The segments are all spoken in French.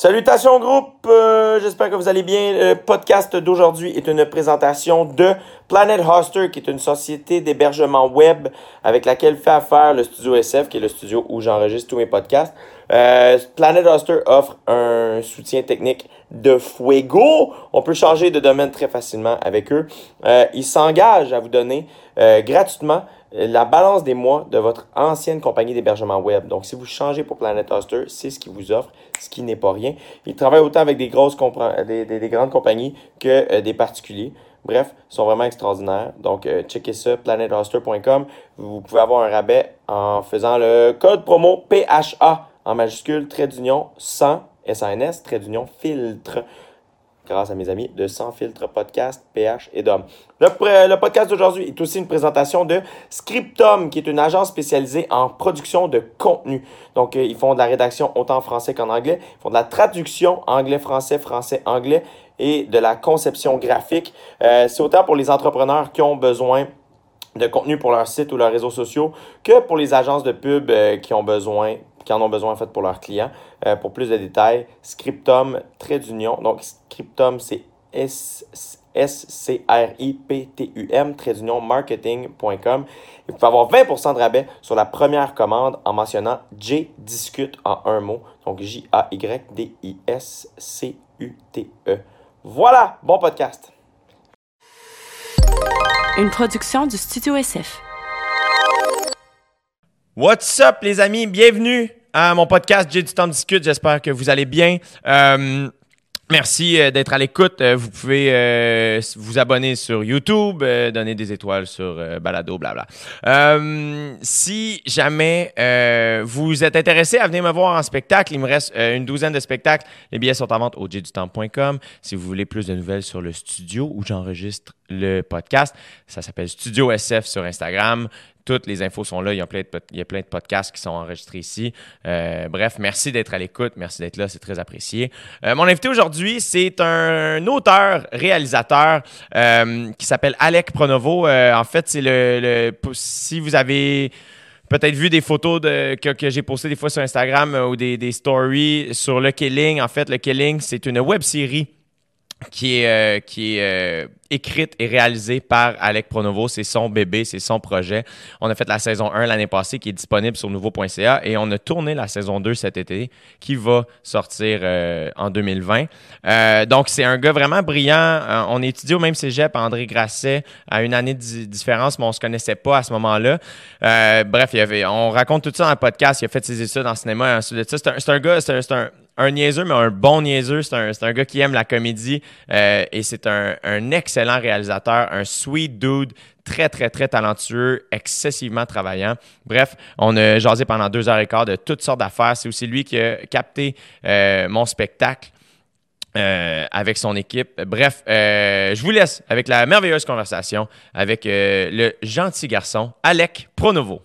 Salutations groupe, euh, j'espère que vous allez bien. Le podcast d'aujourd'hui est une présentation de Planet Hoster, qui est une société d'hébergement web avec laquelle fait affaire le studio SF, qui est le studio où j'enregistre tous mes podcasts. Euh, Planet Hoster offre un soutien technique de fuego. On peut changer de domaine très facilement avec eux. Euh, ils s'engagent à vous donner euh, gratuitement la balance des mois de votre ancienne compagnie d'hébergement web. Donc, si vous changez pour Planet Hoster, c'est ce qu'ils vous offrent, ce qui n'est pas rien. Ils travaillent autant avec des grosses des, grandes compagnies que euh, des particuliers. Bref, ils sont vraiment extraordinaires. Donc, euh, checkez ça, planethoster.com. Vous pouvez avoir un rabais en faisant le code promo PHA en majuscule, trait d'union 100, SANS, trait d'union filtre grâce à mes amis de Sans Filtre Podcast, PH et DOM. Le, podcast d'aujourd'hui est aussi une présentation de Scriptum, qui est une agence spécialisée en production de contenu. Donc, euh, ils font de la rédaction autant en français qu'en anglais. Ils font de la traduction anglais-français, français-anglais et de la conception graphique. Euh, c'est autant pour les entrepreneurs qui ont besoin de contenu pour leur site ou leurs réseaux sociaux que pour les agences de pub euh, qui ont besoin qui en ont besoin en fait pour leurs clients. Euh, pour plus de détails, Scriptum, trait d'union. Donc, Scriptum, c'est S-C-R-I-P-T-U-M, trait d'union marketing.com. Vous pouvez avoir 20% de rabais sur la première commande en mentionnant J discute en un mot. Donc, J-A-Y-D-I-S-C-U-T-E. Voilà, bon podcast. Une production du Studio SF. What's up, les amis? Bienvenue mon podcast J'ai du temps de discute. J'espère que vous allez bien. Euh, Merci euh, d'être à l'écoute. Euh, vous pouvez euh, vous abonner sur YouTube, donner des étoiles sur Balado, blabla. si jamais vous êtes intéressé à venir me voir en spectacle, il me reste une douzaine de spectacles. Les billets sont en vente au jdutemps.com. Si vous voulez plus de nouvelles sur le studio où j'enregistre le podcast, ça s'appelle Studio SF sur Instagram. Toutes les infos sont là. Il y a plein de, podcasts qui sont enregistrés ici. Euh, bref, merci d'être à l'écoute. Merci d'être là. C'est très apprécié. Euh, mon invité aujourd'hui, c'est un auteur, réalisateur euh, qui s'appelle Alec Pronovo. en fait, c'est le, Si vous avez peut-être vu des photos que, j'ai postées des fois sur Instagram ou des, des, stories sur le Killing. En fait, le Killing, c'est une web série qui est, qui est écrite et réalisée par Alec Pronovo. C'est son bébé, c'est son projet. On a fait la saison 1 l'année passée qui est disponible sur nouveau.ca et on a tourné la saison 2 cet été qui va sortir euh, en 2020. Euh, donc, c'est un gars vraiment brillant. Euh, on étudié au même cégep, André Grasset, à une année de différence, mais on se connaissait pas à ce moment-là. bref, il y avait, on raconte tout ça dans le podcast. Il a fait ses études en cinéma. C'est un, un, gars, c'est un, un, niaiseux, mais un bon niaiseux. C'est un, un, gars qui aime la comédie et c'est un, excellent réalisateur, un sweet dude, très, très, très talentueux, excessivement travaillant. Bref, on a jasé pendant deux heures et quart de toutes sortes d'affaires. C'est aussi lui qui a capté euh, mon spectacle. Euh, avec son équipe. Bref, euh, je vous laisse avec la merveilleuse conversation avec le gentil garçon Alec Pronovo.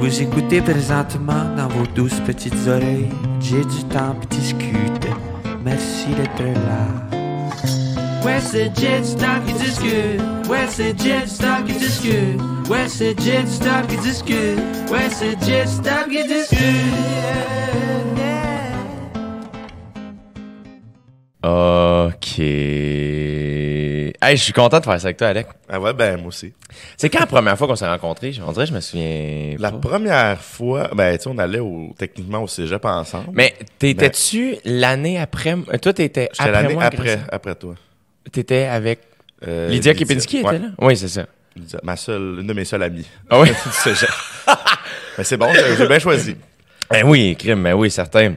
Vous écoutez présentement dans vos douces petites oreilles. J'ai du temps pour discuter. Merci d'être là. Where's the jet stock? Is this good? Where's the jet stock? Is this good? Where's the jet stock? Is this good? Where's the jet stock? Is this good? Ok. Hey, je suis content de faire ça avec toi, Alec. Ah ouais, ben moi aussi. C'est quand la première fois qu'on s'est rencontrés? On dirait je me souviens. La première fois, ben tu sais, on allait au, techniquement au cégep ensemble. Mais t'étais-tu l'année après? Toi, t'étais après l'année moi, après, après toi. T'étais avec euh, Lydia Kipinski, était là? Oui, c'est ça. Ma seule, une de mes seules amies. Ah oui? Mais c'est bon, j'ai bien choisi. Ben oui, crime, ben oui, certain.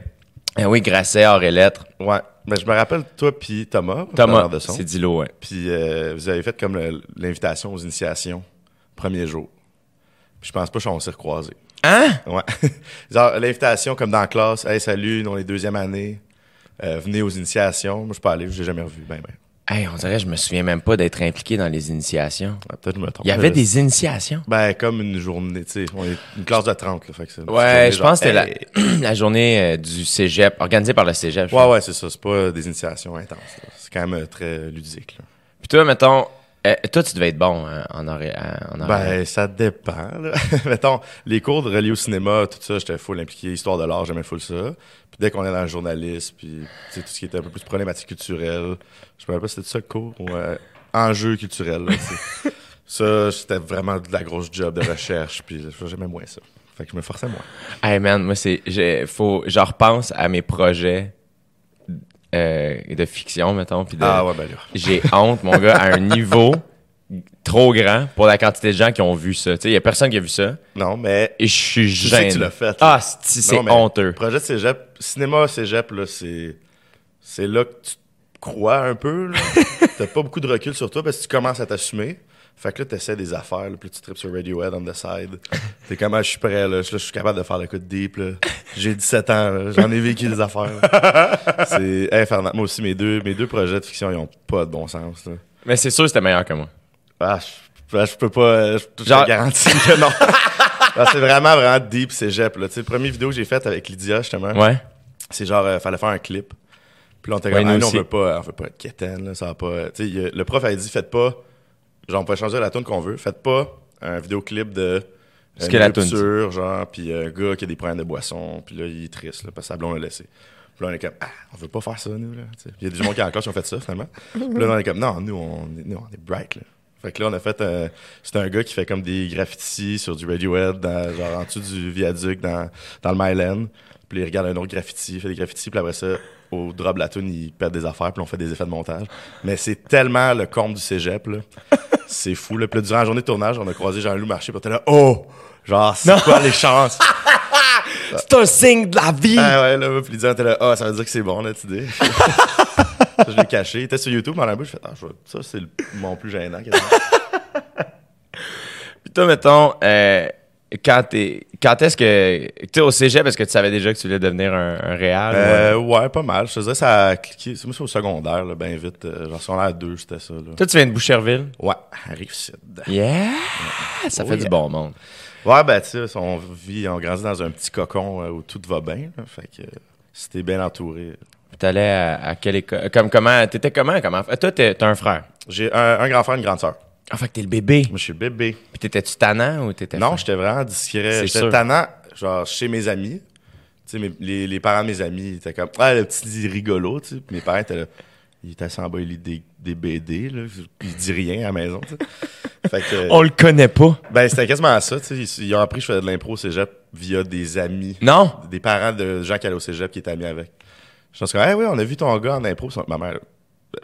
Ben oui, Grasset, or et lettres. Ouais. Ben, je me rappelle, toi puis Thomas. Thomas, c'est Dilo, ouais. Puis euh, vous avez fait comme l'invitation aux initiations, premier jour. Puis je pense pas qu'on s'est recroisés. Hein? Ouais. Genre, l'invitation comme dans la classe. Hey, salut, nous, on est deuxième année. Euh, venez aux initiations. Moi, je suis pas allé, je l'ai jamais revu. Ben, ben. Hey, on dirait, je me souviens même pas d'être impliqué dans les initiations. peut-être me trompe. Il y avait des initiations? Ben, comme une journée, tu sais, on est une classe de 30, là, fait que Ouais, je pense que c'était la, journée euh, du cégep, organisée par le cégep. Ouais, ouais, c'est ça, c'est pas des initiations intenses, C'est quand même euh, très ludique, là. Puis toi, mettons, Euh, toi, tu devais être bon hein, en horaire. En. Ben, ça dépend. Là. Mettons, les cours de reliés au cinéma, tout ça, j'étais full impliqué. Histoire de l'art, j'aimais full ça. Puis dès qu'on est dans le journalisme, puis tout ce qui était un peu plus problématique culturelle, je me rappelle c'était ça le cours ou euh, enjeu culturel. là, ça, c'était vraiment de la grosse job de recherche, puis j'aimais moins ça. Fait que je me forçais moins. Hey man, moi, c'est. Faut, je repense à mes projets euh, de fiction, mettons. Puis de, Ah ouais, ben là. J'ai honte, mon gars, à un niveau trop grand pour la quantité de gens qui ont vu ça. Tu sais, il y a personne qui a vu ça. Non, mais Et je suis Je sais gêné. que tu l'as fait. Ah, c'est honteux. Projet de cégep, cinéma cégep, là, c'est, c'est là que tu crois un peu. T'as pas beaucoup de recul sur toi parce que tu commences à t'assumer. Fait que là, t'essaies des affaires, là, puis tu tripes sur Radiohead on the side. T'es comme, ah, je suis prêt, là, je suis capable de faire le coup de deep, là. J'ai 17 ans, j'en ai vécu des affaires. C'est infernal. Moi aussi, mes deux, mes deux projets de fiction, ils ont pas de bon sens, là. Mais c'est sûr que c'était meilleur que moi. Ah, je, je peux pas. Je, je Genre- te garantis que non. C'est vraiment, vraiment deep cégep, là. Tu sais, la première vidéo que j'ai faite avec Lydia, justement. Ouais. C'est genre, euh, fallait faire un clip. Puis là, on était Ouais, comme, ah, non, on veut pas, on veut pas être quétaine, là, ça va pas. Tu sais, le prof avait dit, faites pas, genre, on peut changer la tune qu'on veut, faitte pas un vidéoclip de. Ce une que la rupture, genre, puis un gars qui a des problèmes de boisson, puis là, il est triste, là, parce que sa blonde l'a laissé. Puis là, on est comme, ah, on veut pas faire ça, nous, là. Il y a des gens qui en classe qui ont fait ça, finalement. Puis là, on est comme, non, nous, on est, nous, on est bright, là. Fait que là, on a fait, un- c'est un gars qui fait comme des graffitis sur du Radiohead, dans, genre en dessous du viaduc dans, dans le Myland. Puis il regarde un autre graffiti, il fait des graffitis, puis après ça, au drop la tune, il pète des affaires, puis on fait des effets de montage. Mais c'est tellement le comble du cégep, là. C'est fou, là. Puis là, durant la journée de tournage, on a croisé Jean-Loup Marché, puis on était là, oh! Genre, c'est quoi les chances? C'est un signe de la vie. Ah ouais, là, puis Lydia était là, ah, ça veut dire que c'est bon, là, tu dis. Ça, je l'ai caché. Il était sur YouTube dans la bouche. Je fais, ah, je ça, c'est le- mon plus gênant. Puis toi, mettons, euh, quand t'es. Quand est-ce que. Tu sais, au cégep, est-ce que tu savais déjà que tu voulais devenir un, un réal? Euh, ou ouais, pas mal. Je te dirais, ça a cliqué. C'est moi, c'est au secondaire, là, bien vite. Euh, genre, secondaire 2, c'était ça, là. Toi, tu viens de Boucherville? Ouais, arrive sud. Yeah! Ça Oh, fait yeah. du bon monde. Ouais, ben, tu sais, on vit, on grandit dans un petit cocon euh, où tout va bien, là. Fait que, si t'es bien entouré. T'allais à, à quelle école? Comme comment? T'étais comment? comment? Euh, Toi, t'es- t'as un frère. J'ai un, un grand frère, une grande sœur. En fait, t'es le bébé. Moi, je suis le bébé. Puis t'étais-tu tannant ou t'étais. Non, j'étais vraiment discret. C'est J'étais sûr. tannant, genre, chez mes amis. Tu sais, mes- les, les parents de mes amis ils étaient comme, ah, le petit rigolo, tu sais. Puis mes parents étaient là, il était assis en bas, il lit des, des BD, là. Il dit rien à la maison, tu sais. Fait que, On le connaît pas. ben, c'était quasiment ça, tu sais. Ils, ils ont appris que je faisais de l'impro au cégep via des amis. Non? Des parents de gens qui allaient au cégep qui étaient amis avec. Je que, ah oui, on a vu ton gars en impro. Ma mère,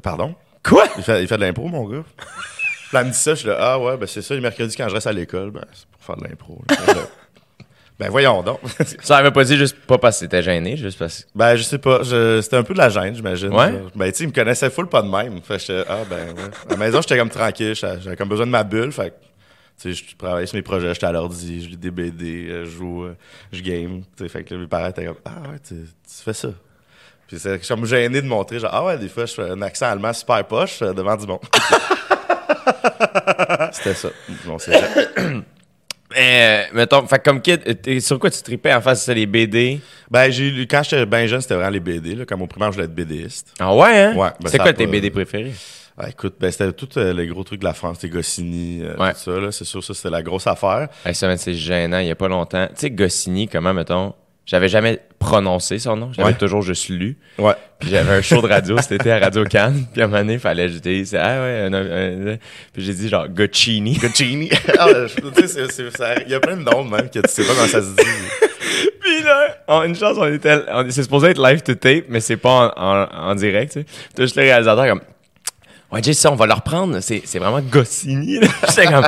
pardon? Quoi? Il fait, il fait de l'impro, mon gars. Puis elle me dit ça, je suis là, ah ouais, ben c'est ça, le mercredi quand je reste à l'école, ben c'est pour faire de l'impro. là. Là, ben voyons donc. Ça avait pas dit juste pas parce que t'étais gêné, juste parce que. ben je sais pas, je- c'était un peu de la gêne, j'imagine. Ouais? Ben tu sais, il me connaissait full pas de même. Fait que ah ben ouais. À la maison, j'étais comme tranquille, j'avais comme besoin de ma bulle, fait que, tu sais, je travaillais sur mes projets, j'étais à l'ordi, je lis des BD, euh, je joue, euh, je game, tu sais, fait que là, mes parents étaient comme, ah ouais, tu, tu fais ça. Puis c'est comme gêné de montrer, genre, ah ouais, des fois, je fais un accent allemand super poche euh, devant du monde. C'était ça. Bon, c'est Euh, mettons, fait comme kid, t'es- sur quoi tu tripais en face, c'était les BD? Ben, j'ai lu, quand j'étais bien jeune, c'était vraiment les BD, là. Comme au primaire, je voulais être BDiste. Ah ouais, hein? Ouais, ben c'est ça quoi tes pas- BD préférés? Ah, écoute, ben, c'était tous euh, les gros trucs de la France, les Goscinny, euh, Ouais. tout ça, là. C'est sûr, ça, c'était la grosse affaire. Hey, ça, man, c'est gênant, il y a pas longtemps. Tu sais, Goscinny, comment, mettons, j'avais jamais prononcé son nom, j'avais Ouais. toujours juste lu. Ouais. Puis j'avais un show de radio, c'était à Radio Cannes. Puis à un moment donné, il fallait ajouter, c'est, ah ouais, un- un- un- puis j'ai dit genre Gocchini. Gocchini. Ah, je- tu sais, il y a plein de noms, même, que tu sais pas comment ça se dit. Puis là, on- une chance, on était, c'est supposé être live to tape, mais c'est pas en, en, en direct, tu sais. Puis là, juste le réalisateur comme, ouais, Jay, ça, on va le reprendre, c'est, c'est vraiment Goscinny. J'étais comme,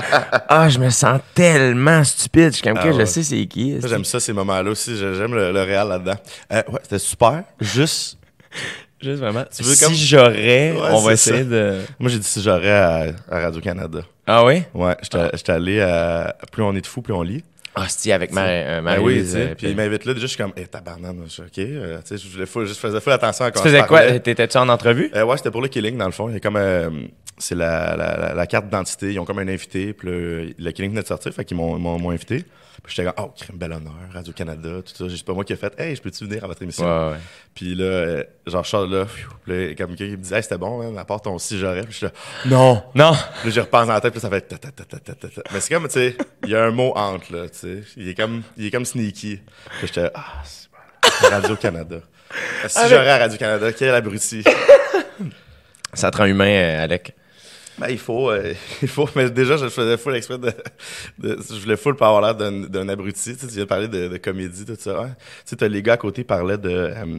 ah, je me sens tellement stupide. Je suis comme, Ah que je sais c'est qui. Ça, J'aime ça, ces moments-là aussi. J'ai- J'aime le, le réel là-dedans. Euh, ouais, c'était super. Juste, Juste vraiment, veux si comme- j'aurais, Ouais, on va essayer ça. de... moi, j'ai dit si j'aurais à, à Radio-Canada. Ah oui? Ouais, j'étais j'étais allé à Plus on est de fou, plus on lit. Ah, c'est avec ma, euh, Ben oui, tu euh, Puis puis- il m'invite là, déjà, je suis comme, eh, tabarnak, je suis OK. Euh, tu sais, je, voulais full- je faisais full attention à Tu quand faisais quoi? T'étais-tu en entrevue? Euh, ouais, c'était pour le Killing, dans le fond. Il y a comme, euh, c'est la, la, la- la carte d'identité. Ils ont comme un invité. Puis le clinique venait de sortir, fait qu'ils m'ont invité. Puis j'étais comme, oh, crème bel honneur, Radio-Canada, tout ça. C'est pas moi qui ai fait, hey, je peux-tu venir à votre émission? Ouais, ouais. Puis là, euh, genre, de là, pfiou, puis là, comme quelqu'un qui me disait, hey, c'était bon, hein, à part ton si j'aurais. Puis je suis là, non! Non! Puis là, je repense dans la tête, puis ça fait ta, ta, ta, ta, ta, ta, ta. Mais c'est comme, tu sais, il y a un mot entre, là, tu sais. Il est comme, il est comme sneaky. Puis j'étais, ah, c'est bon. Radio-Canada. Si Avec- j'aurais à Radio-Canada, quel abruti. Ça te rend humain, euh, Alec. Ben, il faut, euh, il faut, mais déjà, je faisais full exprès de, de- je voulais full pas avoir l'air d'un, d'un abruti, tu sais, tu viens de parler de, de comédie, tout ça, hein. Tu sais, les gars à côté parlaient de, euh,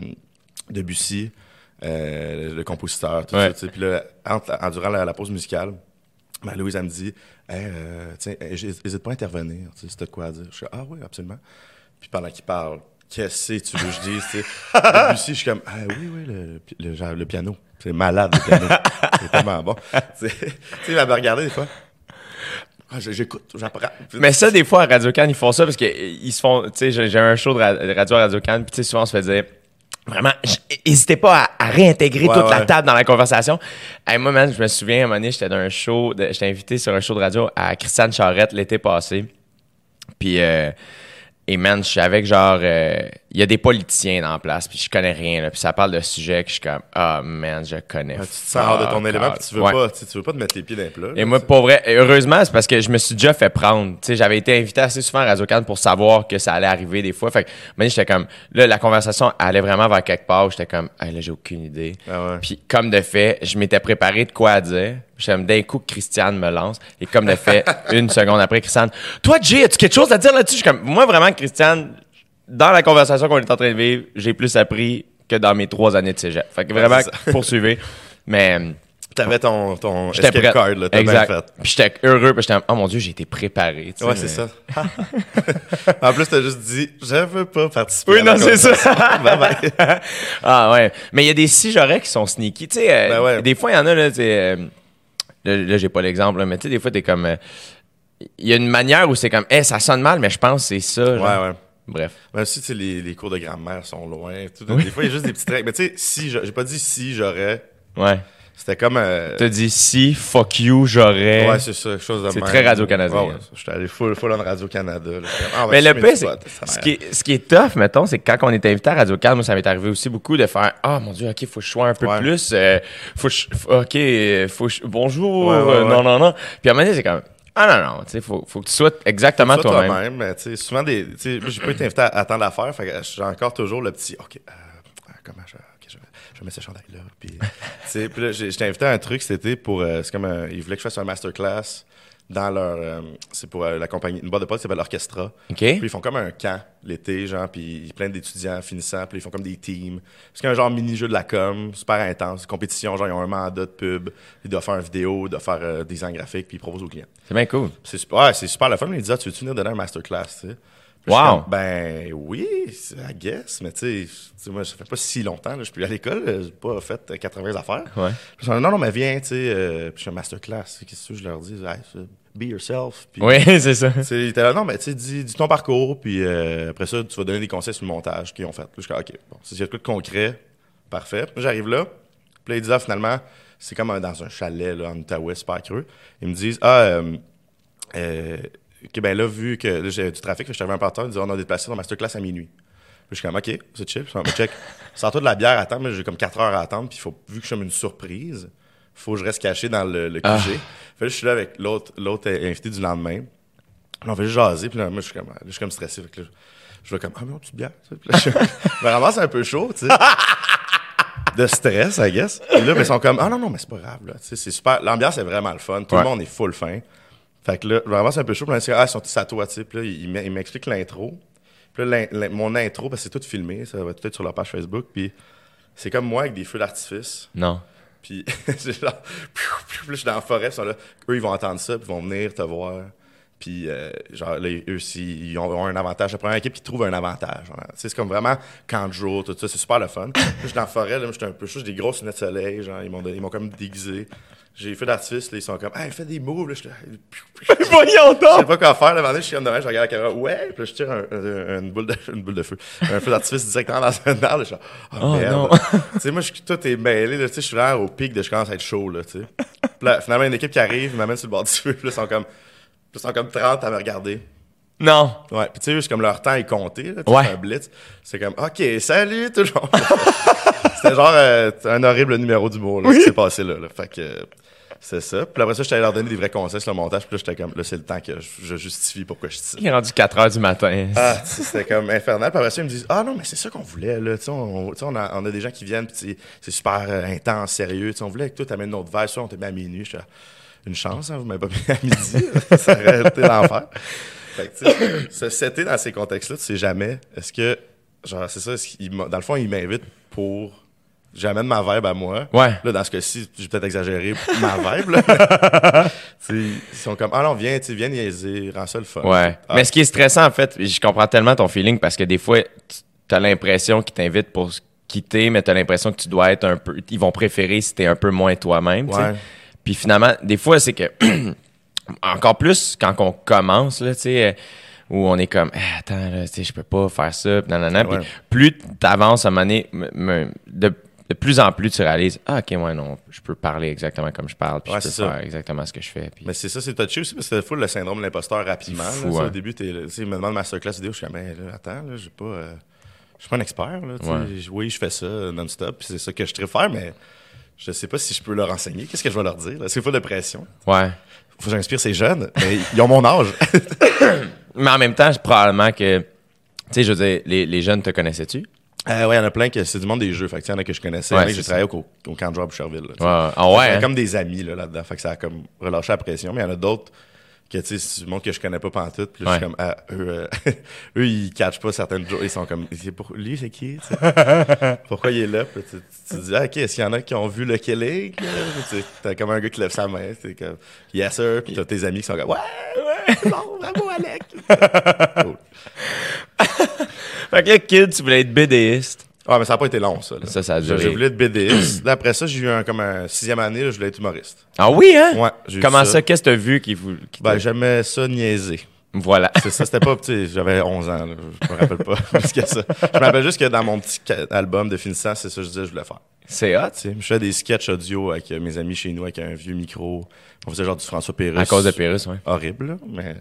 de Bussy, euh, le compositeur, tout Ouais. ça, tu sais, puis là, en, durant la, la pause musicale, ben, Louise, elle me dit, hey, tiens, j'hésite pas à intervenir, tu sais, si t'as de quoi à dire. Je suis, ah oui, absolument. Puis pendant qu'il parle, qu'est-ce que tu veux que je dise, tu sais? Debussy, je suis comme, ah oui, oui, le, le, genre, le piano. C'est malade, le piano. C'est tellement bon. Tu sais, il m'avait regardé des fois. Ah, j'écoute, j'apprends. Mais ça, des fois, à Radio Can, ils font ça parce qu'ils se font. Tu sais, j'ai un show de ra- radio à Radio Can, puis tu sais, souvent, on se fait dire. Vraiment, n'hésitez pas à, à réintégrer Ouais, toute la table dans la conversation. Hey, moi, man, je me souviens, à un moment donné, j'étais dans un show, j'étais invité sur un show de radio à Christiane Charrette l'été passé. Puis, euh, et man, je savais que genre, euh, il y a des politiciens dans la place, puis je connais rien, là, puis ça parle de sujets que je suis comme, ah, man, je connais. Ah, tu te sens hors de ton élément, puis tu veux, Ouais. pas, tu tu veux pas te mettre les pieds dans les plats. Et moi, pour vrai, heureusement, c'est parce que je me suis déjà fait prendre. Tu sais, j'avais été invité assez souvent à Radio pour savoir que ça allait arriver des fois. Fait que, j'étais comme, là, la conversation allait vraiment vers quelque part. où J'étais comme, ah, là, j'ai aucune idée. Ah ouais. Puis, comme de fait, je m'étais préparé de quoi à dire. Puis, j'aime d'un coup que Christiane me lance. Et comme de fait, une seconde après, Christiane, toi, Jay, as-tu quelque chose à dire là-dessus? Je suis comme, moi, vraiment, Christiane, dans la conversation qu'on est en train de vivre, j'ai plus appris que dans mes trois années de cégep. Fait que vraiment, poursuivez. Mais, T'avais ton, ton J'étais escape prêt. card, là, t'as bien exact. fait. Puis j'étais heureux, puis j'étais oh mon dieu, j'ai été préparé. Ouais, mais- c'est ça. en plus, t'as juste dit, je veux pas participer. Oui, non, c'est ça. conversation. Bye bye. ah ouais. Mais il y a des si j'aurais qui sont sneaky. Tu sais, euh, Ben ouais. des fois, il y en a, là, tu sais, euh, là, là, j'ai pas l'exemple, là, mais tu sais, des fois, t'es comme. euh, Il y a une manière où c'est comme, eh, ça sonne mal, mais je pense que c'est ça. Ouais, ouais. Bref. Même si, tu sais, les, les cours de grammaire sont loin. tout. Des fois, il y a juste des petits trucs. Mais tu sais, si, j'ai pas dit si j'aurais. Ouais. C'était comme. euh, T'as dit si, fuck you, j'aurais. Ouais, c'est ça, quelque chose de C'est très Radio-Canadien, Ouais, ouais. hein. J'étais allé full, full en Radio-Canada. ah, on Mais le fumer pire, c'est ce qui, est, ce qui est tough, mettons, c'est que quand on est invité à Radio Calme, moi, ça m'est arrivé aussi beaucoup de faire Ah mon Dieu, ok, faut que je sois un peu Ouais. plus. euh, faut que je- ok, euh, faut que je- bonjour. Ouais, euh. Non, non, non. Puis à un moment donné, c'est comme Ah non, non, tu sais, faut, faut que tu sois exactement toi-même. toi-même, mais tu sais, souvent des. Tu sais, j'ai pas été invité à, à tant d'affaires, fait que j'ai encore toujours le petit. OK, euh, euh, comment je. ok, je, ce chandail-là. Puis, tu sais, puis là, j'étais invité à un truc, c'était pour. euh, c'est comme un- Ils voulaient que je fasse un masterclass dans leur. euh, c'est pour euh, la compagnie. Une boîte de potes qui s'appelle Orchestra. OK? Puis ils font comme un camp l'été, genre, puis plein d'étudiants finissant, puis ils font comme des teams. C'est un genre mini-jeu de la com, super intense, compétition, genre, ils ont un mandat de pub, ils doivent faire une vidéo, ils doivent faire euh, des design graphiques, puis ils proposent aux clients. C'est bien cool. C'est super, ouais, c'est super le fun, mais ils disent, ah, tu veux venir donner un masterclass, tu sais? Wow. comme, ben oui, c'est- I guess, mais tu sais, moi, ça fait pas si longtemps, là, je suis plus à l'école, euh, j'ai pas fait euh, 80 affaires. Ouais. Puis non, non, mais viens, tu sais, euh, puis je suis un masterclass, qu'est-ce que je leur dis? Hey, be yourself. Puis, Oui, c'est ça. tu sais, il était là, non, mais tu sais, dis, dis ton parcours, puis euh, après ça, tu vas donner des conseils sur le montage qu'ils ont fait. Puis je suis OK, bon, s'il y a de concret, parfait. Puis j'arrive là, puis là, ils disent, ah, finalement, c'est comme euh, dans un chalet, là, en Outaouais, super creux. Ils me disent, ah, euh, OK, ben là, vu que là, j'ai du trafic, que je suis arrivé un partenaire, ils disent, on a déplacé ton masterclass à minuit. Puis je suis comme, OK, c'est chill. Puis je comme, check, sors-toi de la bière à attendre, mais j'ai comme 4 heures à attendre, puis faut, vu que je suis comme une surprise, faut que je reste caché dans le, le QG. Ah. Fait que là, je suis là avec l'autre, l'autre invité du lendemain. Là, on fait juste jaser, puis là, moi, je suis comme, là, je suis comme stressé. Fait que là, je vais comme, ah, mais on petite bière. tu. Puis là, je me ramasse un peu chaud, tu sais. De stress, I guess. Et là, ben, ils sont comme, ah non, non, mais c'est pas grave, là. Tu sais, c'est super. L'ambiance est vraiment le fun. Tout Ouais. le monde est full fin. Fait que là, me ramasse un peu chaud, puis là, ah, ils sont tous à toi, tu sais. Puis là, ils m'expliquent l'intro. Puis là, l'in- l'in- mon intro, parce que c'est tout filmé, ça va tout être sur leur page Facebook. Puis c'est comme moi avec des feux d'artifice. Non. Puis c'est genre, puis je suis dans la forêt, ils sont là. Eux, ils vont entendre ça, puis ils vont venir te voir. Puis, euh, genre, là, eux, s'ils ils ont, un avantage. La première équipe qui trouve un avantage. genre. Tu sais, C'est comme vraiment jour, tout ça. C'est super le fun. Là, je suis dans la forêt, là, j'étais un peu chaud, j'ai des grosses lunettes de soleil. Genre, ils m'ont donné- ils m'ont comme déguisé. J'ai fait d'artifice, là, ils sont comme, hey, fais des moves. Là, je suis là. Voyons Je sais donc! pas quoi faire. Là, maintenant, je suis comme demain, je regarde la caméra. Ouais, puis là, je tire un- un- une, boule de, une boule de feu. Un feu d'artifice directement dans un arbre. là, Je suis là, oh, Oh, merde. tu sais, moi, je, tout est mêlé. Là, tu sais, je suis vraiment au pic de je commence à être chaud. Là, tu sais. Puis là, finalement, une équipe qui arrive, ils m'amènent sur le bord du feu. Puis là, ils sont comme, ils sont comme 30 à me regarder. Non. Ouais, puis tu sais, c'est comme leur temps est compté, là, Ouais. un blitz. C'est comme, OK, salut tout le monde. C'était genre euh, un horrible numéro d'humour, là, ce qui s'est passé là, là. Fait que euh, c'est ça. Puis après ça, j'étais allé leur donner des vrais conseils sur le montage. Puis là, j'étais comme, là, c'est le temps que je, je justifie pourquoi je dis Il est rendu 4 heures du matin. ah, tu sais, c'était comme infernal. Puis après ça, ils me disent Ah non, mais c'est ça qu'on voulait. Là. Tu sais, on, on, a, on a des gens qui viennent, puis c'est- c'est super euh, intense, sérieux. Tu sais, on voulait que toi, t'amènes notre verre. Soit on t'a mis à minuit. J'étais Une chance, hein, vous m'avez pas mis à midi. ça aurait été l'enfer. Fait que, tu sais, se setter dans ces contextes-là, tu sais jamais. Est-ce que, genre, c'est ça, dans le fond, ils m'invitent pour. J'amène ma vibe à moi. Ouais. Là, dans ce cas-ci, j'ai peut-être exagéré ma vibe. Là. Tu ils sont comme, ah non, viens, tu viens niaiser, rends ça le fun. Ouais. Ah, Mais ce qui est stressant, en fait, je comprends tellement ton feeling parce que des fois, tu as l'impression qu'ils t'invitent pour quitter, mais tu as l'impression que tu dois être un peu. Ils vont préférer si t'es un peu moins toi-même. tu. Ouais. Puis finalement, des fois, c'est que. encore plus quand on commence, là, tu sais. euh, Où on est comme, Ah, attends, là, tu je peux pas faire ça, nanana. Ouais. plus t'avances à un moment donné, de, de plus en plus, tu réalises, ah, ok, ouais, non, je peux parler exactement comme je parle, puis Ouais, je peux ça. faire exactement ce que je fais. Puis... Mais c'est ça, c'est touché aussi parce que c'est full le syndrome de l'imposteur rapidement. Là. fou, Ça, hein. Au début, tu me demande masterclass vidéo, je suis comme, mais là, attends, là, j'ai pas, euh, je suis pas un expert. Là. Ouais. Oui, je fais ça non-stop, puis c'est ça que je traite faire, mais je sais pas si je peux leur enseigner. Qu'est-ce que je vais leur dire? C'est full de pression. Ouais. Faut que j'inspire ces jeunes, mais ils ont mon âge. Mais en même temps, probablement que, tu sais, je veux dire, les, les jeunes te connaissaient-tu? Euh, ouais, il y en a plein que c'est du monde des jeux. Fait que, il y en a que je connaissais. Ouais, j'ai travaillé au, au camp de à Boucherville. là. Ouais. Ouais, hein? comme des amis là, là-dedans. Fait que ça a comme relâché la pression. Mais il y en a d'autres que, tu sais, c'est du monde que je connais pas pantoute. Puis là, je suis Ouais. comme, ah, eux, euh, eux, ils catchent pas certaines jokes. Ils sont comme, pour, lui, c'est qui? Pourquoi il est là? Puis tu, tu te dis, ah, ok, est-ce qu'il y en a qui ont vu le Kelly? T'as comme un gars qui lève sa main. C'est comme, yes, sir. Puis t'as tes amis qui sont comme, ouais, ouais, bon, bravo, Alec. Cool. Fait que là, kid, tu voulais être BDiste. Ah, mais ça a pas été long, ça. là. Ça, ça a duré. J'ai voulu être BDiste. Là, après ça, j'ai eu un, comme un sixième année, là, je voulais être humoriste. Ah oui, hein? Ouais, Comment ça. ça? Qu'est-ce que t'as vu qui vous. qui Ben, j'aimais ça niaiser. Voilà. C'est ça, c'était pas, tu sais, j'avais 11 ans, là, je me rappelle pas plus que ça. Je me rappelle juste que dans mon petit album de finissant, c'est ça que je disais que je voulais faire. C'est hot. Tu sais, je faisais des sketchs audio avec euh, mes amis chez nous, avec un vieux micro. On faisait genre du François Pérus. À cause de Pérus, ouais. Horrible, là, mais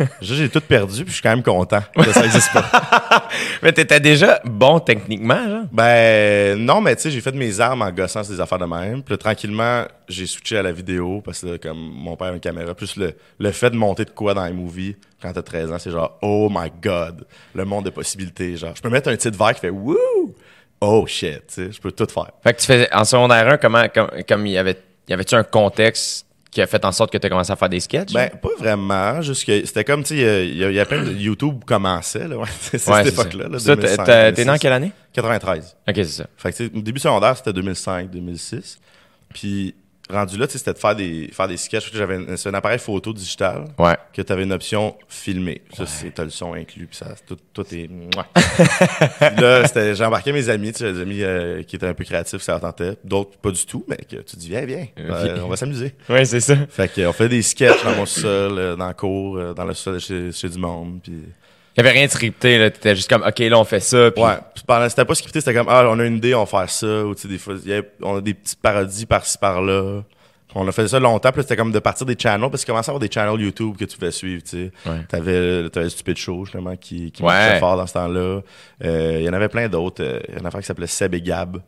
euh, j'ai tout perdu, puis je suis quand même content que ça existe pas. Mais t'étais déjà bon techniquement, genre? Ben non, mais tu sais, j'ai fait mes armes en gossant sur des affaires de même. Puis là, tranquillement, j'ai switché à la vidéo parce que comme mon père a une caméra, plus le, le fait de monter de quoi dans les movies quand t'as 13 ans, c'est genre oh my god, le monde de possibilités. Genre, je peux mettre un titre vert qui fait wouh, oh shit, tu sais, je peux tout faire. Fait que tu faisais. En secondaire 1, comment. Comme, comme il y avait. Y avait-tu un contexte qui a fait en sorte que t'as commencé à faire des sketchs? Ben, pas vraiment, juste que c'était comme, tu sais, il y a- y, plein de YouTube commençait, là, ouais, c'est Ouais, cette époque-là, là, t'es- 2005, t'es t'es né en 2006. quelle année? 93. Ok, c'est ça. Fait que, tu début secondaire, c'était 2005, 2006. Puis, rendu là, c'était de faire des, faire des sketchs. J'avais c'est un appareil photo digital Ouais. que tu avais une option filmer. Ça, c'est, t'as le son inclus, puis ça, tout, tout est... là, c'était, j'ai embarqué mes amis, tu sais, des amis euh, qui étaient un peu créatifs, ça tentait. D'autres, pas du tout, mais que tu dis, viens, viens, euh, on va s'amuser. Ouais, c'est ça. Fait qu'on fait des sketchs dans mon sol, euh, dans le cours, euh, dans le sol chez, chez du monde, puis... Il y avait rien de scripté, là. T'étais juste comme, ok, là, on fait ça. Puis... Ouais. Puis pendant, c'était pas scripté, c'était comme, ah, on a une idée, on va faire ça. Ou, tu sais, des fois, il y avait- on a des petites parodies par-ci, par-là. On a fait ça longtemps, puis c'était comme de partir des channels, parce qu'il commençait à avoir des channels YouTube que tu pouvais suivre, tu sais. Ouais. T'avais, t'avais Stupid Show, justement, qui, qui Ouais. fort dans ce temps-là. Euh, Il y en avait plein d'autres. Euh, Il y a une affaire qui s'appelait Seb et Gab,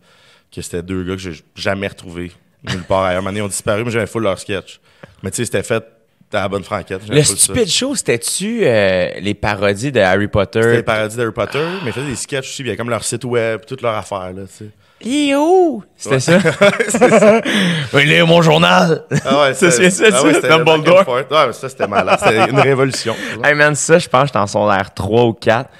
que c'était deux gars que j'ai jamais retrouvés nulle part ailleurs. Un moment donné, ils ont disparu, mais j'avais full leur sketch. Mais tu sais, c'était fait à la bonne franquette. Le full ça. stupid show, c'était-tu euh, les parodies de Harry Potter? C'était les parodies d'Harry Potter, mais ils faisaient des sketchs aussi, puis il y avait comme leur site web, toute leur affaire, là, tu sais. Yo! C'était ça? oui, là, mon journal! Ah ouais, Ça, c'est ça, ah ouais, ça, Dumbledore. Ouais, mais ça, c'était malade. C'était une révolution. hey man, ça, je pense que j'étais en secondaire 3 ou 4.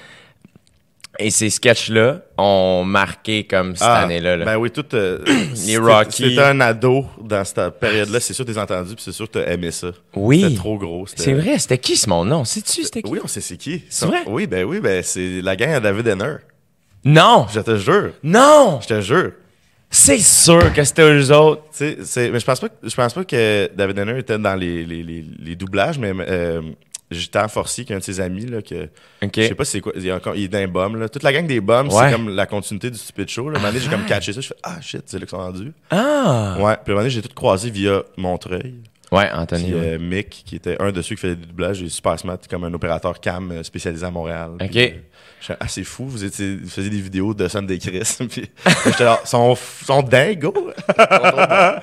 Et ces sketchs-là ont marqué comme cette Ah, année-là. là. Ben oui, tout. euh, Les Rocky. C'était un ado dans cette période-là. C'est sûr que t'es entendu, puis c'est sûr que t'as aimé ça. Oui. C'était trop gros. C'est vrai, c'était qui ce mon nom? Sais-tu c'était qui? Oui, on sait c'est qui. C'est vrai? Oui, ben oui, ben c'est la gang à David Henner. Non! Je te jure. Non! Je te jure. C'est sûr que c'était eux autres. Tu sais, c'est- mais je pense pas que je pense pas que David Henner était dans les, les, les, les doublages, mais euh, j'étais en Forcy, qui est un de ses amis, là, que je sais pas c'est quoi, il, est encore- il est d'un bum, là. Toute la gang des bums, Ouais. c'est comme la continuité du Stupid Show, là. Un moment donné, j'ai comme catché ça, je fais, ah shit, c'est là qu'ils sont rendus. Ah! Ouais, puis à un moment donné, j'ai tout croisé via Montreuil. Ouais, Anthony. Puis euh, Mick, qui était un de ceux qui faisait du doublage, est super smart, comme un opérateur cam euh, spécialisé à Montréal. Ok. Puis, euh, J'étais assez fou, vous, étiez, vous faisiez des vidéos de Sunday Chris. puis j'étais là, sont, sont dingues, gros.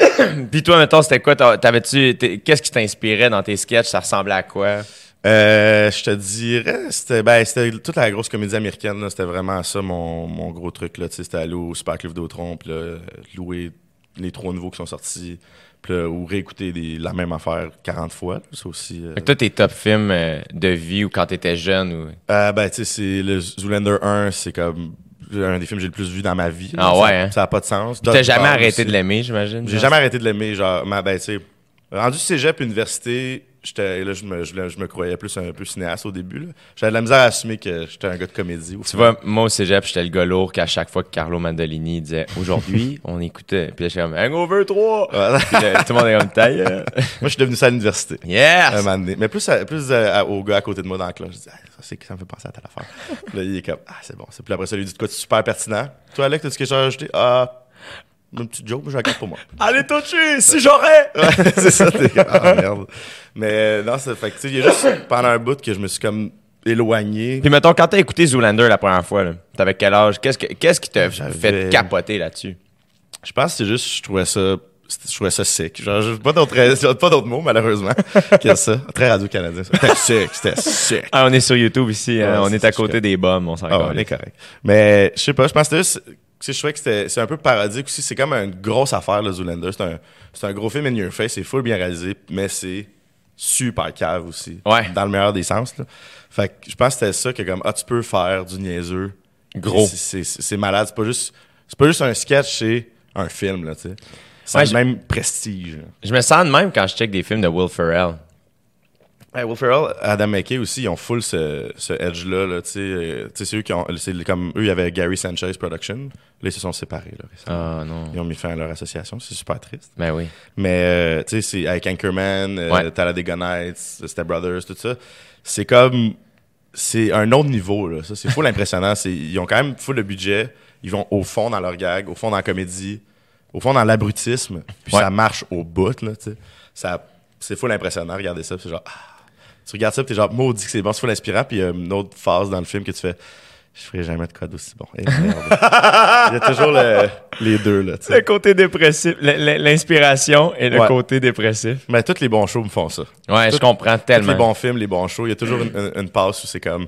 Puis toi, mettons, c'était quoi? T'avais-tu. Qu'est-ce qui t'inspirait dans tes sketchs? Ça ressemblait à quoi? Euh, je te dirais, c'était ben, c'était toute la grosse comédie américaine. C'était vraiment ça mon, mon gros truc. là. C'était aller au Super Vidéotron, puis louer les trois nouveaux qui sont sortis, puis ou réécouter des- la même affaire 40 fois. C'est aussi. euh, toi, tes top films euh, de vie ou quand t'étais jeune ou. Ben, tu sais, c'est le Zoolander 1, c'est comme un des films que j'ai le plus vu dans ma vie. Ah ouais, hein? Ça n'a pas de sens. T'as jamais arrêté aussi. de l'aimer, j'imagine? J'ai jamais arrêté de l'aimer. Genre, ma, ben, tu sais, rendu cégep, université, j'étais, là, je me, je, je me croyais plus un peu cinéaste au début. J'avais de la misère à assumer que j'étais un gars de comédie. Tu vois, moi au cégep, j'étais le gars lourd qu'à chaque fois que Carlo Mandolini disait aujourd'hui, on écoutait. Puis là, j'étais comme Hangover 3! Voilà. Puis là, tout le monde est comme taille. Moi, je suis devenu ça à l'université. Un Yes! moment donné. Mais plus, à- plus à- au gars à côté de moi dans la classe. Je dis, Ah, ça, c'est, ça me fait penser à telle affaire. Puis là, il est comme, ah, c'est bon. C'est puis après ça, il dit de quoi de super pertinent. Toi, Alec, t'as-tu quelque chose à rajouter? Ah, une petite joke, mais je la garde pour moi. Allez, toucher! Si j'aurais! Ouais, c'est ça, t'es comme, ah, merde. Mais euh, non, ça fait que, tu sais, il y a juste pendant un bout que je me suis comme éloigné. Puis mettons, quand t'as écouté Zoolander la première fois, là, t'avais quel âge? Qu'est-ce, que, qu'est-ce qui t'a J'avais- fait capoter là-dessus? Je pense que c'est juste, je trouvais ça, je trouvais ça sick. Genre, j'ai pas d'autres, pas d'autres mots, malheureusement, que ça. Très radio-canadien, ça. C'était sick, c'était sick. Ah, on est sur YouTube ici, hein, on c'est est à côté des bombes, on s'en Ah, ouais, calisse. on est correct. Mais, je sais pas, je pense que je trouvais que c'était, c'est un peu parodique aussi. C'est comme une grosse affaire, le Zoolander. C'est un, c'est un gros film in your face. C'est full bien réalisé, mais c'est super cave aussi. Ouais. Dans le meilleur des sens, là. Fait que je pense que c'était ça que comme, ah, tu peux faire du niaiseux. Gros. C'est, malade. C'est pas juste, c'est pas juste un sketch, c'est un film, là, tu sais. C'est Ouais, le même prestige. Je me sens de même quand je check des films de Will Ferrell. Ouais, Will Ferrell, Adam McKay aussi, ils ont full ce, ce edge-là, là, tu sais. euh, c'est eux qui ont, c'est comme, eux, il y avait Gary Sanchez Production. Là, ils se sont séparés, là, récemment. Ah non. Ils ont mis fin à leur association, c'est super triste. Ben oui. Mais, euh, tu sais, c'est avec Anchorman, euh, Ouais. Talladega Nights, Step Brothers, tout ça. C'est comme, c'est un autre niveau, là. Ça, c'est full impressionnant. C'est, ils ont quand même full de budget. Ils vont au fond dans leur gag, au fond dans la comédie, au fond dans l'abrutisme. Puis Ouais. ça marche au bout, là, tu sais. Ça, c'est full impressionnant. Regardez ça, c'est genre, ah. Tu regardes ça, puis t'es genre, maudit que c'est bon, c'est full inspirant. Puis il y a une autre phase dans le film que tu fais, je ferai jamais de code aussi bon. Merde. il y a toujours le- les deux, là. Le côté dépressif, l'inspiration et le Ouais. côté dépressif. Mais tous les bons shows me font ça. Ouais, je comprends Tous tellement. les bons films, les bons shows, il y a toujours une, une- une passe où c'est comme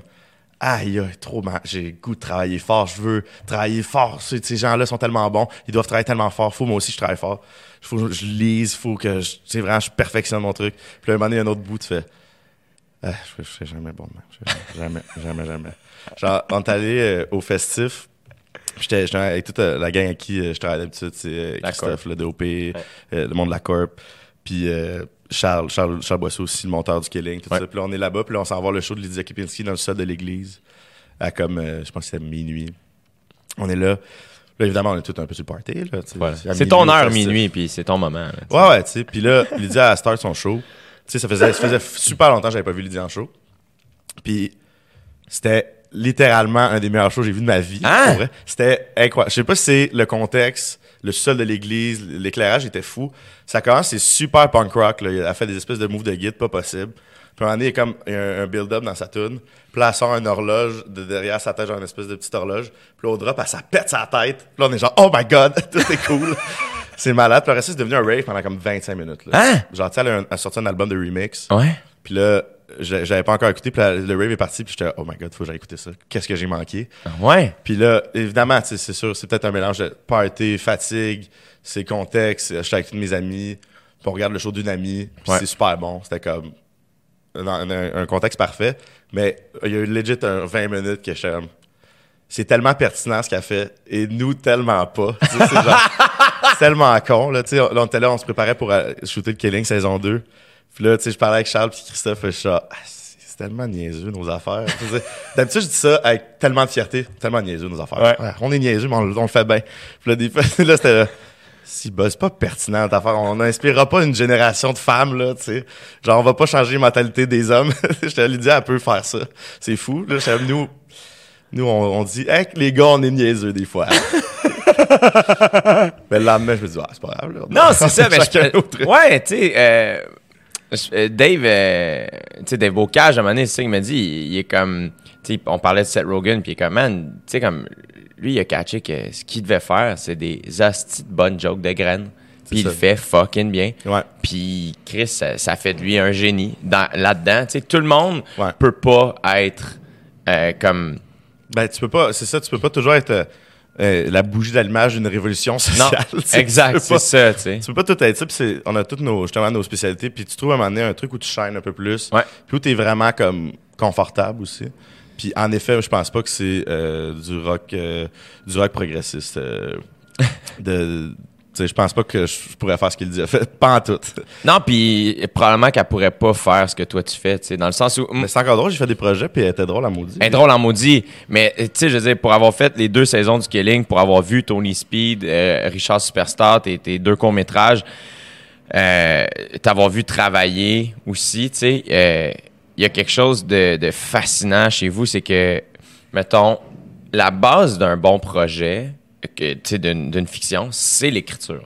Aïe, trop mal. J'ai le goût de travailler fort. Je veux travailler fort. Ces, ces gens-là sont tellement bons. Ils doivent travailler tellement fort. Faut moi aussi je travaille fort. Faut que je lise. Faut que je, vraiment, je perfectionne mon truc. Puis là, un moment donné, il y a un autre bout, tu fais ah, je, je serai jamais bon. Je- Jamais, jamais, jamais. Genre, on est allé euh, au festif. J'étais avec toute euh, la gang à qui euh, je travaille d'habitude, c'est Christophe, le DOP, le monde de la Corp, puis Charles, Charles, Charles Boisseau aussi, le monteur du Killing, tout Ouais. ça. Puis là, on est là-bas, puis là, on s'en va voir le show de Lydia Kipinski dans le sol de l'église, à comme, je pense que c'était minuit. On est là. Là, évidemment, on est tout un peu sur le party, là. Voilà. À C'est ton heure minuit, puis c'est ton moment. là, tu sais. Ouais, ouais, tu sais. Puis là, Lydia, elle start son show. Tu sais, ça faisait, ça faisait super longtemps que j'avais pas vu Lydia en show. Puis c'était littéralement un des meilleurs shows que j'ai vu de ma vie. Hein? vrai. C'était incroyable. Je sais pas si c'est le contexte, le sol de l'église, l'éclairage était fou. Ça commence, c'est super punk rock. Là. Elle a fait des espèces de moves de guide, pas possible. Puis à un moment donné, il y a comme un, un build-up dans sa tune. Puis là, elle sort une horloge de derrière sa tête, genre une espèce de petite horloge. Puis là, au drop, elle, ça pète sa tête. Puis là, on est genre, oh my god, tout est cool. C'est malade. Puis après ça, c'est devenu un rave pendant comme 25 minutes. Là. Hein? Genre, tu sais, elle a, sorti un album de remix. Ouais. Puis là, j'a- j'avais pas encore écouté. Puis le rave est parti. Puis j'étais, oh my god, faut que j'aille écouter ça. Qu'est-ce que j'ai manqué? Ouais. Puis là, évidemment, c'est sûr, c'est peut-être un mélange de party, fatigue, c'est contexte. J'étais avec tous mes amis. Puis on regarde le show d'une amie. Puis Ouais. c'est super bon. C'était comme un, un- un contexte parfait. Mais il y a eu legit un 20 minutes que j'étais c'est tellement pertinent ce qu'elle fait et nous tellement pas. Tu sais, c'est genre- c'est tellement con. Là, tu sais, là, on était là, on se préparait pour euh, shooter le Killing saison 2. Puis là, tu sais, je parlais avec Charles et Christophe et je suis Ah, c'est tellement niaiseux nos affaires. D'habitude, je dis ça avec tellement de fierté, tellement niaiseux nos affaires. Ouais. Ouais, on est niaiseux, mais on, on le fait bien. Puis là, des fois, là, c'était Si, bah, c'est pas pertinent ta affaire. On n'inspirera pas une génération de femmes, là, tu sais. Genre, on va pas changer les mentalités des hommes. Je te l'ai dit, elle peut faire ça. C'est fou, là. Nous, nous, on, on dit, hey, les gars, on est niaiseux des fois. mais le lendemain, je me dis, ah, c'est pas grave, là. Non, c'est ça. mais je- notre- ouais, tu sais, euh, je- euh, Dave, euh, tu sais, Dave Bocage, à un moment donné, c'est ça qu'il m'a dit. Il, il est comme, tu sais, on parlait de Seth Rogen, puis il est comme, man, tu sais, comme, lui, il a catché que ce qu'il devait faire, c'est des hosties de bonnes jokes de graines. Puis il le fait fucking bien. Ouais. Puis Chris, ça, ça fait de lui un génie dans- là-dedans. Tu sais, tout le monde Ouais. peut pas être euh, comme. Ben, tu peux pas, c'est ça, tu peux pas toujours être euh, la bougie d'allumage d'une révolution sociale. exact, c'est ça, tu sais. Tu peux pas tout être ça, puis on a toutes nos, justement nos spécialités, puis tu trouves à un moment donné un truc où tu shines un peu plus, puis où t'es vraiment comme confortable aussi. Puis en effet, je pense pas que c'est euh, du rock euh, du rock progressiste. euh, de, sais, je pense pas que je pourrais faire ce qu'il dit. En fait, pas en tout. Non, puis probablement qu'elle pourrait pas faire ce que toi tu fais, tu sais, dans le sens où. Mais c'est encore drôle, j'ai fait des projets, puis elle était drôle à maudit. Elle est drôle en maudit, mais tu sais, je veux dire, pour avoir fait les deux saisons du Killing, pour avoir vu Tony Speed, euh, Richard Superstar, tes, tes deux courts-métrages, euh, t'avoir vu travailler aussi, tu sais, euh, il y a quelque chose de, de fascinant chez vous, c'est que, mettons, la base d'un bon projet, d'une d'une fiction, c'est l'écriture.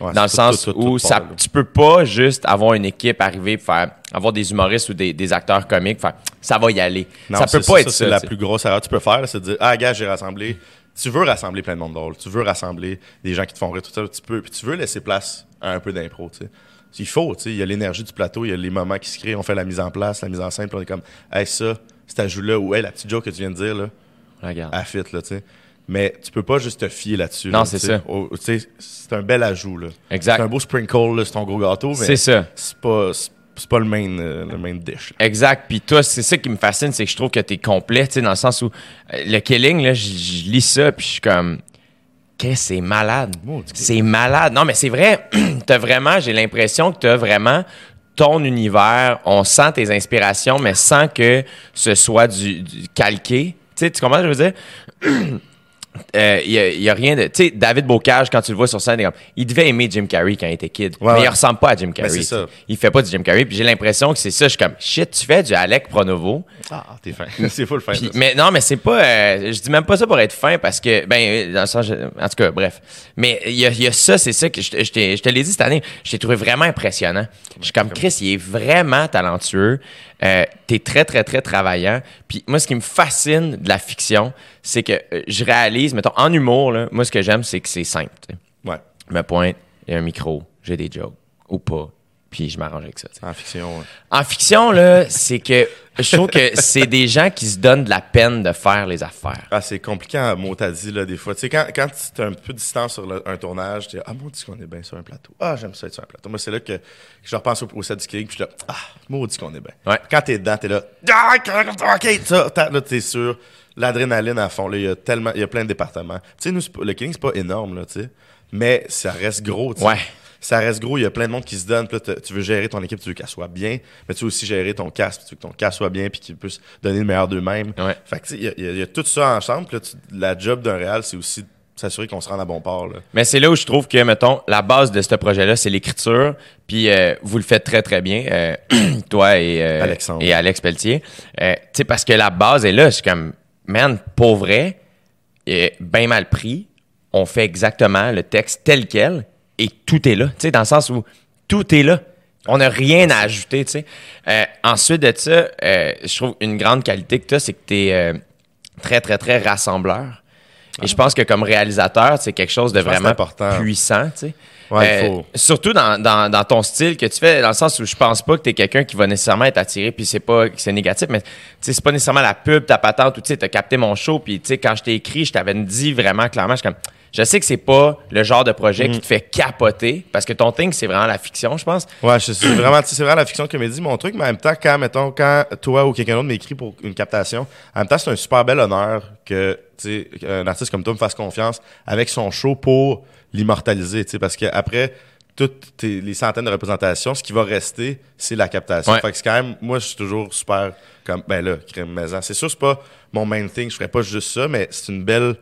Ouais, Dans le sens tout, tout, tout, où ça, part, là. tu peux pas juste avoir une équipe arriver faire avoir des humoristes ou des, des acteurs comiques faire ça va y aller. Non, ça peut c'est pas être ça. C'est la plus grosse erreur que tu peux faire, c'est de dire Ah, gars, j'ai rassemblé. Tu veux rassembler plein de monde drôle. Tu veux rassembler des gens qui te font rire, tout ça. Tu peux, puis tu veux laisser place à un peu d'impro, tu sais. Il faut, tu sais. Il y a l'énergie du plateau, il y a les moments qui se créent. On fait la mise en place, la mise en scène, puis on est comme Hey, ça, cet ajout-là, ou Hey, la petite joke que tu viens de dire, là, Regarde. à fit, là, tu sais. Mais tu peux pas juste te fier là-dessus. Non, là, c'est ça. Sais, c'est un bel ajout, là. Exact. C'est un beau sprinkle, c'est ton gros gâteau, mais C'est ça. c'est pas, c'est pas le main, euh, le main dish. là. Exact. Puis toi, c'est ça qui me fascine, c'est que je trouve que t'es complet, tu sais, dans le sens où euh, le Killing, là, je lis ça, puis je suis comme, qu'est-ce c'est malade. C'est malade. Non, mais c'est vrai. t'as vraiment, j'ai l'impression que t'as vraiment ton univers. On sent tes inspirations, mais sans que ce soit du, du calqué. Tu sais, tu comprends ce que je veux dire? Il n'y a, y a rien de. Tu sais, David Bocage, quand tu le vois sur scène, il est comme- il devait aimer Jim Carrey quand il était kid. Ouais, mais ouais. il ressemble pas à Jim Carrey. ça. Il fait pas du Jim Carrey. Puis j'ai l'impression que c'est ça. Je suis comme, shit, tu fais du Alec Pronovo. Ah, t'es fin. c'est full fin. Puis- ça. mais non, mais c'est pas. euh, je dis même pas ça pour être fin parce que. Ben, euh, dans le sens. en tout cas, bref. Mais il y a, il y a ça, c'est ça que je, je te l'ai dit cette année. Je t'ai trouvé vraiment impressionnant. Je suis comme, Chris, il est vraiment talentueux. Euh, T'es très, très, très travaillant. Puis moi, ce qui me fascine de la fiction, c'est que euh, je réalise, mettons, en humour, là, moi, ce que j'aime, c'est que c'est simple. Ouais. Je me pointe, il y a un micro, j'ai des jokes. Ou pas. Puis je m'arrange avec ça. En fiction, ouais. En fiction, là, c'est que je trouve que c'est des gens qui se donnent de la peine de faire les affaires. Ah, c'est compliqué à mot t'as dit, là, des fois. Tu sais, quand, quand tu un peu distant sur le- un tournage, tu dis, ah, maudit qu'on est bien sur un plateau. Ah, j'aime ça être sur un plateau. Moi, c'est là que, que je repense au, au set du Killing, puis je dis, ah, maudit qu'on est bien. Ouais. Quand t'es dedans, t'es là, ah, ok, ça, là, t'es sûr. L'adrénaline à fond, là, il y a tellement, il y a plein de départements. Tu sais, nous, c'est pas- le Killing, c'est pas énorme, là, tu sais. Mais ça reste gros, tu sais. Ouais. Ça reste gros, il y a plein de monde qui se donne. Puis là, tu veux gérer ton équipe, tu veux qu'elle soit bien, mais tu veux aussi gérer ton casque, tu veux que ton casque soit bien, puis qu'ils puissent donner le meilleur d'eux-mêmes. Ouais. Fait que, tu sais, il y, a- il y a- tout ça ensemble. Puis là, tu- la job d'un réal, c'est aussi de s'assurer qu'on se rende à bon port. Là. Mais c'est là où je trouve que, mettons, la base de ce projet-là, c'est l'écriture. Puis euh, vous le faites très, très bien, euh, toi et, euh, Alexandre. et Alex Pelletier. Euh, tu sais, parce que la base est là. Suis comme, man, pour vrai, bien mal pris. On fait exactement le texte tel quel et tout est là. Tu sais, dans le sens où tout est là. On n'a rien à ajouter, tu sais. Euh, ensuite de ça, euh, je trouve une grande qualité que tu as, c'est que tu es très, très, très rassembleur. Et je pense que comme réalisateur, c'est quelque chose de Je vraiment important. puissant, tu sais. Ouais, faut. Surtout dans, dans, dans ton style que tu fais, dans le sens où je pense pas que tu es quelqu'un qui va nécessairement être attiré, puis c'est pas que c'est négatif, mais tu sais, c'est pas nécessairement la pub, ta patente, ou tu sais, t'as capté mon show, puis tu sais, quand je t'ai écrit, je t'avais dit vraiment clairement, je suis comme, je sais que c'est pas le genre de projet Mm. qui te fait capoter, parce que ton thing, c'est vraiment la fiction, je pense. Ouais, je- c'est vraiment, tu sais, c'est vraiment la fiction comédie, mon truc, mais en même temps, quand, mettons, quand toi ou quelqu'un d'autre m'écrit pour une captation, en même temps, c'est un super bel honneur que, tu sais, un artiste comme toi me fasse confiance avec son show pour l'immortaliser, tu sais, parce qu'après toutes tes- les centaines de représentations, ce qui va rester, c'est la captation. Ouais. Fait que c'est quand même, moi, je suis toujours super comme, ben là, crème maison. C'est sûr, c'est pas mon main thing, je ferais pas juste ça, mais c'est une belle,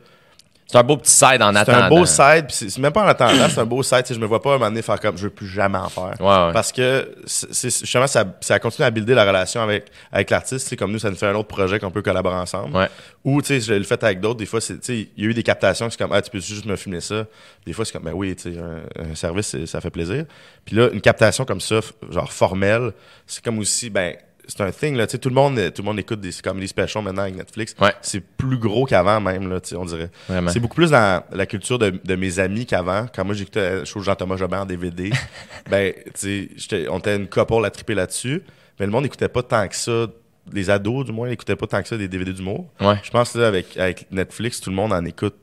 C'est un beau petit side en C'est attendant. un beau side, puis c'est c'est même pas en attendant, c'est un beau side. Je me vois pas un moment donné faire comme je veux plus jamais en faire. Ouais, ouais. Parce que c'est c'est- justement, ça, ça continue à builder la relation avec, avec l'artiste. tu sais, Comme nous, ça nous fait un autre projet qu'on peut collaborer ensemble. Ouais. Ou, tu sais, je l'ai fait avec d'autres. Des fois, c'est, il y a eu des captations, c'est comme, ah, tu peux juste me filmer ça. Des fois, c'est comme, ben oui, tu sais, un, un service, c'est- ça fait plaisir. Puis là, une captation comme ça, genre formelle, c'est comme aussi, ben, c'est un thing, là, tu sais, tout le monde, tout le monde écoute des comedy specials maintenant avec Netflix. Ouais. C'est plus gros qu'avant, même, là, tu sais, on dirait. C'est beaucoup plus dans la culture de, de mes amis qu'avant. Quand moi, j'écoutais le show Jean-Thomas Jobin en DVD, ben, tu sais, j'étais- on était une couple à triper là-dessus. Mais le monde n'écoutait pas tant que ça. Les ados, du moins, n'écoutaient pas tant que ça des DVD d'humour. Ouais. Je pense que là, avec, avec Netflix, tout le monde en écoute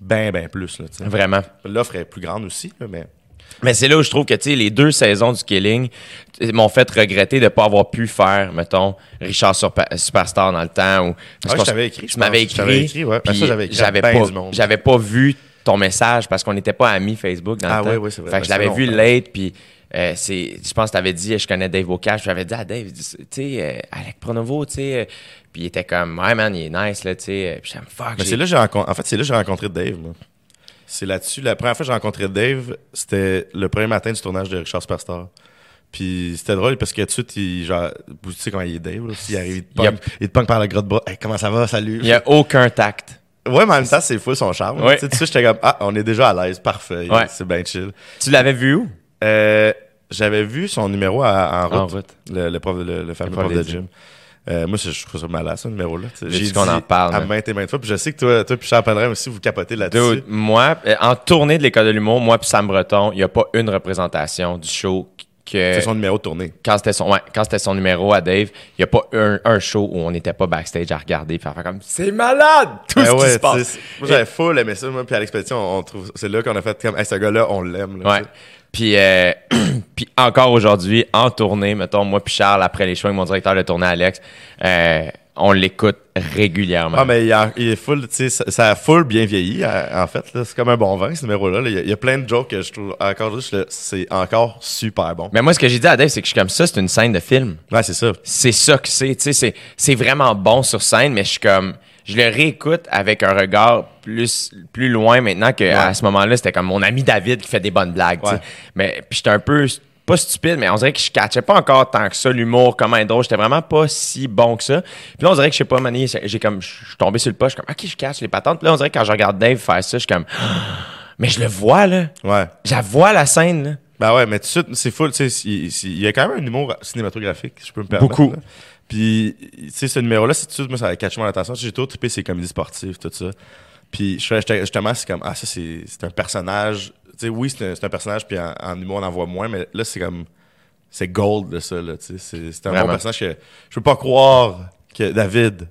ben, ben plus. Là. Vraiment. L'offre est plus grande aussi, là, mais. Mais c'est là où je trouve que les deux saisons du Killing m'ont fait regretter de pas avoir pu faire, mettons, Richard Surpa- Superstar dans le temps. Ou, parce Ah, je t'avais écrit, je m'avais écrit. écrit, ouais. Ben, j'avais écrit à j'avais ben pas, j'avais pas vu ton message parce qu'on n'était pas amis Facebook dans Ah le temps. ouais, ouais, c'est vrai. Fait que Ben, je l'avais ça fait vu late, puis euh, c'est, je pense que tu avais dit, je connais Dave Bocage. J'avais dit à Dave, tu sais, euh, Alec Pronovo, tu sais. euh, puis il était comme, ouais, man, il est nice, là, tu sais. Puis j'aime fuck. Mais c'est là j'ai rencontré. En fait, c'est là que j'ai rencontré Dave. moi. C'est là-dessus. La première fois que j'ai rencontré Dave, c'était le premier matin du tournage de Richard Superstar. Puis c'était drôle parce que tout de suite, il, genre, tu sais comment il est Dave, là? S'il arrive, il te Yep. punk, il te punk par le gros de bras. Hey, comment ça va? Salut. Il y a aucun tact. Ouais, mais en même temps, c'est fou son charme. Ouais. Tu sais, tu sais, j'étais comme, ah, on est déjà à l'aise. Parfait. Ouais. C'est bien chill. Tu l'avais vu où? Euh, j'avais vu son numéro à- en route. En route. Le, le prof, le, le fameux prof prof de gym. Euh, moi, je je trouve ça malade, ce numéro-là. sais. Veux-tu J'ai qu'on dit en parle, À hein? maintes et maintes fois. Puis je sais que toi, toi puis Charles aussi, vous capotez là-dessus. Moi, euh, en tournée de l'école de l'humour, moi puis Sam Breton, il n'y a pas une représentation du show que C'est son numéro de tournée. quand c'était son, ouais, quand c'était son numéro à Dave, il n'y a pas un, un show où on n'était pas backstage à regarder puis à faire comme c'est malade tout Ben ce ouais, qui se passe. Moi, j'avais full aimé ça. Moi, puis à l'expédition, on, on trouve, c'est là qu'on a fait comme, hey, ce gars-là, on l'aime. Ouais. Puis, euh, puis encore aujourd'hui, en tournée, mettons, moi puis Charles, après les shows avec mon directeur de tournée, Alex, euh, on l'écoute régulièrement. Ah, mais il, a- il est full, tu sais, ça, a full bien vieilli, à- en fait. C'est comme un bon vin, ce numéro-là. là. Il y, a- plein de jokes que je trouve encore juste, c'est encore super bon. Mais moi, ce que j'ai dit à Dave, c'est que je suis comme ça, c'est une scène de film. Ouais, c'est ça. c'est ça que c'est. Tu sais, c'est, c'est vraiment bon sur scène, mais je suis comme. Je le réécoute avec un regard plus, plus loin maintenant que à ce moment-là, c'était comme mon ami David qui fait des bonnes blagues. Ouais. Mais puis j'étais un peu pas stupide, mais on dirait que je catchais pas encore tant que ça l'humour, comment être drôle. J'étais vraiment pas si bon que ça. Puis là, on dirait que je sais pas, mané, j'ai comme, je suis tombé sur le pas, je suis comme, ok, je catch les patentes. Puis là, on dirait que quand je regarde Dave faire ça, je suis comme, mais je le vois là. Ouais. Je la vois la scène là. Ben ouais, mais tout de suite, c'est full, tu sais, il, y a quand même un humour cinématographique, si je peux me permettre. Beaucoup. là. Puis, tu sais, ce numéro-là, c'est tout de suite, moi, ça a catché mon attention. J'ai toujours trippé ces comédies sportives, tout ça. Puis, justement, c'est comme, ah, ça, c'est c'est un personnage. Tu sais, oui, c'est un, personnage, puis en, en humour, on en voit moins, mais là, c'est comme, c'est gold de ça, là, tu sais. C'est un Vraiment. bon personnage que je peux pas croire que David,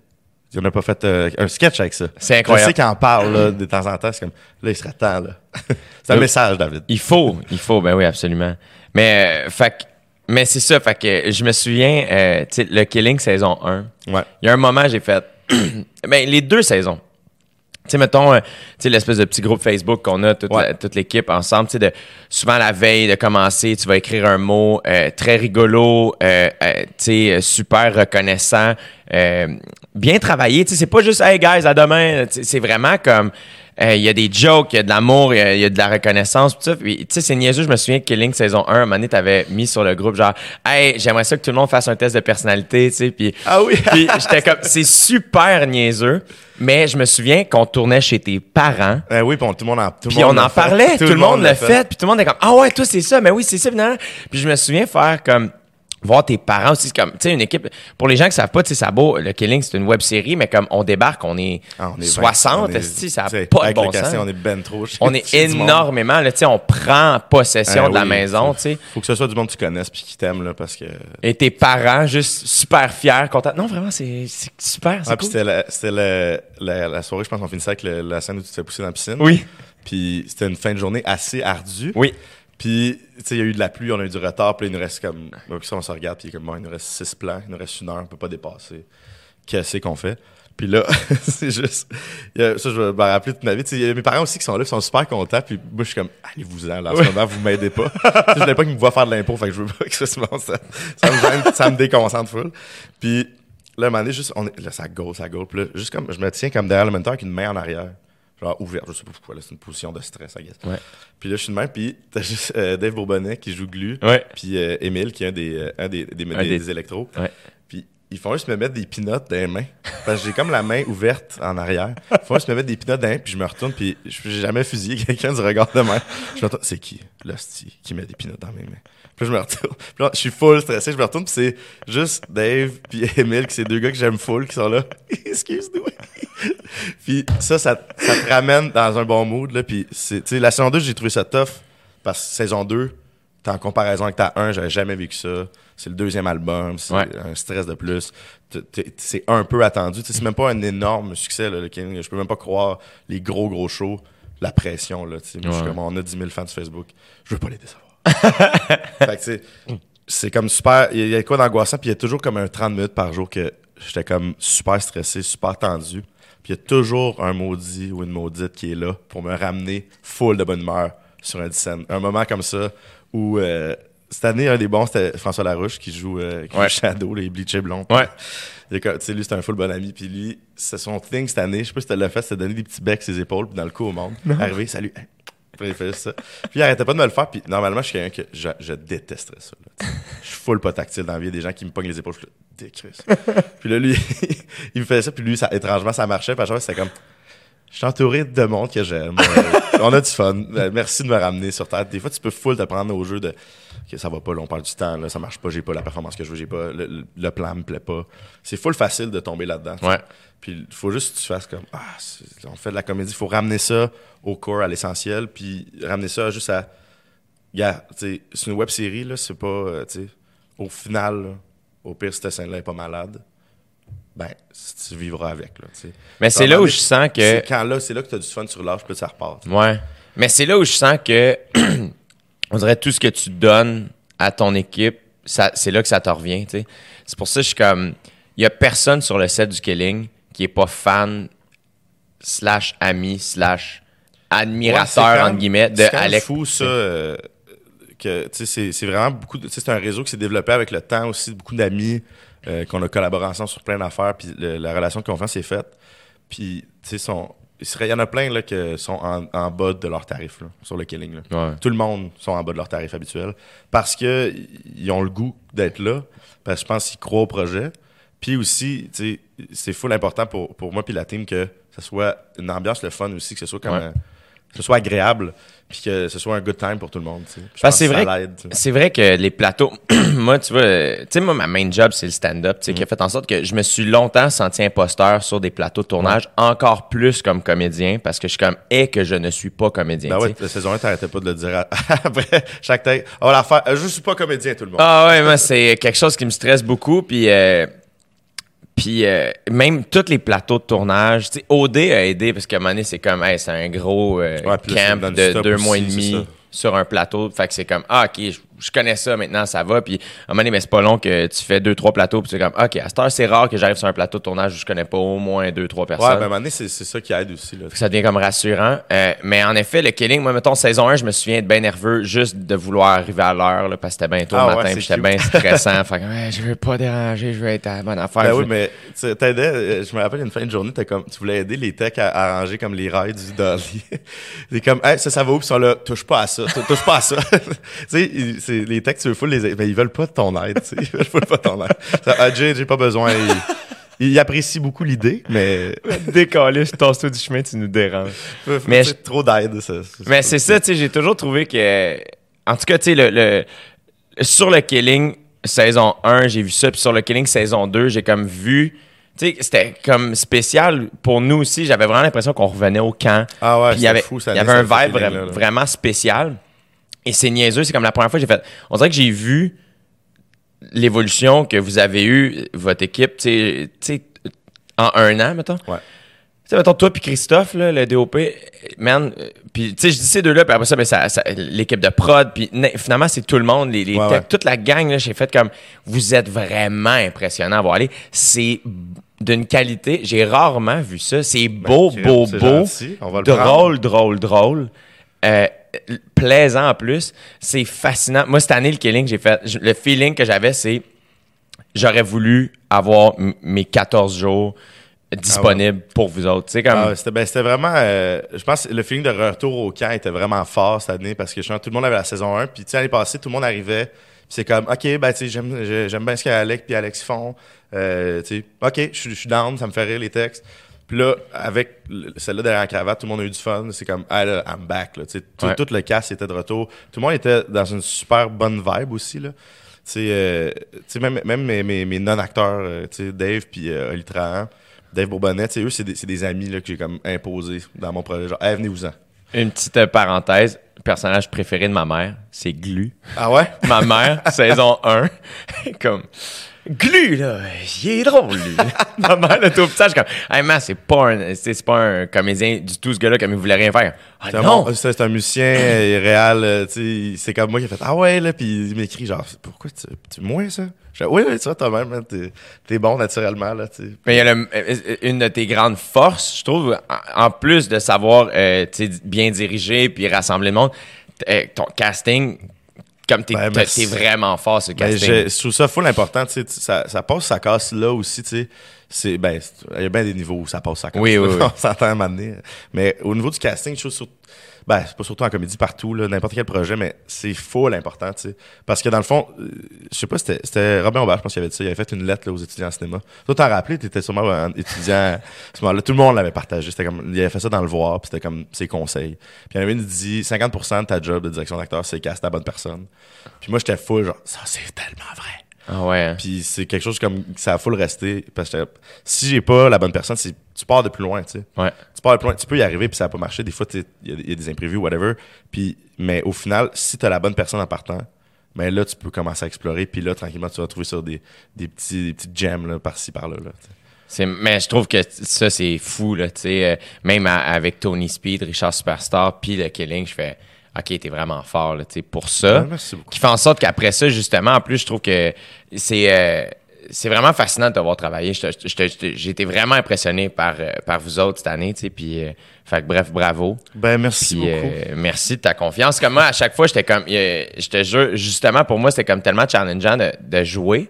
il n'a pas fait euh, un sketch avec ça. C'est incroyable. Je sais qu'il en parle, là, de temps en temps, c'est comme, là, il serait temps, là. c'est un message, David. Il faut, il faut, ben oui, absolument. Mais, euh, fait mais c'est ça, fait que je me souviens, euh, tu sais, le Killing saison 1, Ouais. il y a un moment, j'ai fait, ben les deux saisons. Tu sais, mettons, euh, tu sais, l'espèce de petit groupe Facebook qu'on a, toute, Ouais. la- toute l'équipe ensemble, tu sais, de, souvent la veille de commencer, tu vas écrire un mot euh, très rigolo, euh, euh, tu sais, super reconnaissant, euh, bien travaillé, tu sais, c'est pas juste « Hey guys, à demain », c'est vraiment comme, euh, il y a des jokes, il y a de l'amour, il y a- il y, a de la reconnaissance, tout ça. Tu sais, c'est niaiseux, je me souviens que Killing saison 1, à un moment donné, t'avais mis sur le groupe genre « Hey, j'aimerais ça que tout le monde fasse un test de personnalité », tu sais, puis... Ah oui! Puis j'étais comme, c'est super niaiseux, mais je me souviens qu'on tournait chez tes parents. Eh oui, puis on- tout le monde en, tout le Puis on en l'a fait. parlait, tout, le monde l'a fait. puis tout le monde est comme ah ouais, toi c'est ça, mais oui c'est ça. finalement. Puis je me souviens faire comme voir tes parents aussi, c'est comme tu sais une équipe. Pour les gens qui savent pas, tu sais ça beau, le Killing c'est une web série, mais comme on débarque, on est, Ah, on est 60, vingt- on est- esti, ça a pas de bon sens. on est ben trop. On est énormément là, tu sais, on prend possession Eh de la oui, maison, tu sais. Faut que ce soit du monde que tu connaisses puis qui t'aime, là, parce que. Et tes parents juste super fiers, contents. Non vraiment c'est super, c'est Ah, puis cool. c'était la, la, la, la soirée, je pense qu'on finissait avec le- la scène où tu te fais pousser dans la piscine. Oui, Puis c'était une fin de journée assez ardue. oui. Puis, tu sais, il y a eu de la pluie, on a eu du retard, puis il nous reste comme. Donc, ça, on se regarde, puis comme, bon, il nous reste six plans, il nous reste une heure, on peut pas dépasser. Qu'est-ce qu'on fait? Puis là, c'est juste. il y a- ça, je vais me rappeler toute ma vie. Il y a mes parents aussi qui sont là, qui sont super contents, puis moi, je suis comme, allez-vous-en, là, en ce moment, vous m'aidez pas. Je voulais pas qu'ils me voient faire de l'impôt, fait que je veux pas que ça se. Ça, ça me gêne, ça me déconcentre full. Puis là, à un moment donné, juste, on est, là, ça gaule, ça gaule. Puis là, juste comme, je me tiens comme derrière le moniteur avec une main en arrière. Genre ouverte, je sais pas pourquoi, là, c'est une position de stress, I guess. Ouais. Puis là, je suis de même, puis t'as juste euh, Dave Bourbonnet qui joue Glu, Ouais. puis euh, Émile qui est un des, euh, un des, des, Un des- des- des électros. Ouais. Puis ils font juste me mettre des pinottes dans les mains. Parce que j'ai comme la main ouverte en arrière. Ils font juste me mettre des pinottes dans les mains, puis je me retourne, puis je- j'ai jamais fusillé quelqu'un du regard de main. Je me c'est qui, l'hostie, qui met des pinottes dans mes mains? Puis je me retourne. Puis là, je suis full stressé, je me retourne, puis c'est juste Dave puis Emile, qui c'est deux gars que j'aime full, qui sont là. Excuse-nous. puis ça, ça, ça te ramène dans un bon mood, là. Puis c'est, tu sais, la saison 2, j'ai trouvé ça tough, parce que saison 2, t'es en comparaison avec ta 1, j'avais jamais vécu ça. C'est le deuxième album, c'est Ouais. un stress de plus. C'est un peu attendu. C'est même pas un énorme succès, là, le King. Je peux même pas croire les gros, gros shows, la pression. Là, je suis Ouais. comme, on a 10 000 fans sur Facebook. Je veux pas les décevoir. fait que, c'est comme super. Il y a quoi d'angoissant, puis il y a toujours comme un 30 minutes par jour que j'étais comme super stressé, super tendu. Puis il y a toujours un maudit ou une maudite qui est là pour me ramener full de bonne humeur sur un scène. Un moment comme ça où euh, cette année, un des bons, c'était François Larouche qui joue, euh, qui Ouais. joue Shadow, les bleachés blonds. Ouais. Tu sais, lui, c'était un full bon ami. Puis lui, c'est son thing cette année. Je sais pas si tu l'as fait, c'était donner des petits becs ses épaules, puis dans le coup au monde. Arrivé, salut. Puis il arrêtait pas de me le faire. Puis normalement, je suis quelqu'un que je, détesterais ça. Je suis full pas tactile dans la vie. Des gens qui me pognent les épaules. Je décrisse. puis là, lui, il me faisait ça. Puis lui, étrangement, ça marchait. Puis à chaque fois, c'était comme. Je suis entouré de monde que j'aime. On a du fun. Euh, merci de me ramener sur Terre. Des fois, tu peux full te prendre au jeu de OK, ça va pas, là, on perd du temps, là, ça marche pas, j'ai pas la performance que je veux, j'ai pas le, le- plan me plaît pas. C'est full facile de tomber là-dedans. Ouais. Puis il faut juste que tu fasses comme Ah, on fait de la comédie, il faut ramener ça au core, à l'essentiel, puis ramener ça juste à. Sais, c'est une web série, là, c'est pas. euh, tu sais, au final, là, au pire, si cette scène-là est pas malade, ben, tu vivras avec, là, tu sais. Mais c'est là où je sens que. C'est quand là, c'est là que tu as du fun sur l'âge, puis ça repart. Ouais. Mais c'est là où je sens que on dirait tout ce que tu donnes à ton équipe, c'est là que ça te revient. tu sais. C'est pour ça que je suis comme. Il y a personne sur le set du Killing qui est pas fan, slash ami, slash admirateur, Ouais, c'est entre guillemets, de c'est Alex. fou, ça. euh, que, tu sais, c'est, c'est vraiment beaucoup. c'est un réseau qui s'est développé avec le temps aussi, beaucoup d'amis euh, qu'on a collaboré ensemble sur plein d'affaires, puis la relation de confiance est faite. Puis, tu sais, il y en a plein là, qui sont en, en bas de leur tarif là, sur le killing. là. Ouais. Tout le monde sont en bas de leur tarif habituel parce que ils ont le goût d'être là, parce que je pense qu'ils croient au projet. Puis aussi, tu sais, c'est full important pour, pour moi puis la team que ce soit une ambiance le fun aussi, que ce soit comme Ouais. un- que ce soit agréable, puis que ce soit un good time pour tout le monde. c'est vrai, c'est vrai que les plateaux, moi, tu vois, tu sais, moi, ma main job, c'est le stand-up, tu sais, Mm. qui a fait en sorte que je me suis longtemps senti imposteur sur des plateaux de tournage, encore plus comme comédien, parce que je suis comme, et que je ne suis pas comédien. Ben ouais, la saison 1, t'arrêtais pas de le dire à- après chaque tête. On va la faire. Euh, Je suis pas comédien, tout le monde. Ah ouais, moi, c'est quelque chose qui me stresse beaucoup. Puis, euh, puis euh, même tous les plateaux de tournage, tu sais, OD a aidé parce qu'à un moment donné, c'est comme, hey, c'est un gros euh, Ouais, camp de deux aussi, mois et demi sur un plateau. Fait que c'est comme, ah, ok, je, je connais ça maintenant, ça va. Puis à un moment donné, mais c'est pas long que tu fais deux, trois plateaux. Puis tu es comme, ok, à cette heure, c'est rare que j'arrive sur un plateau de tournage où je connais pas au moins deux, trois ouais, ben personnes. à un moment donné, c'est c'est ça qui aide aussi. Là. Ça devient comme rassurant. Euh, mais en effet, le killing, moi, mettons, saison 1, je me souviens être bien nerveux juste de vouloir arriver à l'heure, là, parce que c'était bien tôt Ah le ouais, matin, puis j'étais bien stressant. fait que, ouais, je veux pas déranger, je veux être à la bonne affaire. Ben oui, veux- mais tu t'aidais, euh, je me rappelle une fin de journée, t'as comme, tu voulais aider les techs à, arranger comme les rails du dolly. c'est comme, hey, ça, ça va où? Puis ils sont là, touche pas à ça, tou- touche pas à ça. tu sais, ils- c'est- les techs, tu veux full les aider, mais ils veulent pas de ton aide, tu sais. Ils veulent full pas de ton aide. Ça, ah, Jay, j'ai pas besoin. Ils, ils apprécient beaucoup l'idée, mais. Décoller, je tasse-toi du chemin, tu nous déranges. Mais trop d'aide, ça. Mais c'est ça, tu sais, j'ai toujours trouvé que. En tout cas, tu sais, le, le- sur le Killing saison 1, j'ai vu ça, puis sur le Killing saison 2, j'ai comme vu. C'était comme spécial pour nous aussi. J'avais vraiment l'impression qu'on revenait au camp. Ah ouais, il y avait, c'était fou, ça il y avait un vibe là. vraiment spécial. Et c'est niaiseux, c'est comme la première fois que j'ai fait. On dirait que j'ai vu l'évolution que vous avez eue, votre équipe, tu sais, en un an, mettons. Ouais. Tu sais, mettons, toi puis Christophe, là, le DOP, man, puis tu sais, je dis ces deux-là, puis après ça, ben, ça, ça- l'équipe de prod, puis na- finalement, c'est tout le monde, les, les Ouais, techs, ouais. toute la gang, là, j'ai fait comme, vous êtes vraiment impressionnant à voir aller. C'est d'une qualité, j'ai rarement vu ça. C'est beau, Crème, beau, Ben, c'est beau, gentil, on va le prendre. drôle, drôle, drôle, euh, plaisant en plus. C'est fascinant. Moi, cette année, le killing, j'ai fait, le feeling que j'avais, c'est, j'aurais voulu avoir mes 14 jours disponible pour vous autres. Ah, c'était, ben, c'était vraiment. euh, je pense que le feeling de retour au camp était vraiment fort cette année parce que je que tout le monde avait la saison 1. Puis, l'année passée, tout le monde arrivait. C'est comme, OK, ben, j'aime, j'ai- j'aime bien ce qu'Alec puis Alex font. Euh, OK, je suis- je suis down, ça me fait rire les textes. Puis là, avec le- celle-là derrière la cravate, tout le monde a eu du fun. C'est comme, ah là, I'm back. Là, tu sais, tout, Ouais. tout le cast était de retour. Tout le monde était dans une super bonne vibe aussi. Là. Tu sais, euh, tu sais, même, même mes, mes, mes non-acteurs, euh, tu sais, Dave puis euh, Oli Trahan, Dave Bourbonnet, tu sais, eux, c'est des, des amis là, que j'ai comme imposés dans mon projet. Genre, hey, venez-vous-en. Une petite euh, parenthèse. Personnage préféré de ma mère, c'est Glu. Ah ouais? Ma mère, saison 1, comme Glu, là, il est drôle, lui. Ma mère, là, tout petit, je suis comme, hey, man, c'est pas un, c'est pas un comédien du tout, ce gars-là, comme il voulait rien faire. Ah C'est non! c'est un musicien euh, réel, euh, tu sais, c'est comme moi qui a fait Ah ouais, là, puis il m'écrit genre, pourquoi tu, tu moins ça? Je fais, oui, oui, tu vois, toi-même, t'es, t'es bon naturellement, là, tu sais. Mais il y a le- euh, une de tes grandes forces, je trouve, en, plus de savoir euh, tu sais, bien diriger puis rassembler le monde, euh, ton casting, comme t'es Ben, vraiment fort, ce Ben, casting. je, je trouve ça full important, tu sais, ça, ça passe, ça casse là aussi, tu sais. C'est, ben, il y a bien des niveaux où ça passe, ça casse. Oui, oui, oui. On s'entend à un moment donné. Mais au niveau du casting, je trouve sur, ben, c'est pas surtout en comédie partout, n'importe quel projet, mais c'est full important, tu sais. Parce que dans le fond, euh, je sais pas, c'était, Robin Aubert, je pense qu'il avait ça, il avait fait une lettre, là, aux étudiants en cinéma. Toi, t'en rappelais, t'étais sûrement un étudiant, ce moment-là, tout le monde l'avait partagé. C'était comme, il avait fait ça dans le voir, puis c'était comme ses conseils. Puis il y en avait une qui dit, 50% de ta job de direction d'acteur, c'est caster la bonne personne. Puis moi, j'étais full, genre, ça, c'est tellement vrai. Ah ouais. hein. Puis c'est quelque chose comme ça a full rester parce que si j'ai pas la bonne personne, c'est tu pars de plus loin, tu sais. Ouais. Tu pars de plus loin, tu peux y arriver puis ça va pas marcher des fois il y, a- y a des imprévus whatever. Puis mais au final, si tu as la bonne personne en partant, mais là tu peux commencer à explorer puis là tranquillement tu vas trouver sur des, des petits des petites gems là par-ci par-là là, mais je trouve que ça, c'est fou, là, tu sais. euh, même à- avec Tony Speed, Richard Superstar, puis le Killing, je fais, OK, t'es vraiment fort, là, pour ça. Merci beaucoup. Qui fait en sorte qu'après ça, justement, en plus, je trouve que c'est... euh, c'est vraiment fascinant de te voir travailler. J'ai été vraiment impressionné par, euh, par vous autres cette année, tu sais. Puis, euh, fait que bref, bravo. Ben merci Puis, beaucoup. euh, merci de ta confiance. Comme moi, à chaque fois, j'étais comme, euh, je te jure, justement, pour moi, c'était comme tellement challengeant de, de jouer.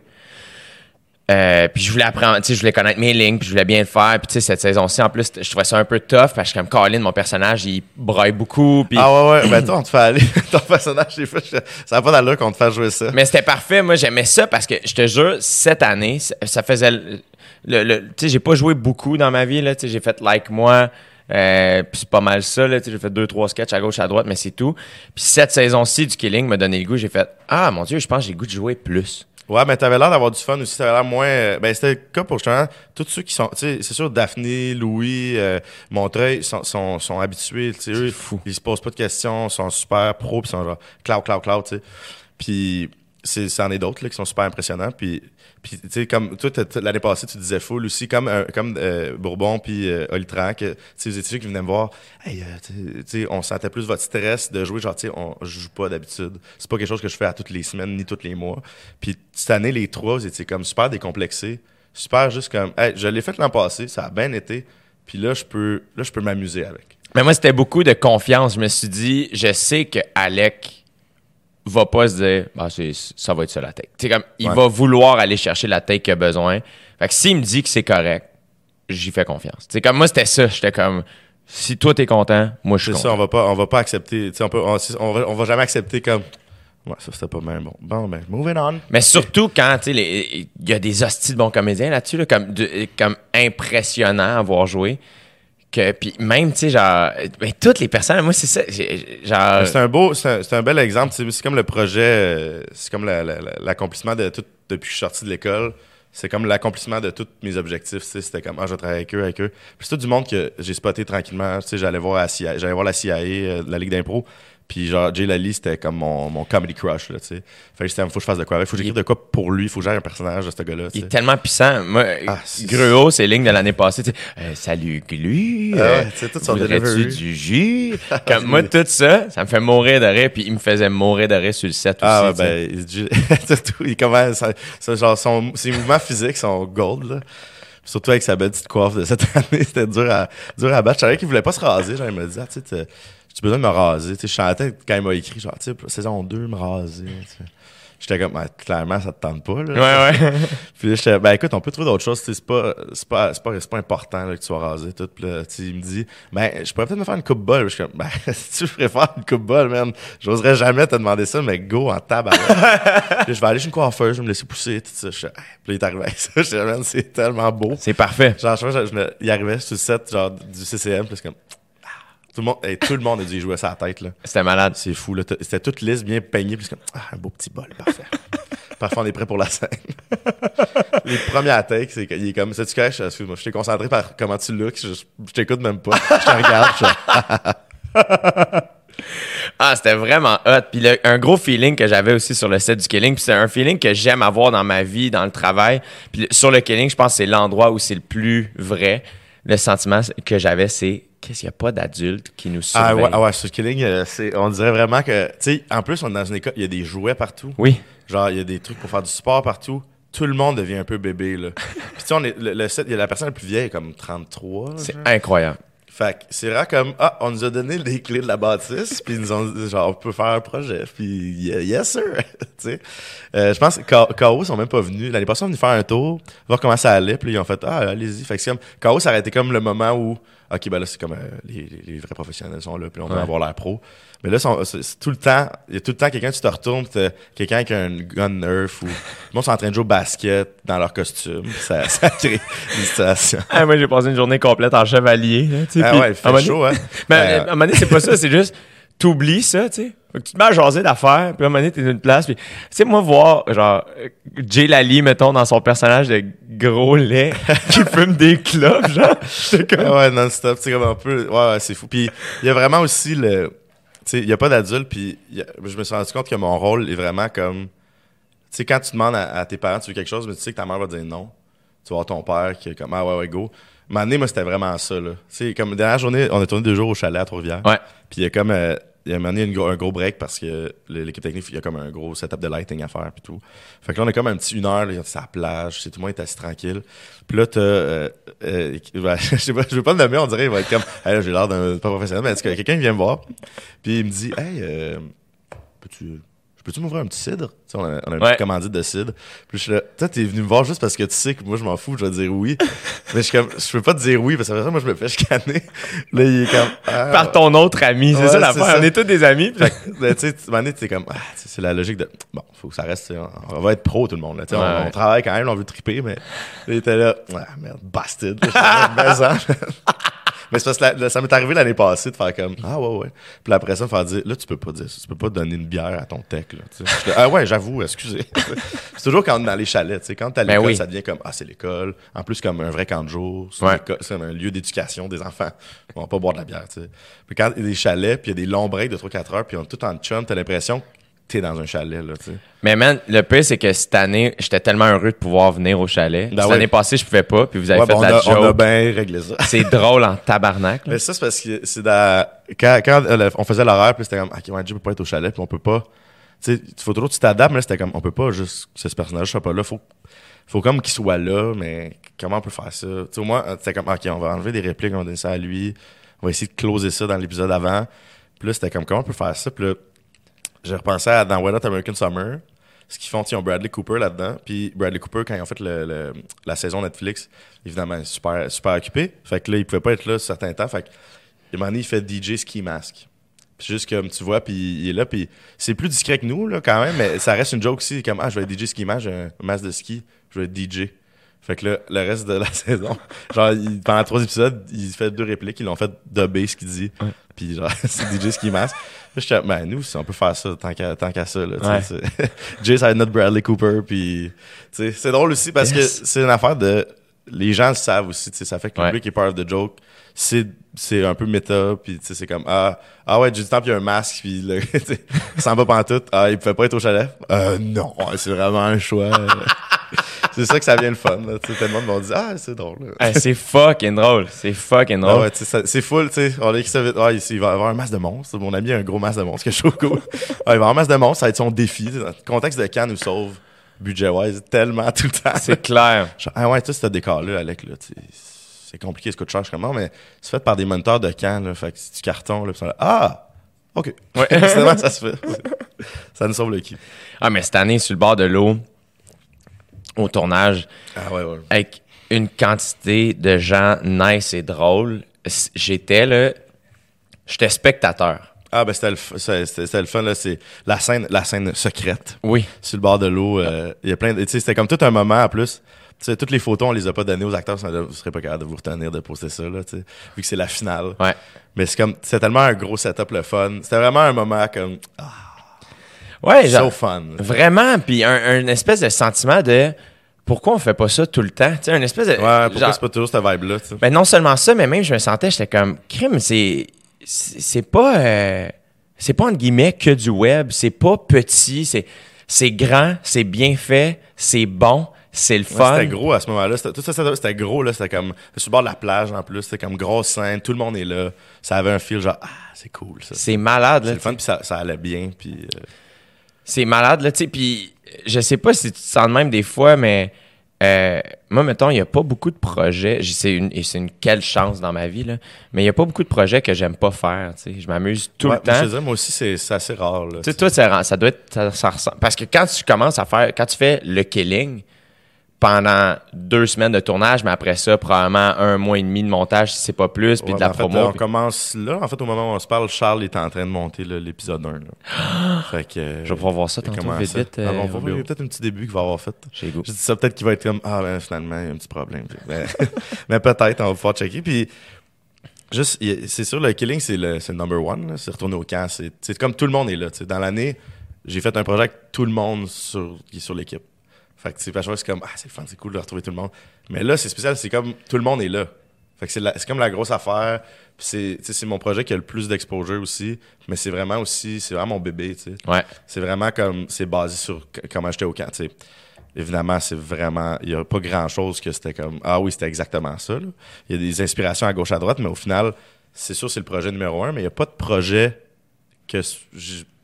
Euh, puis je voulais apprendre, tu sais, je voulais connaître mes lignes, puis je voulais bien le faire. Puis tu sais, cette saison-ci, en plus, je trouvais ça un peu tough, parce que comme Colin, mon personnage, il braille beaucoup. Puis... Ah ouais ouais, ben toi on te fait aller ton personnage des fois, je- ça va pas d'allure qu'on te fasse jouer ça. Mais c'était parfait. Moi, j'aimais ça parce que je te jure, cette année, ça, faisait. Le, le- le- tu sais, j'ai pas joué beaucoup dans ma vie. Là, tu sais, j'ai fait like moi. Euh, puis c'est pas mal ça. Là, tu sais, j'ai fait deux, trois sketchs à gauche, à droite, mais c'est tout. Puis cette saison-ci du Killing m'a donné le goût. J'ai fait Ah mon Dieu, je pense que j'ai le goût de jouer plus. Ouais, mais t'avais l'air d'avoir du fun aussi. T'avais l'air moins. euh, Ben, c'était le cas pour justement tous ceux qui sont. Tu sais, c'est sûr, Daphné, Louis, euh, Montreuil sont, sont, sont habitués. Tu sais, eux, fou. ils se posent pas de questions, sont super pro, puis sont genre cloud, cloud, cloud, tu sais. Puis, c'est, c'en est d'autres qui sont super impressionnants. Puis, puis tu sais, comme toi, l'année passée, tu disais full aussi, comme, un- comme euh, Bourbon puis euh, que tu sais, les étudiants qui venaient me voir, hey, euh, tu sais, on sentait plus votre stress de jouer, genre, tu sais, on joue pas d'habitude. C'est pas quelque chose que je fais à toutes les semaines ni tous les mois. Puis cette année, les trois, vous étiez comme super décomplexés, super juste comme, hey, je l'ai fait l'an passé, ça a bien été, puis là, je peux, là, je peux m'amuser avec. Mais moi, c'était beaucoup de confiance. Je me suis dit, je sais que Alec va pas se dire, bah, c'est, ça va être ça la tête. Tu sais, comme, il Ouais. va vouloir aller chercher la tête qu'il a besoin. Fait que s'il me dit que c'est correct, j'y fais confiance. Comme moi, c'était ça. J'étais comme, si toi t'es content, moi je suis C'est content. ça, on va pas, on va pas accepter, on peut, on, on va, on va jamais accepter comme, ouais, ça c'était pas bien bon. Bon, ben, moving on. Mais surtout quand, il y a des hosties de bons comédiens là-dessus, là, comme, de- comme impressionnant à voir jouer. Que, puis même, tu sais, genre, ben, toutes les personnes, moi, c'est ça, genre... C'est un beau, c'est un, bel exemple. C'est comme le projet, euh, c'est comme la- la- la- l'accomplissement de tout depuis que je suis sorti de l'école. C'est comme l'accomplissement de tous mes objectifs. C'était comme, ah, je vais travailler avec eux, avec eux. Puis c'est tout du monde que j'ai spoté tranquillement. Tu sais, j'allais voir la CIA, j'allais voir la CIA, euh, la Ligue d'impro. Puis genre, Jay Lally, c'était comme mon, mon comedy crush, là, tu sais. Fait que c'était, faut que je fasse de quoi. Il faut que j'écrive de quoi pour lui. Faut que j'aie un personnage de ce gars-là, Il est tellement puissant. Moi, Ah, c'est- ligne de l'année passée. Tu sais, Euh, salut Glu. Ah euh, ouais, tu du jus? Comme moi, tout ça, ça me fait mourir de rire. Puis il me faisait mourir de rire sur le set Ah ouais, aussi. tu sais. ben, il dit- surtout, il commence, ça, ça, genre, son, ses mouvements physiques sont gold, là. Surtout avec sa belle petite coiffe de cette année, c'était dur à, dur à battre. Je savais qu'il voulait pas se raser, genre, il m'a dit, ah, tu sais, j'ai besoin de me raser. Tu sais, je chantais quand il m'a écrit, genre, tu sais, saison 2, me raser, tu sais. J'étais comme, Ah, clairement, ça te tente pas, là. Ouais, ouais. Puis j'étais, ben écoute, on peut trouver d'autres choses, c'est pas, c'est pas, c'est pas, c'est pas important, là, que tu sois rasé, tout. Puis là, il me dit, ben, je pourrais peut-être me faire une coupe bol. Je suis comme, ben, si tu préfères une coupe bol, man, j'oserais jamais te demander ça, mais go en tabac. Puis je vais aller chez une coiffeuse, je vais me laisser pousser, tout ça. Je suis, Hey. Puis là, il est arrivé avec ça. Je suis, man, c'est tellement beau. C'est parfait. Genre, je, je- je- il arrivait sur le set, genre, du CCM, puis c'est comme, ah. Tout le monde, hey, tout le monde a dû y jouer sa tête, là. C'était malade. C'est fou, là. C'était toute lisse, bien peignée, puis c'est comme, ah, un beau petit bol, parfait. parfait, on est prêt pour la scène. Les premières takes, c'est qu'il est comme, c'est tu caches, excuse-moi, je t'ai concentré par comment tu looks, je, je t'écoute même pas. Je te regarde, je Ah, c'était vraiment hot. Puis le- un gros feeling que j'avais aussi sur le set du Killing, puis c'est un feeling que j'aime avoir dans ma vie, dans le travail. Puis sur le Killing, je pense que c'est l'endroit où c'est le plus vrai. Le sentiment que j'avais, c'est qu'est-ce qu'il n'y a pas d'adultes qui nous ah surveillent? ouais, ah ouais, sur Killing, euh, c'est, on dirait vraiment que, tu sais, en plus, on est dans une école, il y a des jouets partout. Oui. Genre, il y a des trucs pour faire du sport partout. Tout le monde devient un peu bébé, là. Puis tu sais, on est, le, le set, il y a la personne la plus vieille, est comme 33. là, C'est incroyable. Fait que c'est vraiment comme, ah, on nous a donné les clés de la bâtisse, puis ils nous ont dit, genre, on peut faire un projet, puis yes, sir, tu. Euh, je pense que KO sont même pas venus. L'année passée, ils sont venus faire un tour, voir comment ça allait, puis ils ont fait, ah, allez-y. Fait que c'est comme, KO, ça aurait été comme le moment où, ok, ben là, c'est comme, euh, les, les- vrais professionnels sont là, puis on Ouais. avoir l'air pro. Mais là, c'est c'est tout le temps, il y a tout le temps quelqu'un, tu te retournes, quelqu'un avec un gun nerf, ou, le monde sont en train de jouer au basket dans leur costume. Ça, ça crée une situation. Ah, moi, j'ai passé une journée complète en chevalier. là, tu sais, Ah ouais, il fait chaud, hein. Mais Euh, à un moment donné, c'est pas ça, c'est juste, t'oublies ça, tu sais. Fait que tu te mets à jaser d'affaires, puis à un moment donné, t'es dans une place, puis, tu sais, moi, voir, genre, Jay Lally, mettons, dans son personnage de gros lait, qui fume des clopes, genre, j'étais comme, Ouais, non-stop. C'est comme un peu. Ouais, ouais, c'est fou. Puis il y a vraiment aussi le. Tu sais, il n'y a pas d'adulte. Puis a- je me suis rendu compte que mon rôle est vraiment comme. Tu sais, quand tu demandes à, à tes parents, tu veux quelque chose, mais tu sais que ta mère va dire non. Tu vas voir ton père qui est comme Ah ouais, ouais, go. Donné, moi, c'était vraiment ça, là. Tu sais, comme dernière journée, on a tourné deux jours au chalet à Trois-Rivières. Ouais. Puis il y a comme. euh, il y a un un gros break parce que l'équipe technique, il y a comme un gros setup de lighting à faire puis tout. Fait que là, on a comme un petit une heure, c'est à la plage, tout le monde est assis tranquille. Puis là, t'as, euh, euh, je sais pas, veux pas le nommer, on dirait, il va être comme, j'ai l'air d'un pas professionnel, mais est-ce que quelqu'un vient me voir? Puis il me dit, hey, euh, peux-tu, peux-tu m'ouvrir un petit cidre? Tu sais, on a, on a une Ouais. commandite de cidre. Puis je suis là, toi, t'es venu me voir juste parce que tu sais que moi, je m'en fous, je vais dire oui. mais je suis comme, je peux pas te dire oui, parce que ça, moi, je me fais chicaner. Là, il est comme, ah, par ton autre ami, c'est Ouais, ça c'est l'affaire, ça. on est tous des amis, puis- ben, tu sais, t'es comme, ah, c'est la logique de, bon, faut que ça reste, on, on va être pro tout le monde, là, on- travaille quand même, on veut triper, mais il était là, ah, merde, bastard, là, mais, parce que la- la- ça m'est arrivé l'année passée de faire comme, ah ouais, ouais. Puis après ça, me faire dire, là, tu peux pas dire ça, tu peux pas donner une bière à ton tech, là, tu sais. Ah ouais, j'avoue, excusez. c'est toujours quand on est dans les chalets, tu sais, quand t'es à Ben l'école, oui. ça devient comme, ah, c'est l'école. En plus, comme un vrai camp de jour, c'est Ouais. un lieu d'éducation des enfants. On va pas boire de la bière, tu sais. Puis quand il y a des chalets, puis il y a des longs breaks de 3-4 heures, puis on est tout en chum, t'as l'impression que t'es dans un chalet, là, tu sais. Mais man, le pire, c'est que cette année, j'étais tellement heureux de pouvoir venir au chalet. Ben Cette ouais. année passée, je pouvais pas, puis vous avez Ouais, fait ben, de la a, on a bien réglé ça. C'est drôle en tabarnak. là. Mais ça, c'est parce que c'est dans. Quand, quand euh, on faisait l'horaire, puis c'était comme, ok, ouais, Jay peut pas être au chalet, puis on peut pas. Tu sais, faut toujours que tu t'adaptes, mais là, c'était comme, on peut pas juste que ce personnage soit pas là. Faut, faut comme qu'il soit là, mais comment on peut faire ça? Tu sais, au moins, euh, c'était comme, ok, on va enlever des répliques, on va donner ça à lui. On va essayer de closer ça dans l'épisode avant. Puis là, c'était comme, comment on peut faire ça? Puis là, j'ai repensé à dans Why Not American Summer. Ce qu'ils font, ils ont Bradley Cooper là-dedans. Puis Bradley Cooper, quand ils ont fait la saison Netflix, évidemment, il est super, occupé. Fait que là, il pouvait pas être là certains temps. Fait que, à un moment donné, il fait DJ Ski Mask. Puis juste comme tu vois, puis il est là, puis c'est plus discret que nous, là, quand même, mais ça reste une joke aussi. Comme, ah, je vais être DJ Ski Mask, j'ai un masque de ski, je vais être DJ. Fait que là, le reste de la saison, genre, pendant trois épisodes, il fait deux répliques, ils l'ont fait dubber ce qu'il dit. Puis genre, c'est DJ Ski Mask. Là, j'étais, ben, nous, si on peut faire ça tant qu'à, tant qu'à ça, là, tu sais, Ouais. Jay, ça notre Bradley Cooper, puis, tu sais, c'est drôle aussi parce Yes. que c'est une affaire de, les gens le savent aussi, tu sais, ça fait que le Ouais. public est part of the joke. C'est, c'est un peu méta, puis tu sais, c'est comme, ah, ah ouais, j'ai du temps, puis il y a un masque, puis là, s'en va pantoute. Ah, il pouvait pas être au chalet? Euh, non, c'est vraiment un choix. c'est ça que ça vient le fun, là, tellement de monde dit, ah, c'est drôle. Ah, c'est fucking drôle. C'est fucking Ah drôle. ouais, sais, ça- c'est full, tu sais. On a écrit ça vite. Ah, il va y avoir un masque de monstre. Mon ami a un gros masque de monstre, que je trouve cool. Ah, il va avoir un masque de monstre, ça va être son défi. Dans le contexte de Cannes nous sauve, budget-wise, tellement tout le temps. C'est clair. Genre, ah ouais, tu sais, ce décor-là, Alec, là, tu sais, c'est compliqué, ce coûte cher, je suis comme, non, mais c'est fait par des moniteurs de Cannes, là, fait que c'est du carton, là, ça, là, ah! OK. Ouais. vraiment ça se fait. Ça nous sauve le cul. Ah, mais cette année, sur le bord de l'eau, au tournage, Ah ouais, ouais. avec une quantité de gens nice et drôles, j'étais là, j'étais spectateur. Ah ben c'était le, c'était le fun là, c'est la scène la scène secrète Oui. sur le bord de l'eau, euh, il y a plein de tu sais c'était comme tout un moment en plus. Tu sais toutes les photos on les a pas données aux acteurs, ça- vous serez pas capable de vous retenir de poster ça là, tu sais, vu que c'est la finale. Ouais. Mais c'est comme c'est tellement un gros setup le fun. C'était vraiment un moment comme ah, Ouais, so genre, fun. vraiment, puis un, un espèce de sentiment de pourquoi on fait pas ça tout le temps? Tu sais, un espèce de. Ouais, pourquoi c'est pas toujours cette vibe là, tu sais? Ben non seulement ça, mais même je me sentais, j'étais comme crime, c'est c'est c'est pas euh, c'est pas entre guillemets que du web, c'est pas petit, c'est c'est grand, c'est bien fait, c'est bon, c'est le Ouais, fun. c'était gros à ce moment-là. Tout ça, c'était gros, là. C'était comme sur le bord de la plage en plus. C'était comme grosse scène. Tout le monde est là. Ça avait un feel genre, ah, c'est cool, ça. C'est malade C'est le fun, puis ça, ça allait bien. Puis euh, c'est malade là, tu sais, puis je sais pas si tu te sens de même des fois, mais euh, moi mettons, il y a pas beaucoup de projets, c'est une et c'est une quelle chance dans ma vie là, mais il y a pas beaucoup de projets que j'aime pas faire, tu sais, je m'amuse tout ouais, le moi, je temps. te dirais, moi aussi, c'est assez rare, là. Tu sais, toi, ça, doit être. Ça, ça ressemble- Parce que quand tu commences à faire. Quand tu fais le killing pendant deux semaines de tournage, mais après ça, probablement un mois et demi de montage, si c'est pas plus, puis Ouais, de la fait, promo. on commence là. En fait, au moment où on se parle, Charles est en train de monter l'épisode 1. Là. fait que, euh, Je vais pouvoir voir ça tantôt, vite, vite, Ah, euh, bon, il y a peut-être un petit début qu'il va avoir fait. J'ai goût. Je dis ça, peut-être qu'il va être comme Ah, ben finalement, il y a un petit problème. Mais, peut-être, on va pouvoir checker. Puis, juste, c'est sûr, le killing, c'est le, number one. C'est retourner au camp. C'est comme tout le monde est là. Dans l'année, j'ai fait un projet avec tout le monde sur, qui est sur l'équipe. Fait que, tu sais, à chaque fois, c'est comme Ah, c'est le fun, c'est cool de retrouver tout le monde. Mais là, c'est spécial, c'est comme tout le monde est là. Fait que c'est comme la grosse affaire. Puis c'est, tu sais, c'est mon projet qui a le plus d'exposure aussi. Mais c'est vraiment aussi, c'est vraiment mon bébé, tu sais. Ouais. C'est vraiment comme, c'est basé sur comment j'étais au camp, tu sais. Évidemment, c'est vraiment, il y a pas grand chose que c'était comme, ah oui, c'était exactement ça. Il y a des inspirations à gauche, à droite, mais au final, c'est sûr, c'est le projet numéro un, mais il n'y a pas de projet que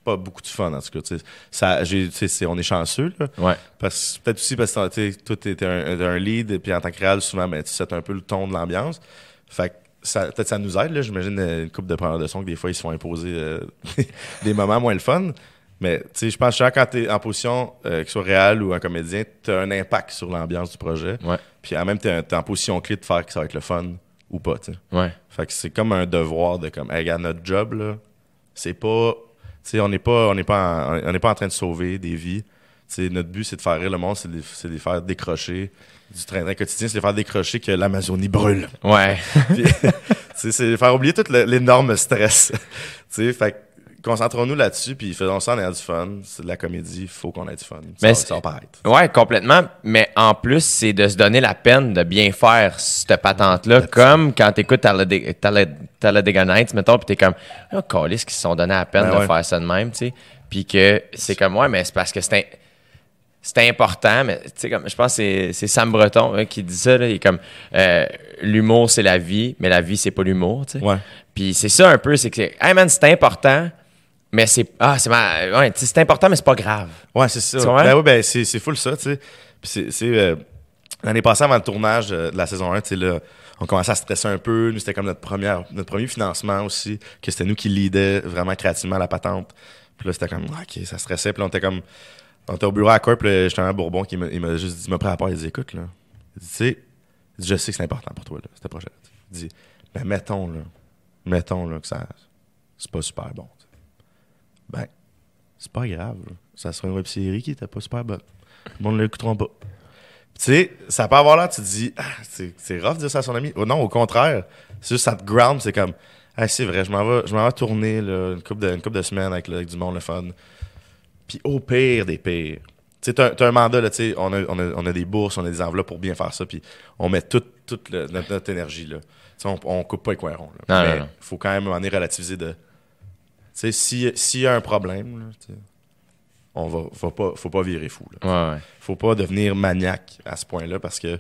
pas beaucoup de fun, en tout cas, tu sais. Ça, j'ai, tu sais, c'est- on est chanceux, là. Ouais. Parce peut-être aussi parce que tu sais, toi, t'es un, un lead, et puis en tant que réal, souvent, ben, tu sets un peu le ton de l'ambiance. Fait que ça, peut-être ça nous aide, là. J'imagine euh, une couple de preneurs de son que des fois, ils se font imposer euh, des moments moins le fun. Mais, tu sais, je pense que quand t'es en position, euh, que ce soit réel ou un comédien, t'as un impact sur l'ambiance du projet. Ouais. Puis en même, t'es, t'es en position clé de faire que ça va être le fun ou pas, tu sais. Ouais. Fait que c'est comme un devoir de comme, hey, regarde, notre job, là, c'est pas. On n'est pas, on n'est pas, en- on n'est pas en train de sauver des vies. Notre but, c'est de faire rire le monde, c'est de, de les faire décrocher du train-train quotidien, c'est de les faire décrocher que l'Amazonie brûle. Ouais. C'est de faire oublier tout l'énorme stress. tu sais, fait que concentrons-nous là-dessus, puis faisons ça en ayant du fun. C'est de la comédie, il faut qu'on ait du fun. Mais ça, va. Ouais, complètement. Mais en plus, c'est de se donner la peine de bien faire cette patente-là. Comme quand t'écoutes Talladega Talla- Talladega Nights, mettons, pis t'es comme, oh, câlisse qui se sont donné la peine Ben de ouais. faire ça de même, tu sais. Puis que c'est comme, ouais, mais c'est parce que c'est un- c'est important, mais tu sais, comme, je pense que c'est- c'est Sam Breton hein, qui dit ça, là. Il est comme, euh, l'humour, c'est la vie, mais la vie, c'est pas l'humour, tu sais. Ouais. Puis c'est ça un peu, c'est que, hey man, c'est important, mais c'est, ah, c'est ma- ouais, c'est important, mais c'est pas grave. Ouais, c'est ça. Ben oui, ben c'est, c'est full ça, tu sais. Puis c'est, euh, l'année passée, avant le tournage euh, de la saison 1, tu sais, là, on commençait à stresser un peu. Nous, c'était comme notre, première, notre premier financement aussi, que c'était nous qui leadait vraiment créativement la patente. Puis là, c'était comme, OK, ça stressait. Puis là, on était comme, on était au bureau à Corp, puis j'étais un Bourbon qui m'a, il m'a juste dit, il m'a pris à part, il dit, écoute, là, tu sais, je sais que c'est important pour toi, là, ce projet. Il dit, mais mettons, là, mettons, là, que ça, c'est pas super bon. Ben, c'est pas grave. Ça sera une web série qui était pas super bonne. Le monde ne l'écouteront pas. Tu sais, ça peut avoir l'air, tu te dis, ah, c'est c'est rough de dire ça à son ami. Oh non, au contraire. C'est juste, ça te ground, c'est comme, ah, c'est vrai, je m'en vais, je m'en vais tourner là, une, couple de, une couple de semaines avec, avec du monde, le fun. Puis au pire des pires. Tu sais, t'as un mandat, là, tu sais, on a, on, a, on a des bourses, on a des enveloppes pour bien faire ça, puis on met toute, notre, notre énergie, là. Tu sais, on, on coupe pas les coins ronds, là. Non, Mais non. faut quand même en relativiser de... Sais, si- s'il y a un problème, là, on va, faut pas, faut pas virer fou, là Ouais, ouais. faut pas devenir maniaque à ce point-là parce que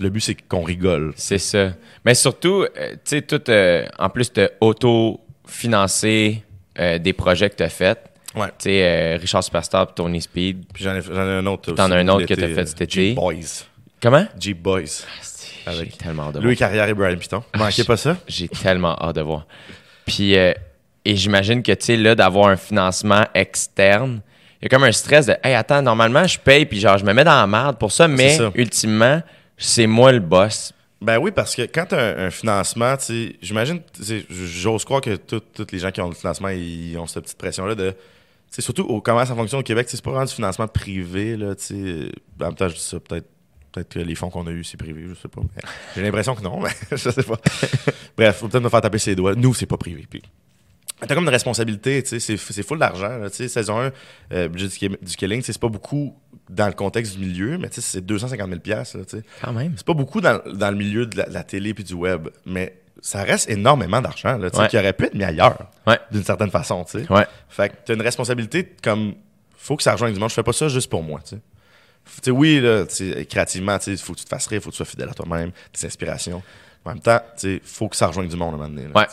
le but c'est qu'on rigole. C'est ça. Mais surtout, euh, tu sais, tout, euh, en plus de auto-financer euh, des projets que tu as faits. Ouais. Tu sais, Richard Superstar Tony Speed. Puis j'en ai, un autre. T'en aussi, as un autre que t'as fait cet été. Boys. Comment? Jeep Boys. J'ai Avec tellement hâte de Louis voir. Carrière et Brian Piton. Ah, Manquez j'ai- pas ça? J'ai tellement hâte de voir. Puis, euh, et j'imagine que, tu sais, là, d'avoir un financement externe, il y a comme un stress de, hey, attends, normalement, je paye, puis genre, je me mets dans la merde pour ça, mais ça. ultimement, c'est moi le boss. Ben oui, parce que quand tu as un, un financement, tu sais, j'imagine, j'ose croire que tous les gens qui ont le financement, ils ont cette petite pression-là de. C'est surtout au, comment ça fonctionne au Québec, c'est pas vraiment du financement privé, là, tu sais. En même temps, je dis ça, peut-être peut-être que les fonds qu'on a eus, c'est privé, je sais pas. J'ai l'impression que non, mais je sais pas. Bref, faut peut-être me faire taper ses doigts. Nous, c'est pas privé. Puis, T'as comme une responsabilité, tu sais, c'est, full d'argent. Tu sais, saison 1, euh, budget du, du Killing, c'est pas beaucoup dans le contexte du milieu, mais tu sais, c'est 250 000 piastres, là, tu sais. Quand même. C'est pas beaucoup dans, dans le milieu de la, de la télé puis du web, mais ça reste énormément d'argent, là, tu sais, Ouais. qui aurait pu être mis ailleurs, Ouais. d'une certaine façon, tu sais. Ouais. Fait que t'as une responsabilité comme, faut que ça rejoigne du monde. Je fais pas ça juste pour moi, tu sais. Oui, là, créativement, tu sais, faut que tu te fasses rire, faut que tu sois fidèle à toi-même, tes inspirations. En même temps, tu sais, faut que ça rejoigne du monde à un moment donné. Là, Ouais.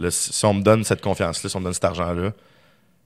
Là, si on me donne cette confiance-là, si on me donne cet argent-là,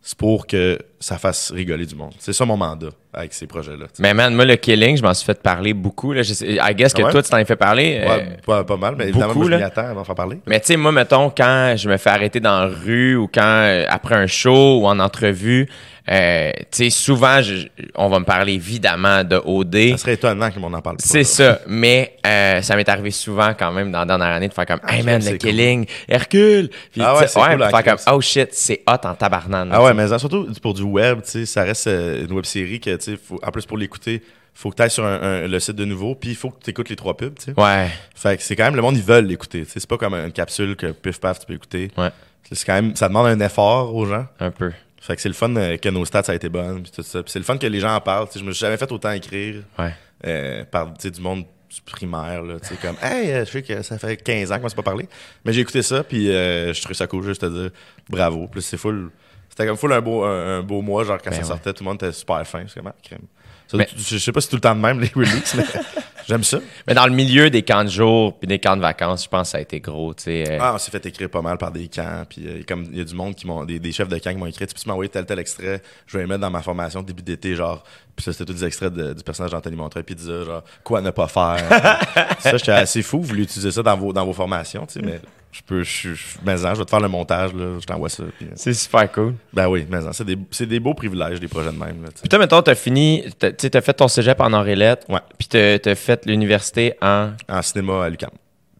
c'est pour que ça fasse rigoler du monde. C'est ça mon mandat avec ces projets-là. Mais man, moi, le killing, je m'en suis fait parler beaucoup. Là. Je sais- I guess que Ah ouais? toi, tu t'en as fait parler. euh, Ouais, pas, pas mal, mais évidemment, beaucoup, moi, je m'y attends avant de faire parler. Mais tu sais, moi, mettons, quand je me fais arrêter dans la rue ou quand, euh, après un show ou en entrevue, euh, tu sais, souvent, je- on va me parler évidemment de OD. Ça serait étonnant que l'on en parle pas. C'est ça. Mais euh, ça m'est arrivé souvent quand même dans la dernière année de faire comme Hey man, le cool. killing, Hercule. Puis, Ah ouais, cool, puis la faire comme. Oh shit, c'est hot en tabarnane. Ah ouais, mais surtout pour du web, tu sais, ça reste euh, une web série que, tu sais, en plus pour l'écouter, faut que tu ailles sur un- un- le site de nouveau, puis il faut que tu écoutes les trois pubs, tu sais. Ouais. Fait que c'est quand même, le monde, ils veulent l'écouter, tu sais. C'est pas comme une capsule que pif paf, tu peux écouter. Ouais. C'est quand même, ça demande un effort aux gens. Un peu. Fait que c'est le fun euh, que nos stats a été bonnes, puis tout ça. Puis c'est le fun que les gens en parlent. Je me suis jamais fait autant écrire Ouais. euh, par, du monde primaire, là, tu sais, comme, hey, euh, je sais que ça fait 15 ans qu'on s'est pas parlé. Mais j'ai écouté ça, puis euh, je trouvais ça cool, juste à dire bravo. Plus c'est full. C'était comme full un beau, un, un beau mois, genre quand Ben ça ouais. sortait, tout le monde était super fin. C'est comme, ah, crème. Ça, Mais- tu- je sais pas si c'est tout le temps de même, les releases, mais j'aime ça. Mais dans le milieu des camps de jour puis des camps de vacances, je pense que ça a été gros, tu sais. euh, Ah, on s'est fait écrire pas mal par des camps, puis euh, comme il y a du monde qui m'ont, des, des chefs de camp qui m'ont écrit, tu peux m'envoyer tel tel extrait, je vais les mettre dans ma formation début d'été, genre, puis ça c'était tous des extraits de- du personnage d'Anthony Montreuil, puis il disait genre quoi ne pas faire. ça j'étais assez fou, vous voulez utiliser ça dans vos dans vos formations, tu sais, mais je peux, je je- mais en, je vais te faire le montage là, je t'envoie ça. puis, euh, C'est super cool. ben oui, mais en, c'est des, c'est des beaux privilèges des projets de même là. Puis toi, mettons, t'as fini, t'as- tu sais, t'as fait ton cégep en Orélette, Ouais, puis t'as t'as fait l'université en... en cinéma à Lucam,